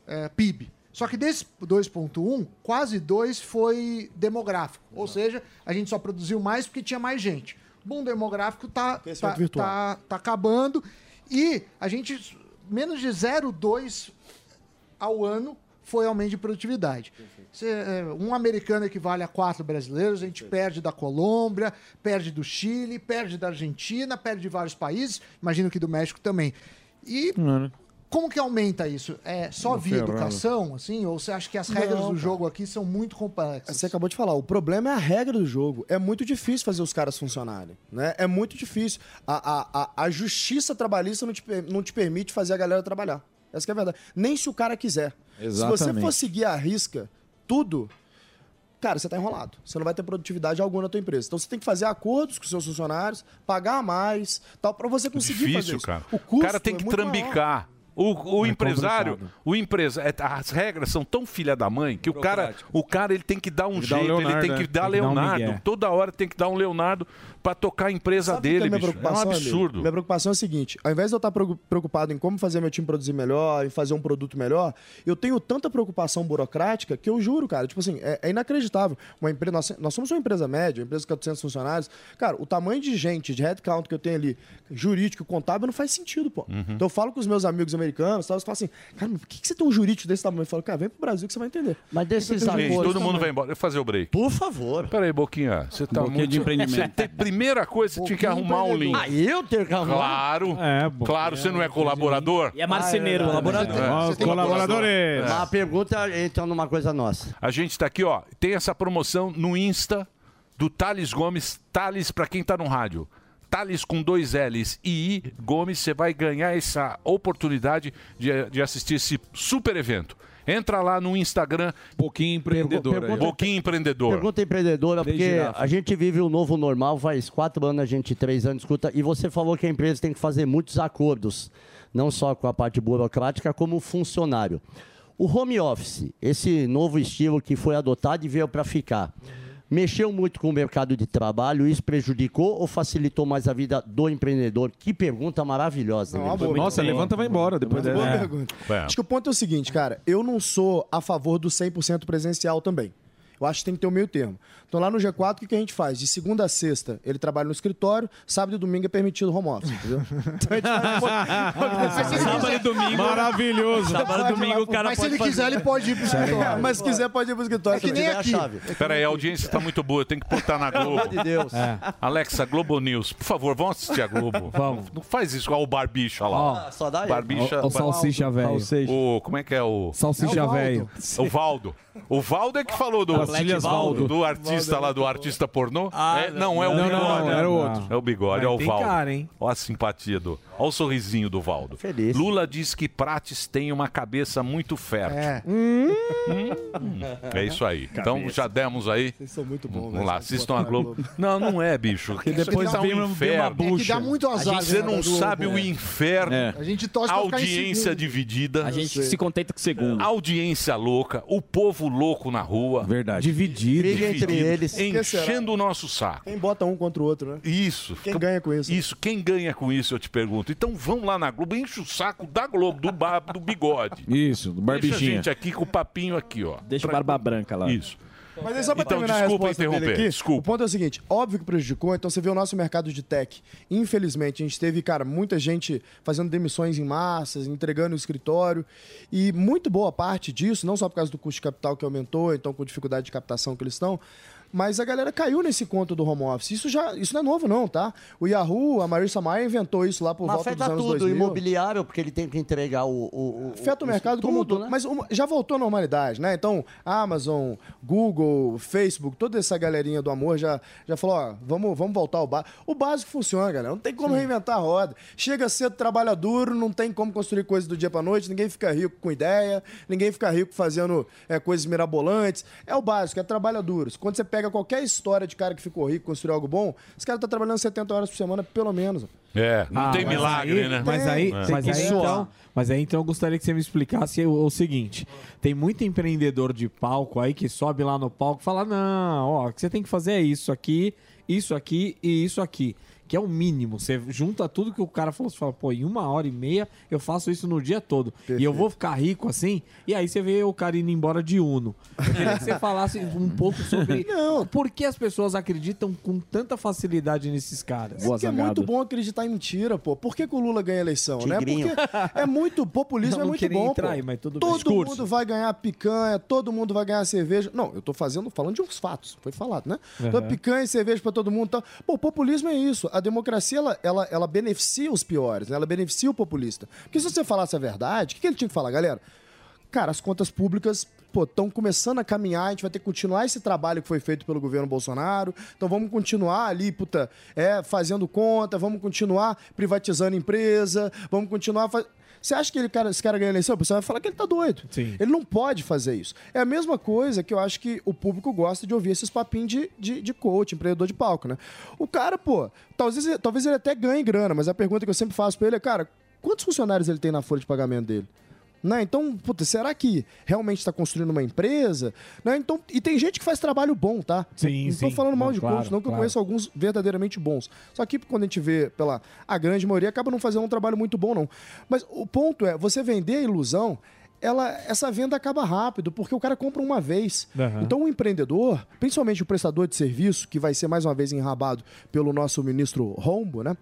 é, PIB. Só que desse 2,1, quase 2 foi demográfico. Ou seja, a gente só produziu mais porque tinha mais gente. O boom demográfico tá, tá, tá, tá acabando. E a gente, menos de 0,2 ao ano foi aumento de produtividade. Você, é, um americano equivale a quatro brasileiros, a gente perde da Colômbia, perde do Chile, perde da Argentina, perde de vários países, imagino que do México também. E como que aumenta isso? É só via ferrada. educação, assim? Ou você acha que as regras Não, do cara. jogo aqui são muito complexas? Você acabou de falar, o problema é a regra do jogo. É muito difícil fazer os caras funcionarem. Né? É muito difícil. A, a, a, a justiça trabalhista não te, não te permite fazer a galera trabalhar. Essa que é a verdade. Nem se o cara quiser. Se você Exatamente. for seguir a risca tudo, cara, você tá enrolado. Você não vai ter produtividade alguma na tua empresa. Então você tem que fazer acordos com seus funcionários, pagar mais, tal, para você conseguir fazer Difícil, isso. cara. O O, cara tem é que muito maior. O, o É empresário, complicado. o empresa, é, as regras são tão filha da mãe que o cara, o cara ele tem que dar um Tem um jeito, ele Leonardo, tem né? que dar Tem que dar um Leonardo. Toda hora tem que dar um Leonardo pra tocar a empresa Sabe que dele, é minha bicho. É um amigo? absurdo. Minha preocupação é a seguinte: ao invés de eu estar pregu- preocupado em como fazer meu time produzir melhor, em fazer um produto melhor, eu tenho tanta preocupação burocrática que eu juro, cara, tipo assim, é, é inacreditável. Uma empresa, nós, nós somos uma empresa média, uma empresa com 400 funcionários. Cara, o tamanho de gente, de headcount que eu tenho ali, jurídico, contábil, não faz sentido, pô. Uhum. Então eu falo com os meus amigos americanos, tal, eles falam assim, cara, mas por que, que você tem um jurídico desse tamanho? Eu falo, cara, vem pro Brasil que você vai entender. Mas desses acordos todo mundo também. vai embora. Eu vou fazer o break. Por favor. Peraí, Boquinha. Você tá Boquinha muito... de empreendimento. Você tem... Primeira coisa, você tinha que arrumar um link. Ah, eu tenho que arrumar? Claro. É, claro, você não é colaborador? E é marceneiro, Ah, é, colaborador. É. Ó, os colaboradores. Mas a pergunta entra numa coisa nossa. A gente tá aqui, ó. Tem essa promoção no Insta do Thales Gomes. Thales, pra quem tá no rádio. Thales com dois L's e I Gomes, você vai ganhar essa oportunidade de, de assistir esse super evento. Entra lá no Instagram. Pouquinho empreendedor. aí. Pouquinho empreendedor. Pergunta empreendedora, porque a gente vive o novo normal, faz quatro anos, a gente três anos escuta, e você falou que a empresa tem que fazer muitos acordos, não só com a parte burocrática, como funcionário. O home office, esse novo estilo que foi adotado e veio para ficar, mexeu muito com o mercado de trabalho, isso prejudicou ou facilitou mais a vida do empreendedor? Que pergunta maravilhosa. Não, né? boa. Nossa, levanta e vai embora depois Boa dessa. pergunta. É. Acho que o ponto é o seguinte, cara. Eu não sou a favor do 100% presencial também. Eu acho que tem que ter um meio termo. Então lá no G4, o que, que a gente faz? De segunda a sexta, ele trabalha no escritório, sábado e domingo é permitido home office, entendeu? Então a gente vai... Sábado e domingo. Maravilhoso. Sábado e domingo o cara Mas se ele fazer. quiser, ele pode ir pro escritório. Mas se quiser, pode ir pro escritório. É que nem a aqui. chave. Peraí, a audiência tá muito boa, tem que botar na Globo. Pelo amor de Deus. Alexa, Globo News, por favor, vamos assistir a Globo. Vamos. Não faz isso, olha o Barbicha lá. Ah, Só dá aí. Barbicha. O salsicha velho. O, como é que é o. Salsicha É o Valdo. velho. O Valdo. O Valdo é que falou do, Valdo. do artista lá, do artista pornô. É, não, é o Não, bigode. não, não, era o outro. É o bigode, é o Valdo. cara, hein? Olha a simpatia do. Olha o sorrisinho do Valdo. Feliz. Lula diz que Prates tem uma cabeça muito fértil. É. É isso aí. Então já demos aí. Vocês são muito bons, Vamos né? lá, assistam a Globo. Não, não é, bicho. Porque depois tá um vem uma- vem uma inferno. É que dá muito A azar. gente, você né, não sabe o É. inferno. A gente torce Audiência dividida. A gente se contenta com o segundo. Audiência louca, o povo louco na rua. Verdade. Dividido. Briga entre dividido, eles. Enchendo o nosso saco. Quem bota um contra o outro, né? Isso. Quem ganha com isso? Isso, quem ganha com isso, eu te pergunto. Então vão lá na Globo, enche o saco da Globo, do, bar, do bigode. Isso, do Deixa a barbichinha. gente aqui com o papinho aqui, ó. Deixa o barba branca lá. Isso. Mas aí só pra Então, terminar a desculpa resposta dele interromper, aqui, desculpa. o ponto é o seguinte, óbvio que prejudicou, então você vê o nosso mercado de tech. Infelizmente, a gente teve, cara, muita gente fazendo demissões em massas, entregando o escritório, e muito boa parte disso, não só por causa do custo de capital que aumentou, então com dificuldade de captação que eles estão, mas a galera caiu nesse conto do home office. Isso já, isso não é novo não, tá? O Yahoo, a Marissa Maia inventou isso lá por Mas volta dos afeta anos tudo, 2000. o imobiliário, porque ele tem que entregar o. o, o Afeta o mercado como um tudo, todo. né? Mas já voltou à normalidade, né? Então, Amazon, Google, Facebook, toda essa galerinha do amor já, já falou, ó, vamos, vamos voltar ao básico. O básico funciona, galera. Não tem como reinventar a roda. Chega cedo, trabalha duro, não tem como construir coisas do dia pra noite, ninguém fica rico com ideia, ninguém fica rico fazendo é, coisas mirabolantes. É o básico, é trabalha duro. Quando você pega qualquer história de cara que ficou rico, construiu algo bom, esse cara tá trabalhando 70 horas por semana, pelo menos. É, não Ah, tem mas milagre, aí- né? Mas aí, É. mas, aí então, mas aí então eu gostaria que você me explicasse o, o seguinte: tem muito empreendedor de palco aí que sobe lá no palco e fala: não, ó, o que você tem que fazer é isso aqui, isso aqui e isso aqui. Que é o mínimo. Você junta tudo que o cara falou, você fala, pô, em uma hora e meia eu faço isso no dia todo. E eu vou ficar rico assim. E aí você vê o cara indo embora de Uno. Eu queria que você falasse um pouco sobre por que as pessoas acreditam com tanta facilidade nesses caras. Porque é muito bom acreditar em mentira, pô. Por que, que o Lula ganha a eleição, Tigrinho. né? Porque é muito. Populismo Eu é não muito bom. entrar mas tudo todo Discurso. mundo vai ganhar picanha, todo mundo vai ganhar cerveja. Não, eu tô fazendo, falando de uns fatos, foi falado, né? Uhum. Então, picanha e cerveja pra todo mundo. Então, pô, o populismo é isso. A democracia, ela, ela, ela beneficia os piores, né? ela beneficia o populista. Porque se você falasse a verdade, o que, que ele tinha que falar, galera? Cara, as contas públicas estão começando a caminhar, a gente vai ter que continuar esse trabalho que foi feito pelo governo Bolsonaro. Então vamos continuar ali, puta, é, fazendo conta, vamos continuar privatizando empresa, vamos continuar fazendo. Você acha que ele, cara, esse cara ganha eleição? O pessoal vai falar que ele tá doido. Ele não pode fazer isso. É a mesma coisa que eu acho que o público gosta de ouvir esses papinhos de, de, de coach, empreendedor de palco, né? O cara, pô, talvez, talvez ele até ganhe grana, mas a pergunta que eu sempre faço pra ele é, cara, quantos funcionários ele tem na folha de pagamento dele? Né? Então, puta, será que realmente está construindo uma empresa? Né? Então, e tem gente que faz trabalho bom, tá? Sim, não estou falando mal Não, de claro, coach, não, que eu claro. conheço alguns verdadeiramente bons. Só que quando a gente vê pela a grande maioria, acaba não fazendo um trabalho muito bom, não. Mas o ponto é, você vender a ilusão, ela, essa venda acaba rápido, porque o cara compra uma vez. Aham. Então o empreendedor, principalmente o prestador de serviço, que vai ser mais uma vez enrabado pelo nosso ministro Rombo, né?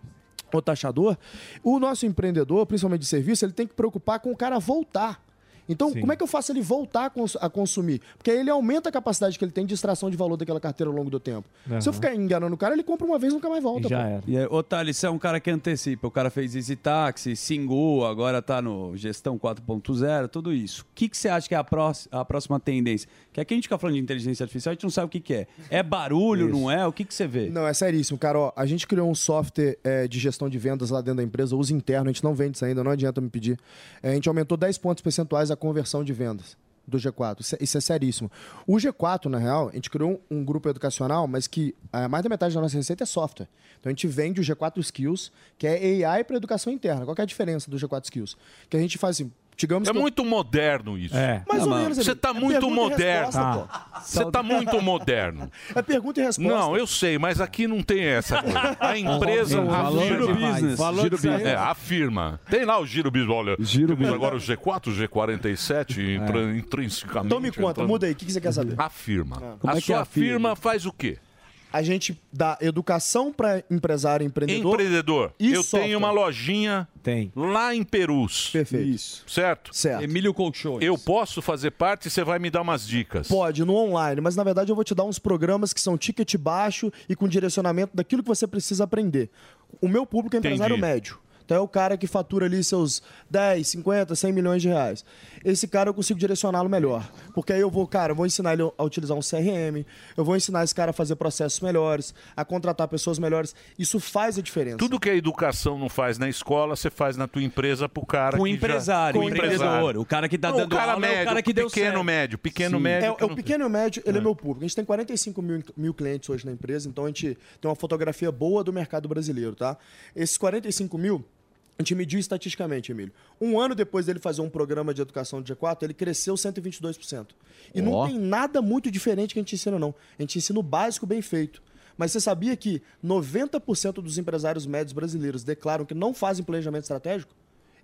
O taxador, o nosso empreendedor, principalmente de serviço, ele tem que preocupar com o cara voltar. Então, Sim. como é que eu faço ele voltar a, cons- a consumir? Porque aí ele aumenta a capacidade que ele tem de extração de valor daquela carteira ao longo do tempo. Se eu ficar enganando o cara, ele compra uma vez e nunca mais volta. pô. E aí, ô, Thales, você é um cara que antecipa. O cara fez Easy Taxi, Singu, agora tá no Gestão 4.0, tudo isso. O que, que você acha que é a, a próxima tendência? Que aqui a gente fica falando de inteligência artificial, a gente não sabe o que, que é. É barulho, não é? O que, que você vê? Não, é seríssimo, cara. Ó, a gente criou um software é, de gestão de vendas lá dentro da empresa, uso interno, a gente não vende isso ainda, não adianta me pedir. É, a gente aumentou 10 pontos percentuais a conversão de vendas do G4. Isso é, isso é seríssimo. O G4, na real, a gente criou um, um grupo educacional, mas que é, mais da metade da nossa receita é software. Então a gente vende o G4 Skills, que é AI para educação interna. Qual é a diferença do G4 Skills? Que a gente faz assim, digamos É eu- muito moderno isso. É. Mais ou menos, Você Emílio. tá É muito pergunta e moderno. resposta. Você tá muito moderno. É pergunta e resposta. Não, eu sei, mas aqui não tem essa coisa. A empresa afirma. Giro Business. Giro Business. É, afirma. Tem lá o Giro Business. Olha, Giro agora o G4, o G47, entra- intrinsecamente. Tome conta, entrando- muda aí, o que, que você quer saber? Afirma. Como a é é sua a firma? firma faz o quê? A gente dá educação para empresário e empreendedor. Empreendedor. E eu software. tenho uma lojinha Tem. lá em Perus. Perfeito. Isso. Certo? Certo. Emílio Colchões. Eu posso fazer parte e você vai me dar umas dicas. Pode, no online, mas na verdade eu vou te dar uns programas que são ticket baixo e com direcionamento daquilo que você precisa aprender. O meu público é empresário Entendi. médio. Então é o cara que fatura ali seus 10, 50, 100 milhões de reais. Esse cara eu consigo direcioná-lo melhor. Porque aí eu vou, cara, eu vou ensinar ele a utilizar um CRM, eu vou ensinar esse cara a fazer processos melhores, a contratar pessoas melhores. Isso faz a diferença. Tudo que a educação não faz na escola, você faz na tua empresa pro cara Com o que já- empresário, com o empreendedor, o cara que tá Não, dando o cara aula é o médio, cara que deu pequeno certo. médio, pequeno Sim. médio. É, é o pequeno e o médio, ele é. meu público. A gente tem 45 mil, mil clientes hoje na empresa, então a gente tem uma fotografia boa do mercado brasileiro, tá? Esses 45 mil, a gente mediu estatisticamente, Emílio. Um ano depois dele fazer um programa de educação de G4, ele cresceu 122%. E Ó. não tem nada muito diferente que a gente ensina, não. A gente ensina o básico bem feito. Mas você sabia que 90% dos empresários médios brasileiros declaram que não fazem planejamento estratégico?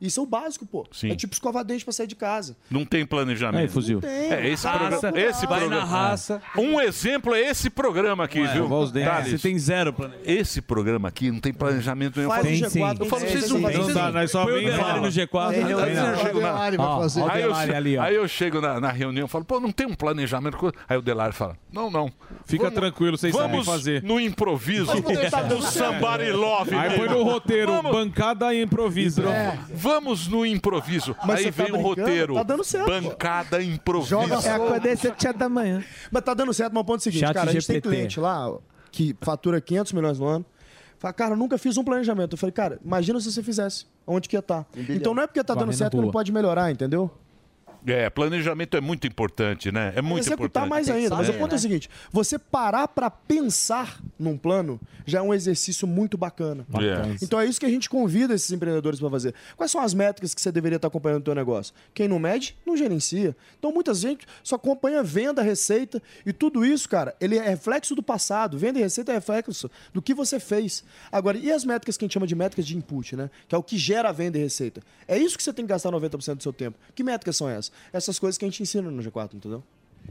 Isso é o básico, pô. Sim. É tipo escovar dente pra sair de casa. Não tem planejamento. Aí, fuzil. Não tem. É, esse Raça, programa. Esse vai programa. na raça. Um exemplo é esse programa aqui, Ué, viu? os dentes. Thales? Você tem zero planejamento. Esse programa aqui não tem planejamento nenhum. Faz o G4, Eu falo, tem vocês sim, não tem sim. não- Nós só vem no G4. Tem Aí eu reunião. chego na-. Aí eu ali, aí eu chego na na reunião e falo, pô, não tem um planejamento. Aí o Delari fala, não, não. Fica tranquilo, vocês sabem vamos fazer. no improviso do Somebody Love. Aí põe no roteiro, Vamos- bancada e improviso. Vamos no improviso. Mas Aí tá vem o brincando? roteiro. Tá dando certo, pô. Bancada improviso. Joga Acordei 7 da manhã. Mas tá dando certo, mas o ponto é o seguinte, Chat cara, a gente tem cliente lá que fatura 500 milhões no ano. Fala, cara, eu nunca fiz um planejamento. Eu falei, cara, imagina se você fizesse. Onde que ia estar? bilhão. Então não é porque tá dando certo que não pode melhorar, entendeu? É, planejamento é muito importante, né? É muito executar importante. mais ainda. Mas o É. ponto é o seguinte: você parar pra pensar num plano já é um exercício muito bacana. Bacana. Então é isso que a gente convida esses empreendedores para fazer. Quais são as métricas que você deveria estar acompanhando no teu negócio? Quem não mede, não gerencia. Então muita gente só acompanha venda, receita e tudo isso, cara, ele é reflexo do passado. Venda e receita é reflexo do que você fez. Agora, e as métricas que a gente chama de métricas de input, né? Que é o que gera a venda e receita. É isso que você tem que gastar 90% do seu tempo. Que métricas são essas? Essas coisas que a gente ensina no G4, entendeu?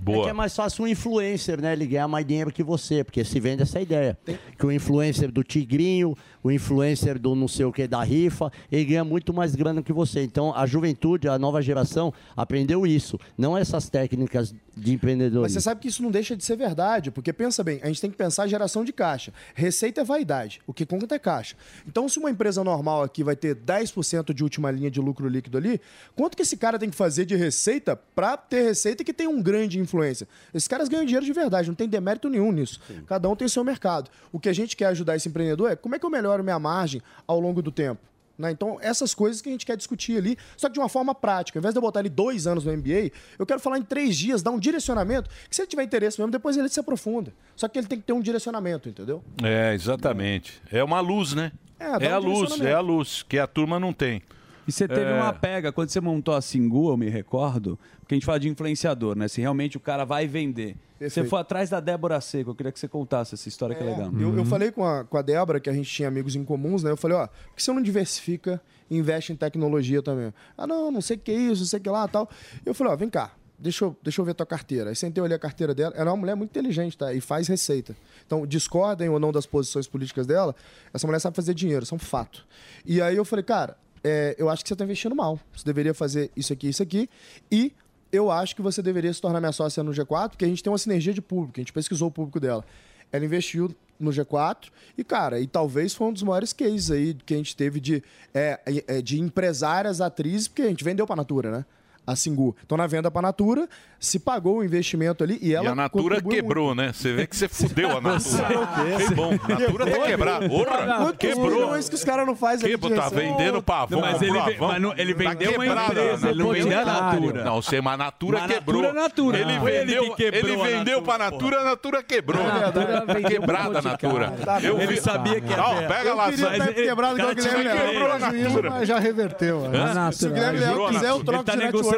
É que é mais fácil um influencer, né? Ele ganhar mais dinheiro que você, porque se vende essa ideia. Que o influencer do Tigrinho, o influencer do não sei o que da rifa, ele ganha muito mais grana que você. Então a juventude, a nova geração, aprendeu isso. Não essas técnicas de empreendedorismo. Mas você sabe que isso não deixa de ser verdade, porque pensa bem, a gente tem que pensar geração de caixa. Receita é vaidade, o que conta é caixa. Então, se uma empresa normal aqui vai ter 10% de última linha de lucro líquido ali, quanto que esse cara tem que fazer de receita para ter receita que tem um grande influência? Esses caras ganham dinheiro de verdade, não tem demérito nenhum nisso. Cada um tem seu mercado. O que a gente quer ajudar esse empreendedor é como é que eu melhoro minha margem ao longo do tempo. Né? Então, essas coisas que a gente quer discutir ali, só que de uma forma prática. Ao invés de eu botar ele dois anos no MBA, eu quero falar em três dias, dar um direcionamento, que se ele tiver interesse mesmo, depois ele se aprofunda. Só que ele tem que ter um direcionamento, entendeu? É, exatamente. É uma luz, né? É, É, um a luz, é a luz, que a turma não tem. E você teve É. uma pega, quando você montou a Singu, eu me recordo, porque a gente fala de influenciador, né? Se realmente o cara vai vender. Você Perfeito. foi atrás da Débora Seco, eu queria que você contasse essa história que é legal. Eu, eu falei com a, com a Débora, que a gente tinha amigos em comuns, né? Eu falei, ó, por que você não diversifica e investe em tecnologia também? Ah, não, não sei o que é isso, não sei o que lá tal. Eu falei, ó, vem cá, deixa eu, deixa eu ver tua carteira. Aí sentei, olhei a carteira dela. Ela é uma mulher muito inteligente, tá? E faz receita. Então, discordem ou não das posições políticas dela, essa mulher sabe fazer dinheiro, isso é um fato. E aí eu falei, cara, é, eu acho que você tá investindo mal. Você deveria fazer isso aqui, isso aqui. E eu acho que você deveria se tornar minha sócia no G4, porque a gente tem uma sinergia de público, a gente pesquisou o público dela. Ela investiu no G4 e, cara, e talvez foi um dos maiores cases aí que a gente teve de, é, é, de empresárias, atrizes, porque a gente vendeu pra Natura, né? A Singu. Então, na venda pra Natura, se pagou o investimento ali e ela. e a Natura quebrou, né? Você vê que você fudeu a Natura. Que bom. Natura Quebrou, tá quebrada. Porra, Quantos quebrou. milhões que os caras não fazem Que, de tá vendendo pavão. Mas ele ve- Avon. mas não- ele Tá vendeu uma empresa, ele não vendeu a Natura. Não, você, mas a Natura Mas a quebrou. Natura é Natura. Ele foi ele vendeu, que ele a vendeu Natura, pra Natura, a Natura quebrou. A Tá quebrada a Natura. Ele vi- sabia que ter. pega Eu lá. ter quebrado Cara, igual o Guilherme você Leal. quebrou a Natura. Mas já reverteu. Né? Se o Guilherme a quiser, eu troco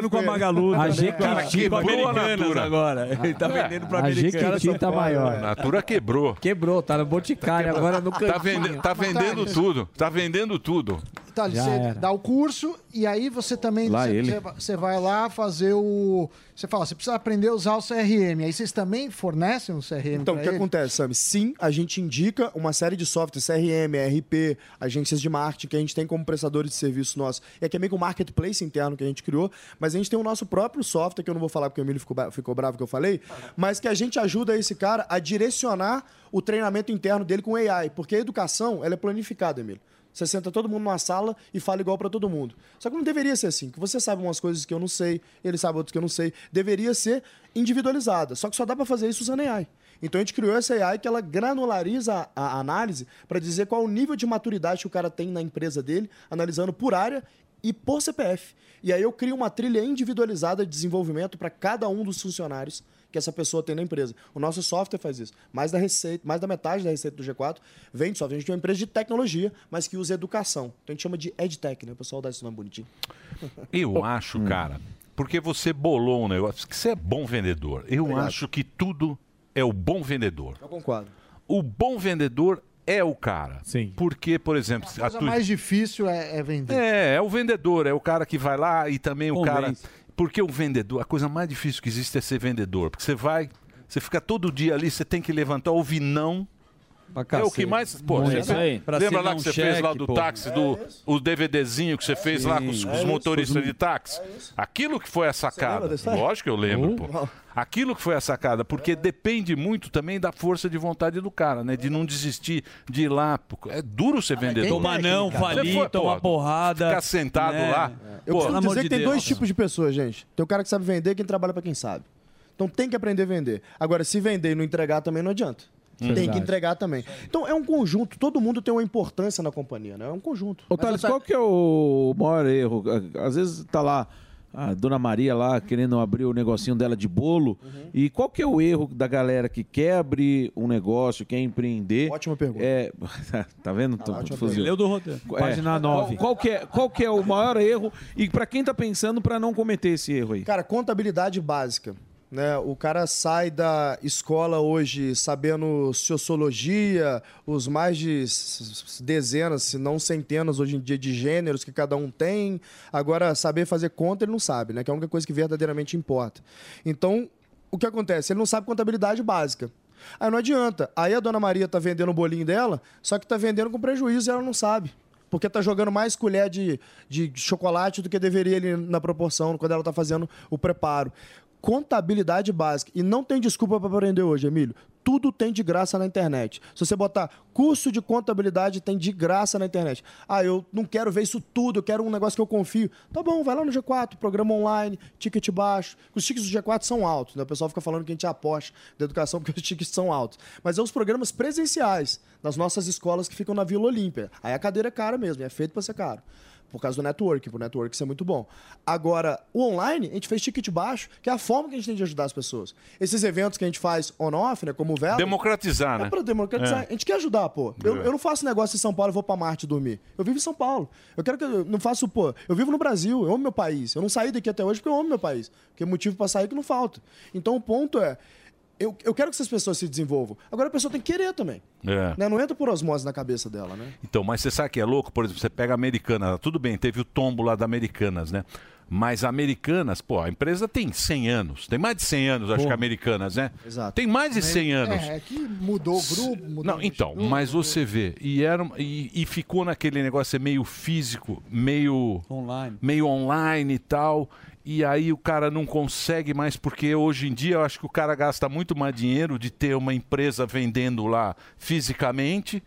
Ele tá com a. Magalu. A Jequiti cara. quebrou a Americanas Natura. agora. Ele tá vendendo pra A Americanas. Jequiti tá maior. A Natura quebrou. Quebrou, tá no Boticário, agora no cantinho. Tá, tá vendendo tudo. Tá vendendo tudo. Tá, Já você era. dá o curso e aí você também Lá você, ele. você vai- lá fazer o você fala você precisa aprender a usar o CRM aí vocês também fornecem um CRM Então, o que ele? acontece, Sami? Sim, a gente indica uma série de softwares, CRM, RP, agências de marketing que a gente tem como prestadores de serviço nossos. E aqui é meio que um marketplace interno que a gente criou, mas a gente tem o nosso próprio software, que eu não vou falar porque o Emílio ficou, ficou bravo que eu falei, mas que a gente ajuda esse cara a direcionar o treinamento interno dele com AI, porque a educação, ela é planificada, Emílio. Você senta todo mundo numa sala e fala igual para todo mundo. Só que não deveria ser assim, que você sabe umas coisas que eu não sei, ele sabe outras que eu não sei. Deveria ser individualizada. Só que só dá para fazer isso usando AI. Então a gente criou essa AI que ela granulariza a, análise para dizer qual o nível de maturidade que o cara tem na empresa dele, analisando por área e por CPF. E aí eu crio uma trilha individualizada de desenvolvimento para cada um dos funcionários que essa pessoa tem na empresa. O nosso software faz isso. Mais da receita, mais da metade da receita do G4 vem de software. A gente é uma empresa de tecnologia, mas que usa educação. Então a gente chama de EdTech, né? O pessoal dá esse nome bonitinho. Eu acho, cara, porque você bolou um negócio, que você é bom vendedor. Eu Obrigado. acho que tudo é o bom vendedor. Eu concordo. O bom vendedor é o cara. Sim. Porque, por exemplo, a coisa mais difícil é, é vender É, é o vendedor, é o cara que vai lá e também o Convence. cara. Porque o vendedor, a coisa mais difícil que existe é ser vendedor. Porque você vai, você fica todo dia ali, você tem que levantar, ouvir não. É o que mais. Pô, Muito. você Isso aí. Pra lembra lá que um você fez lá cheque, do pô. táxi, do o DVDzinho que você fez lá com os, Sim, com os é motoristas de táxi? Aquilo que foi a sacada. Lógico que eu lembro, Uh. pô. Aquilo que foi a sacada, porque depende muito também da força de vontade do cara, né? De não desistir, de ir lá. É duro ser vendedor. Tomar não, Você falir, foi, tomar pô, porrada. Ficar sentado né? lá. Eu Pô, dizer que tem Deus. dois tipos de pessoas, gente. Tem o cara que sabe vender e quem trabalha pra quem sabe. Então tem que aprender a vender. Agora, se vender e não entregar também não adianta. Tem que entregar também. Então é um conjunto, todo mundo tem uma importância na companhia, né? É um conjunto. Ô, Thales, qual que é o maior erro? Às vezes tá lá a dona Maria lá querendo abrir o negocinho dela de bolo. E qual que é o erro da galera que quer abrir um negócio, quer empreender? Ótima pergunta. É, tá vendo? ótima Fuzil? pergunta. Leu do roteiro. É, Página nove. Qual, qual que é, qual que é o maior erro e para quem tá pensando para não cometer esse erro aí? Cara, contabilidade básica. Né? O cara sai da escola hoje sabendo sociologia, os mais de dezenas, se não centenas hoje em dia de gêneros que cada um tem. Agora, saber fazer conta ele não sabe, né? Que é a única coisa que verdadeiramente importa. Então, o que acontece? Ele não sabe contabilidade básica. Aí não adianta. Aí a dona Maria tá vendendo o bolinho dela, só que tá vendendo com prejuízo e ela não sabe. Porque tá jogando mais colher de, de chocolate do que deveria ali na proporção, quando ela tá fazendo o preparo. Contabilidade básica. E não tem desculpa para aprender hoje, Emílio. Tudo tem de graça na internet. Se você botar curso de contabilidade, tem de graça na internet. Ah, eu não quero ver isso tudo, eu quero um negócio que eu confio. Tá bom, vai lá no G4, programa online, ticket baixo. Os tickets do G4 são altos, né? O pessoal fica falando que a gente aposta da educação porque os tickets são altos. Mas é os programas presenciais das nossas escolas que ficam na Vila Olímpia. Aí a cadeira é cara mesmo, é feito para ser caro. Por causa do network, pro network ser muito bom. Agora, o online, a gente fez ticket baixo, que é a forma que a gente tem de ajudar as pessoas. Esses eventos que a gente faz on-off, né, como o Vela... Democratizar, É né? pra democratizar. É. A gente quer ajudar, pô. Eu, É. eu não faço negócio em São Paulo e vou pra Marte dormir. Eu vivo em São Paulo. Eu quero que eu não faço, pô. Eu vivo no Brasil, eu amo meu país. Eu não saí daqui até hoje porque eu amo meu país. Porque motivo pra sair que não falta. Então o ponto é. Eu, eu quero que essas pessoas se desenvolvam. Agora a pessoa tem que querer também. É. Né? Não entra por osmose na cabeça dela, né? Então, mas você sabe que é louco? Por exemplo, você pega a Americanas, tudo bem, teve o tombo lá da Americanas, né? Mas Americanas, pô, a empresa tem 100 anos, tem mais de 100 anos, acho Pô. que a Americanas, né? Exato. Tem mais de 100 anos. É, é que mudou o grupo, mudou Não, então, mas você vê, e, era, e, e ficou naquele negócio meio físico, meio online, meio online e tal. E aí o cara não consegue mais, porque hoje em dia eu acho que o cara gasta muito mais dinheiro de ter uma empresa vendendo lá fisicamente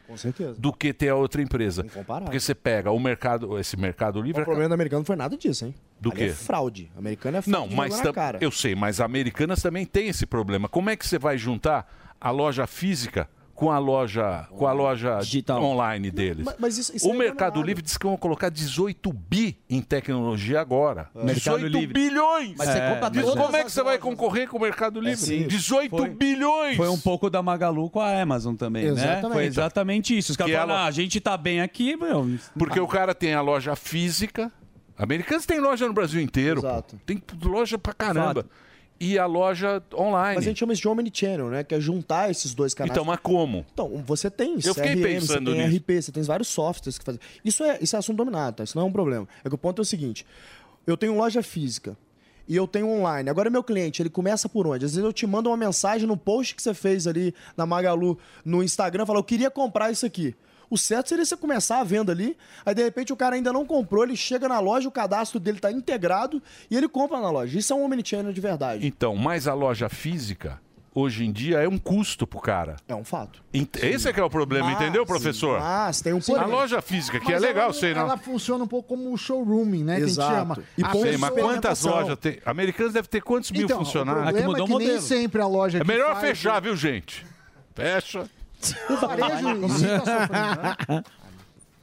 do que ter a outra empresa. Incomparável. Porque você pega o mercado, esse mercado livre. O problema do americano não foi nada disso, hein? Do Ali quê? É fraude. O americano é fraude. Não, mas cara. eu sei, mas Americanas também tem esse problema. Como é que você vai juntar a loja física com a loja, com a loja online deles? mas- mas isso- isso o aí Mercado é Livre diz que vão colocar 18 bi em tecnologia agora. Mercado 18 Livre. bilhões! Mas você compra Como é que você vai concorrer com o Mercado Livre? sim. 18 Foi- bilhões! Foi um pouco da Magalu com a Amazon também, né? Exatamente. Foi exatamente isso. Os caras Que falaram, ela- ah, a gente tá bem aqui, meu. Porque o cara tem a loja física. Americanos tem loja no Brasil inteiro. Tem loja pra caramba. E a loja online. Mas a gente chama isso de omnichannel, né? Que é juntar esses dois canais. Então, mas como? Então, você tem Eu fiquei CRM, pensando você tem nisso. RP, você tem vários softwares que fazem. Isso é, isso é assunto dominado, tá? Isso não é um problema. É que o ponto é o seguinte: eu tenho loja física e eu tenho online. Agora, meu cliente, ele começa por onde? Às vezes eu te mando uma mensagem no post que você fez ali na Magalu no Instagram, fala, eu queria comprar isso aqui. O certo seria você começar a venda ali, aí de repente o cara ainda não comprou, ele chega na loja, o cadastro dele tá integrado e ele compra na loja. Isso é um omnichannel de verdade. Então, mas a loja física, hoje em dia, é um custo pro cara. É um fato. Ent- Esse é que é o problema, Mas- entendeu, professor? Mas tem um A porém. loja física, que Mas é legal, ela, sei não. Ela funciona um pouco como o showrooming, né? Que a Exato. gente chama. E A Sei, mas quantas lojas tem? Americanos deve ter quantos mil Então, funcionários? O problema é que nem sempre a loja É que melhor faz- fechar, viu, gente? Fecha. O varejo em si tá sofrendo, né?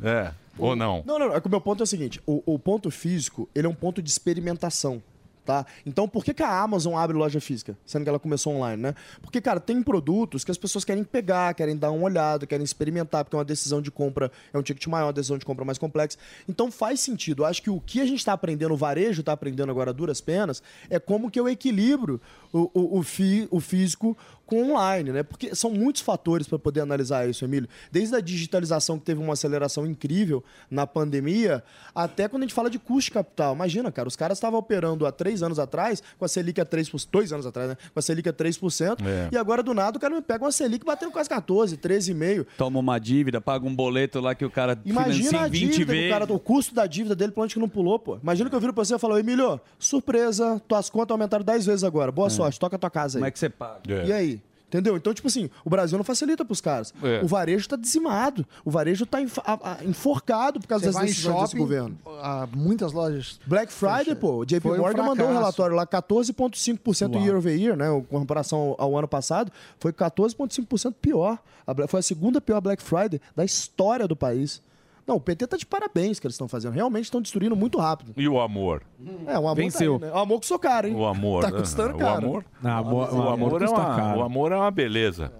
É, ou não. Não, não, não. É que o meu ponto é o seguinte: o, o ponto físico, ele é um ponto de experimentação. Tá? Então, por que, que a Amazon abre loja física, sendo que ela começou online, né? Porque, cara, tem produtos que as pessoas querem pegar, querem dar uma olhada, querem experimentar, porque é uma decisão de compra, é um ticket maior, uma decisão de compra mais complexa. Então, faz sentido. Eu acho que o que a gente está aprendendo, o varejo está aprendendo agora a duras penas, é como que eu equilibro o, o, o, fi- o físico com online, né? Porque são muitos fatores para poder analisar isso, Emílio. Desde a digitalização que teve uma aceleração incrível na pandemia, até quando a gente fala de custo de capital. Imagina, cara, os caras estavam operando há três anos atrás, com a Selic a 3%, dois anos atrás, né? Com a Selic a 3%, É. e agora do nada o cara me pega uma Selic batendo quase 14, 13,5%. Toma uma dívida, paga um boleto lá que o cara Imagina financia a em 20 dívida, o, cara, o custo da dívida dele pra onde que não pulou, pô. Imagina que eu viro pra você e falo, Emílio, surpresa, tuas contas aumentaram 10 vezes agora. Boa sorte, toca a tua casa aí. Como é que você paga? É. E aí? Entendeu? Então, tipo assim, o Brasil não facilita pros caras. É. O varejo tá dizimado. O varejo tá enf- a- a- enforcado por causa Você das decisões desse shopping, governo. ah, muitas lojas. Black Friday, pô, o JP Foi um Morgan mandou um relatório lá, 14,5% Uau. year over year, né? Com comparação ao, ao ano passado, foi 14,5% pior. A foi a segunda pior Black Friday da história do país. Não, o PT tá de parabéns que eles estão fazendo. Realmente estão destruindo muito rápido. E o amor? É, o amor Venceu. Tá aí, né? O amor custou caro, hein? O amor. Tá né? custando o caro. amor, Não, amor- o o amor é uma, caro. o amor é uma beleza.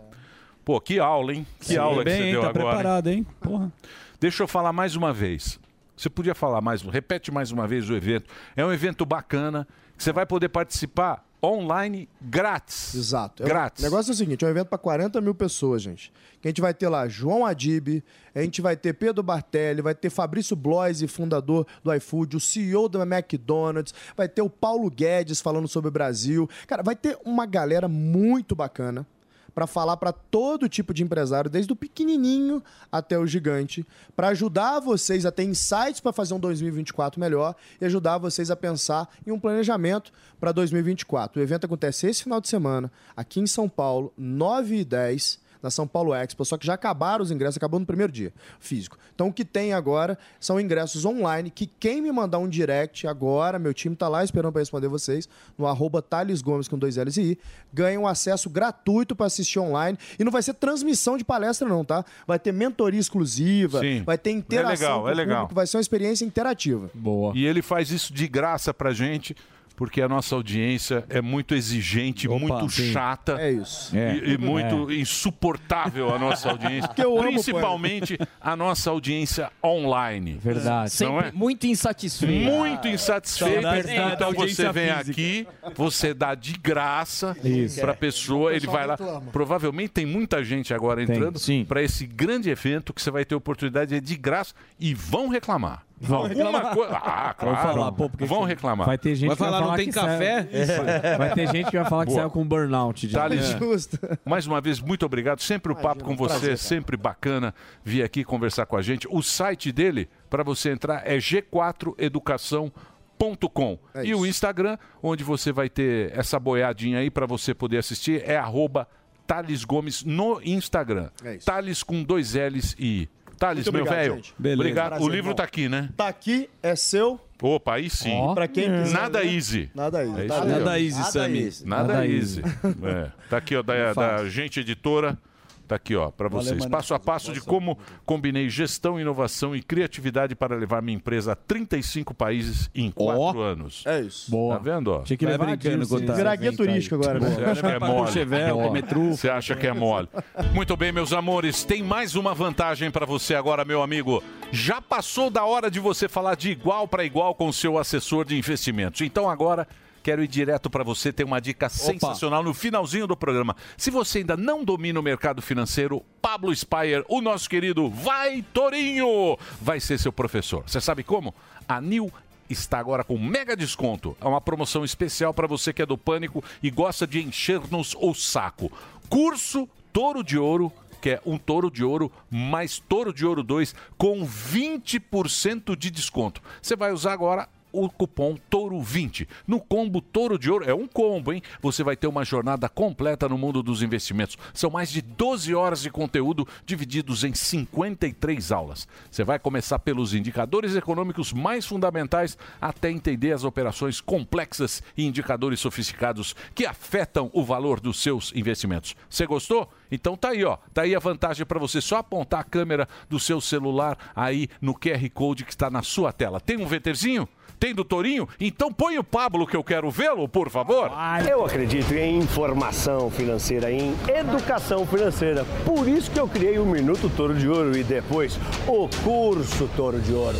Pô, que aula, hein? Que Sim, aula bem, que você hein? deu Tá agora. preparado, hein? Porra. Deixa eu falar mais uma vez. Você podia falar mais, repete mais uma vez o evento. É um evento bacana que você vai poder participar online grátis. Exato. É, Grátis. O negócio é o seguinte: é um evento para 40 mil pessoas, gente. Que a gente vai ter lá João Adib, a gente vai ter Pedro Bartelli, vai ter Fabrício Bloise, fundador do iFood, o CEO da McDonald's, vai ter o Paulo Guedes falando sobre o Brasil. Cara, vai ter uma galera muito bacana para falar para todo tipo de empresário, desde o pequenininho até o gigante, para ajudar vocês a ter insights para fazer um 2024 melhor e ajudar vocês a pensar em um planejamento para 2024. O evento acontece esse final de semana, aqui em São Paulo, 9 e 10 na São Paulo Expo, só que já acabaram os ingressos, acabou no primeiro dia, físico. Então o que tem agora são ingressos online, que quem me mandar um direct agora, meu time tá lá esperando para responder vocês, no arroba Thales Gomes com dois L's e I, ganha um acesso gratuito para assistir online. E não vai ser transmissão de palestra não, tá? Vai ter mentoria exclusiva, Sim. vai ter interação É legal, com é legal. público, vai ser uma experiência interativa. Boa. E ele faz isso de graça pra gente, porque a nossa audiência é muito exigente, muito sim. chata. É isso. E, É. e muito insuportável a nossa audiência. Que eu amo, Principalmente a nossa audiência online. Verdade. Não é? Sempre muito insatisfeito. Muito da Então você audiência vem física. aqui, você dá de graça Isso. para a pessoa, ele vai lá. Provavelmente tem muita gente agora entrando para esse grande evento que você vai ter oportunidade de graça e vão reclamar. Vão Alguma reclamar. coisa. Ah, Vão claro. falar, pô, porque vão reclamar. Vai ter gente que vai falar que saiu- É. Vai ter gente que vai falar que Boa. saiu com burnout. de- Thales, É. mais uma vez, muito obrigado. Sempre o papo com você, prazer, sempre bacana vir aqui conversar com a gente. O site dele, para você entrar, é g4educação.com. É e o Instagram, onde você vai ter essa boiadinha aí para você poder assistir, é arroba Thales Gomes no Instagram. É isso. Thales com dois L's e I. Thales, meu velho. Obrigado. Prazer, o livro irmão. tá aqui, né? Tá aqui, é seu. Opa, aí sim. Ó. Pra quem quiser Nada ler. easy. Nada easy. É Tá. Nada easy, Nada Sammy. easy. Nada, Nada easy. É. Tá aqui, ó, da, da Gente Editora. Tá aqui, ó, para vocês. Passo a passo de como combinei gestão, inovação e criatividade para levar minha empresa a 35 países em quatro anos. É isso. Tá vendo? Ó? Tinha que levar brincando. Virar guia turística agora, né? Você acha que é mole? Você acha que é mole? Muito bem, meus amores. Tem mais uma vantagem para você agora, meu amigo. Já passou da hora de você falar de igual para igual com o seu assessor de investimentos. Então agora quero ir direto para você. Tem uma dica sensacional no finalzinho do programa. Se você ainda não domina o mercado financeiro, Pablo Spire, o nosso querido Vai Torinho, vai ser seu professor. Você sabe como? A New está agora com mega desconto. É uma promoção especial para você que é do pânico e gosta de encher-nos o saco. Curso Touro de Ouro, que é um Touro de Ouro mais Touro de Ouro 2 com 20% de desconto. Você vai usar agora o cupom Touro20. No combo Touro de Ouro, é um combo, hein? Você vai ter uma jornada completa no mundo dos investimentos. São mais de 12 horas de conteúdo divididos em 53 aulas. Você vai começar pelos indicadores econômicos mais fundamentais até entender as operações complexas e indicadores sofisticados que afetam o valor dos seus investimentos. Você gostou? Então tá aí, ó. Tá aí a vantagem para você só apontar a câmera do seu celular aí no QR Code que está na sua tela. Tem um VTzinho? Tem do Torinho? Então põe o Pablo que eu quero vê-lo, por favor. Eu acredito em informação financeira, em educação financeira. Por isso que eu criei o Minuto Toro de Ouro e depois o Curso Toro de Ouro.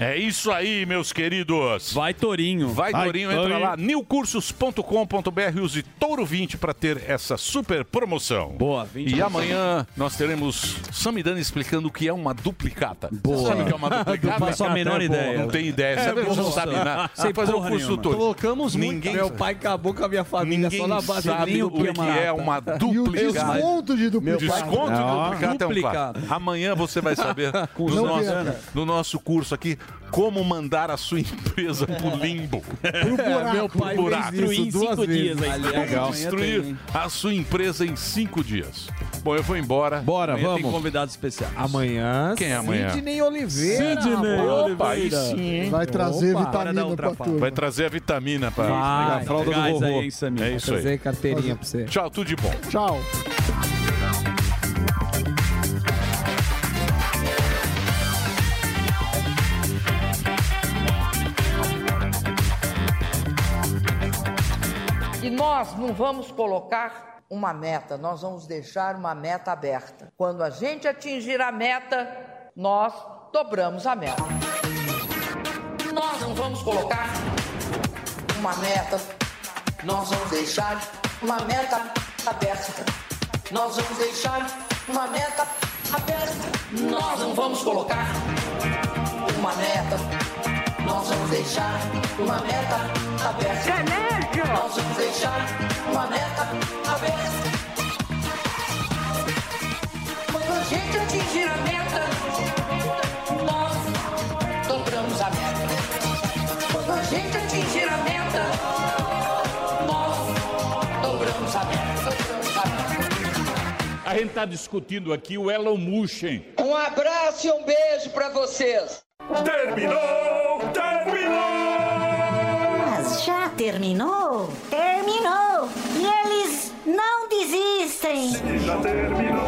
É isso aí, meus queridos. Vai, Torinho. Vai, Vai, Torinho, entra lá, newcursos.com.br, use Touro 20 para ter essa super promoção. Boa, 20%. E amanhã nós teremos Samidana explicando o que é uma duplicata. Boa. Você sabe o que é uma duplicata? Não faço a menor ideia. Não tem ideia. É Sabe, você não sabe nada. Sei Sem fazer o curso do. Touro. Colocamos. Ninguém Meu pai acabou com a minha família Ninguém só na base sabe o que é uma duplicata. Desconto de duplicata. Desconto de duplicata é um. Amanhã você vai saber no, nosso, no nosso curso aqui como mandar a sua empresa pro limbo. Pro buraco. Meu pai Pro buraco. fez isso duas vezes. Como Legal. destruir a sua empresa em cinco dias. Bom, eu vou embora. Bora, Amanhã vamos. tem convidados especiais. Amanhã, Quem é amanhã? Sidney Oliveira. Sidney Opa, aí Oliveira. sim? Vai trazer Opa. vitamina pra turma. Vai trazer a vitamina pra Vai. a fralda do vovô. aí, hein, é isso aí. trazer carteirinha pra você. Tchau, tudo de bom. Tchau. Nós não vamos colocar uma meta, nós vamos deixar uma meta aberta. Quando a gente atingir a meta, nós dobramos a meta. Nós não vamos colocar uma meta, nós vamos deixar uma meta aberta. Nós vamos deixar uma meta aberta. Nós não vamos colocar uma meta, nós vamos deixar uma meta aberta. Nós vamos deixar uma meta aberta. Quando a gente atingir a meta, nós dobramos a meta. Quando a gente atingir a meta, nós dobramos a meta. Dobramos a meta. A gente está discutindo aqui o Elon Musk. Um abraço e um beijo pra vocês. Terminou! Terminou! Mas já terminou? Terminou! E eles não desistem! Já terminou!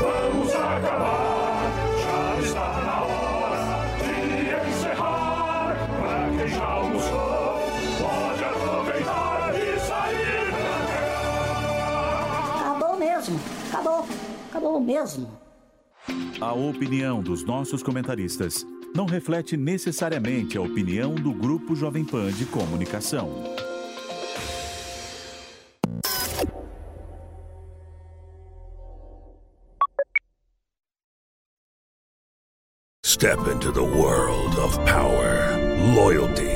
Vamos acabar! Já está na hora de encerrar! Pra quem já almoçou, pode aproveitar e sair Acabou mesmo! Acabou! Acabou mesmo! A opinião dos nossos comentaristas não reflete necessariamente a opinião do Grupo Jovem Pan de Comunicação. Step into the world of power, loyalty,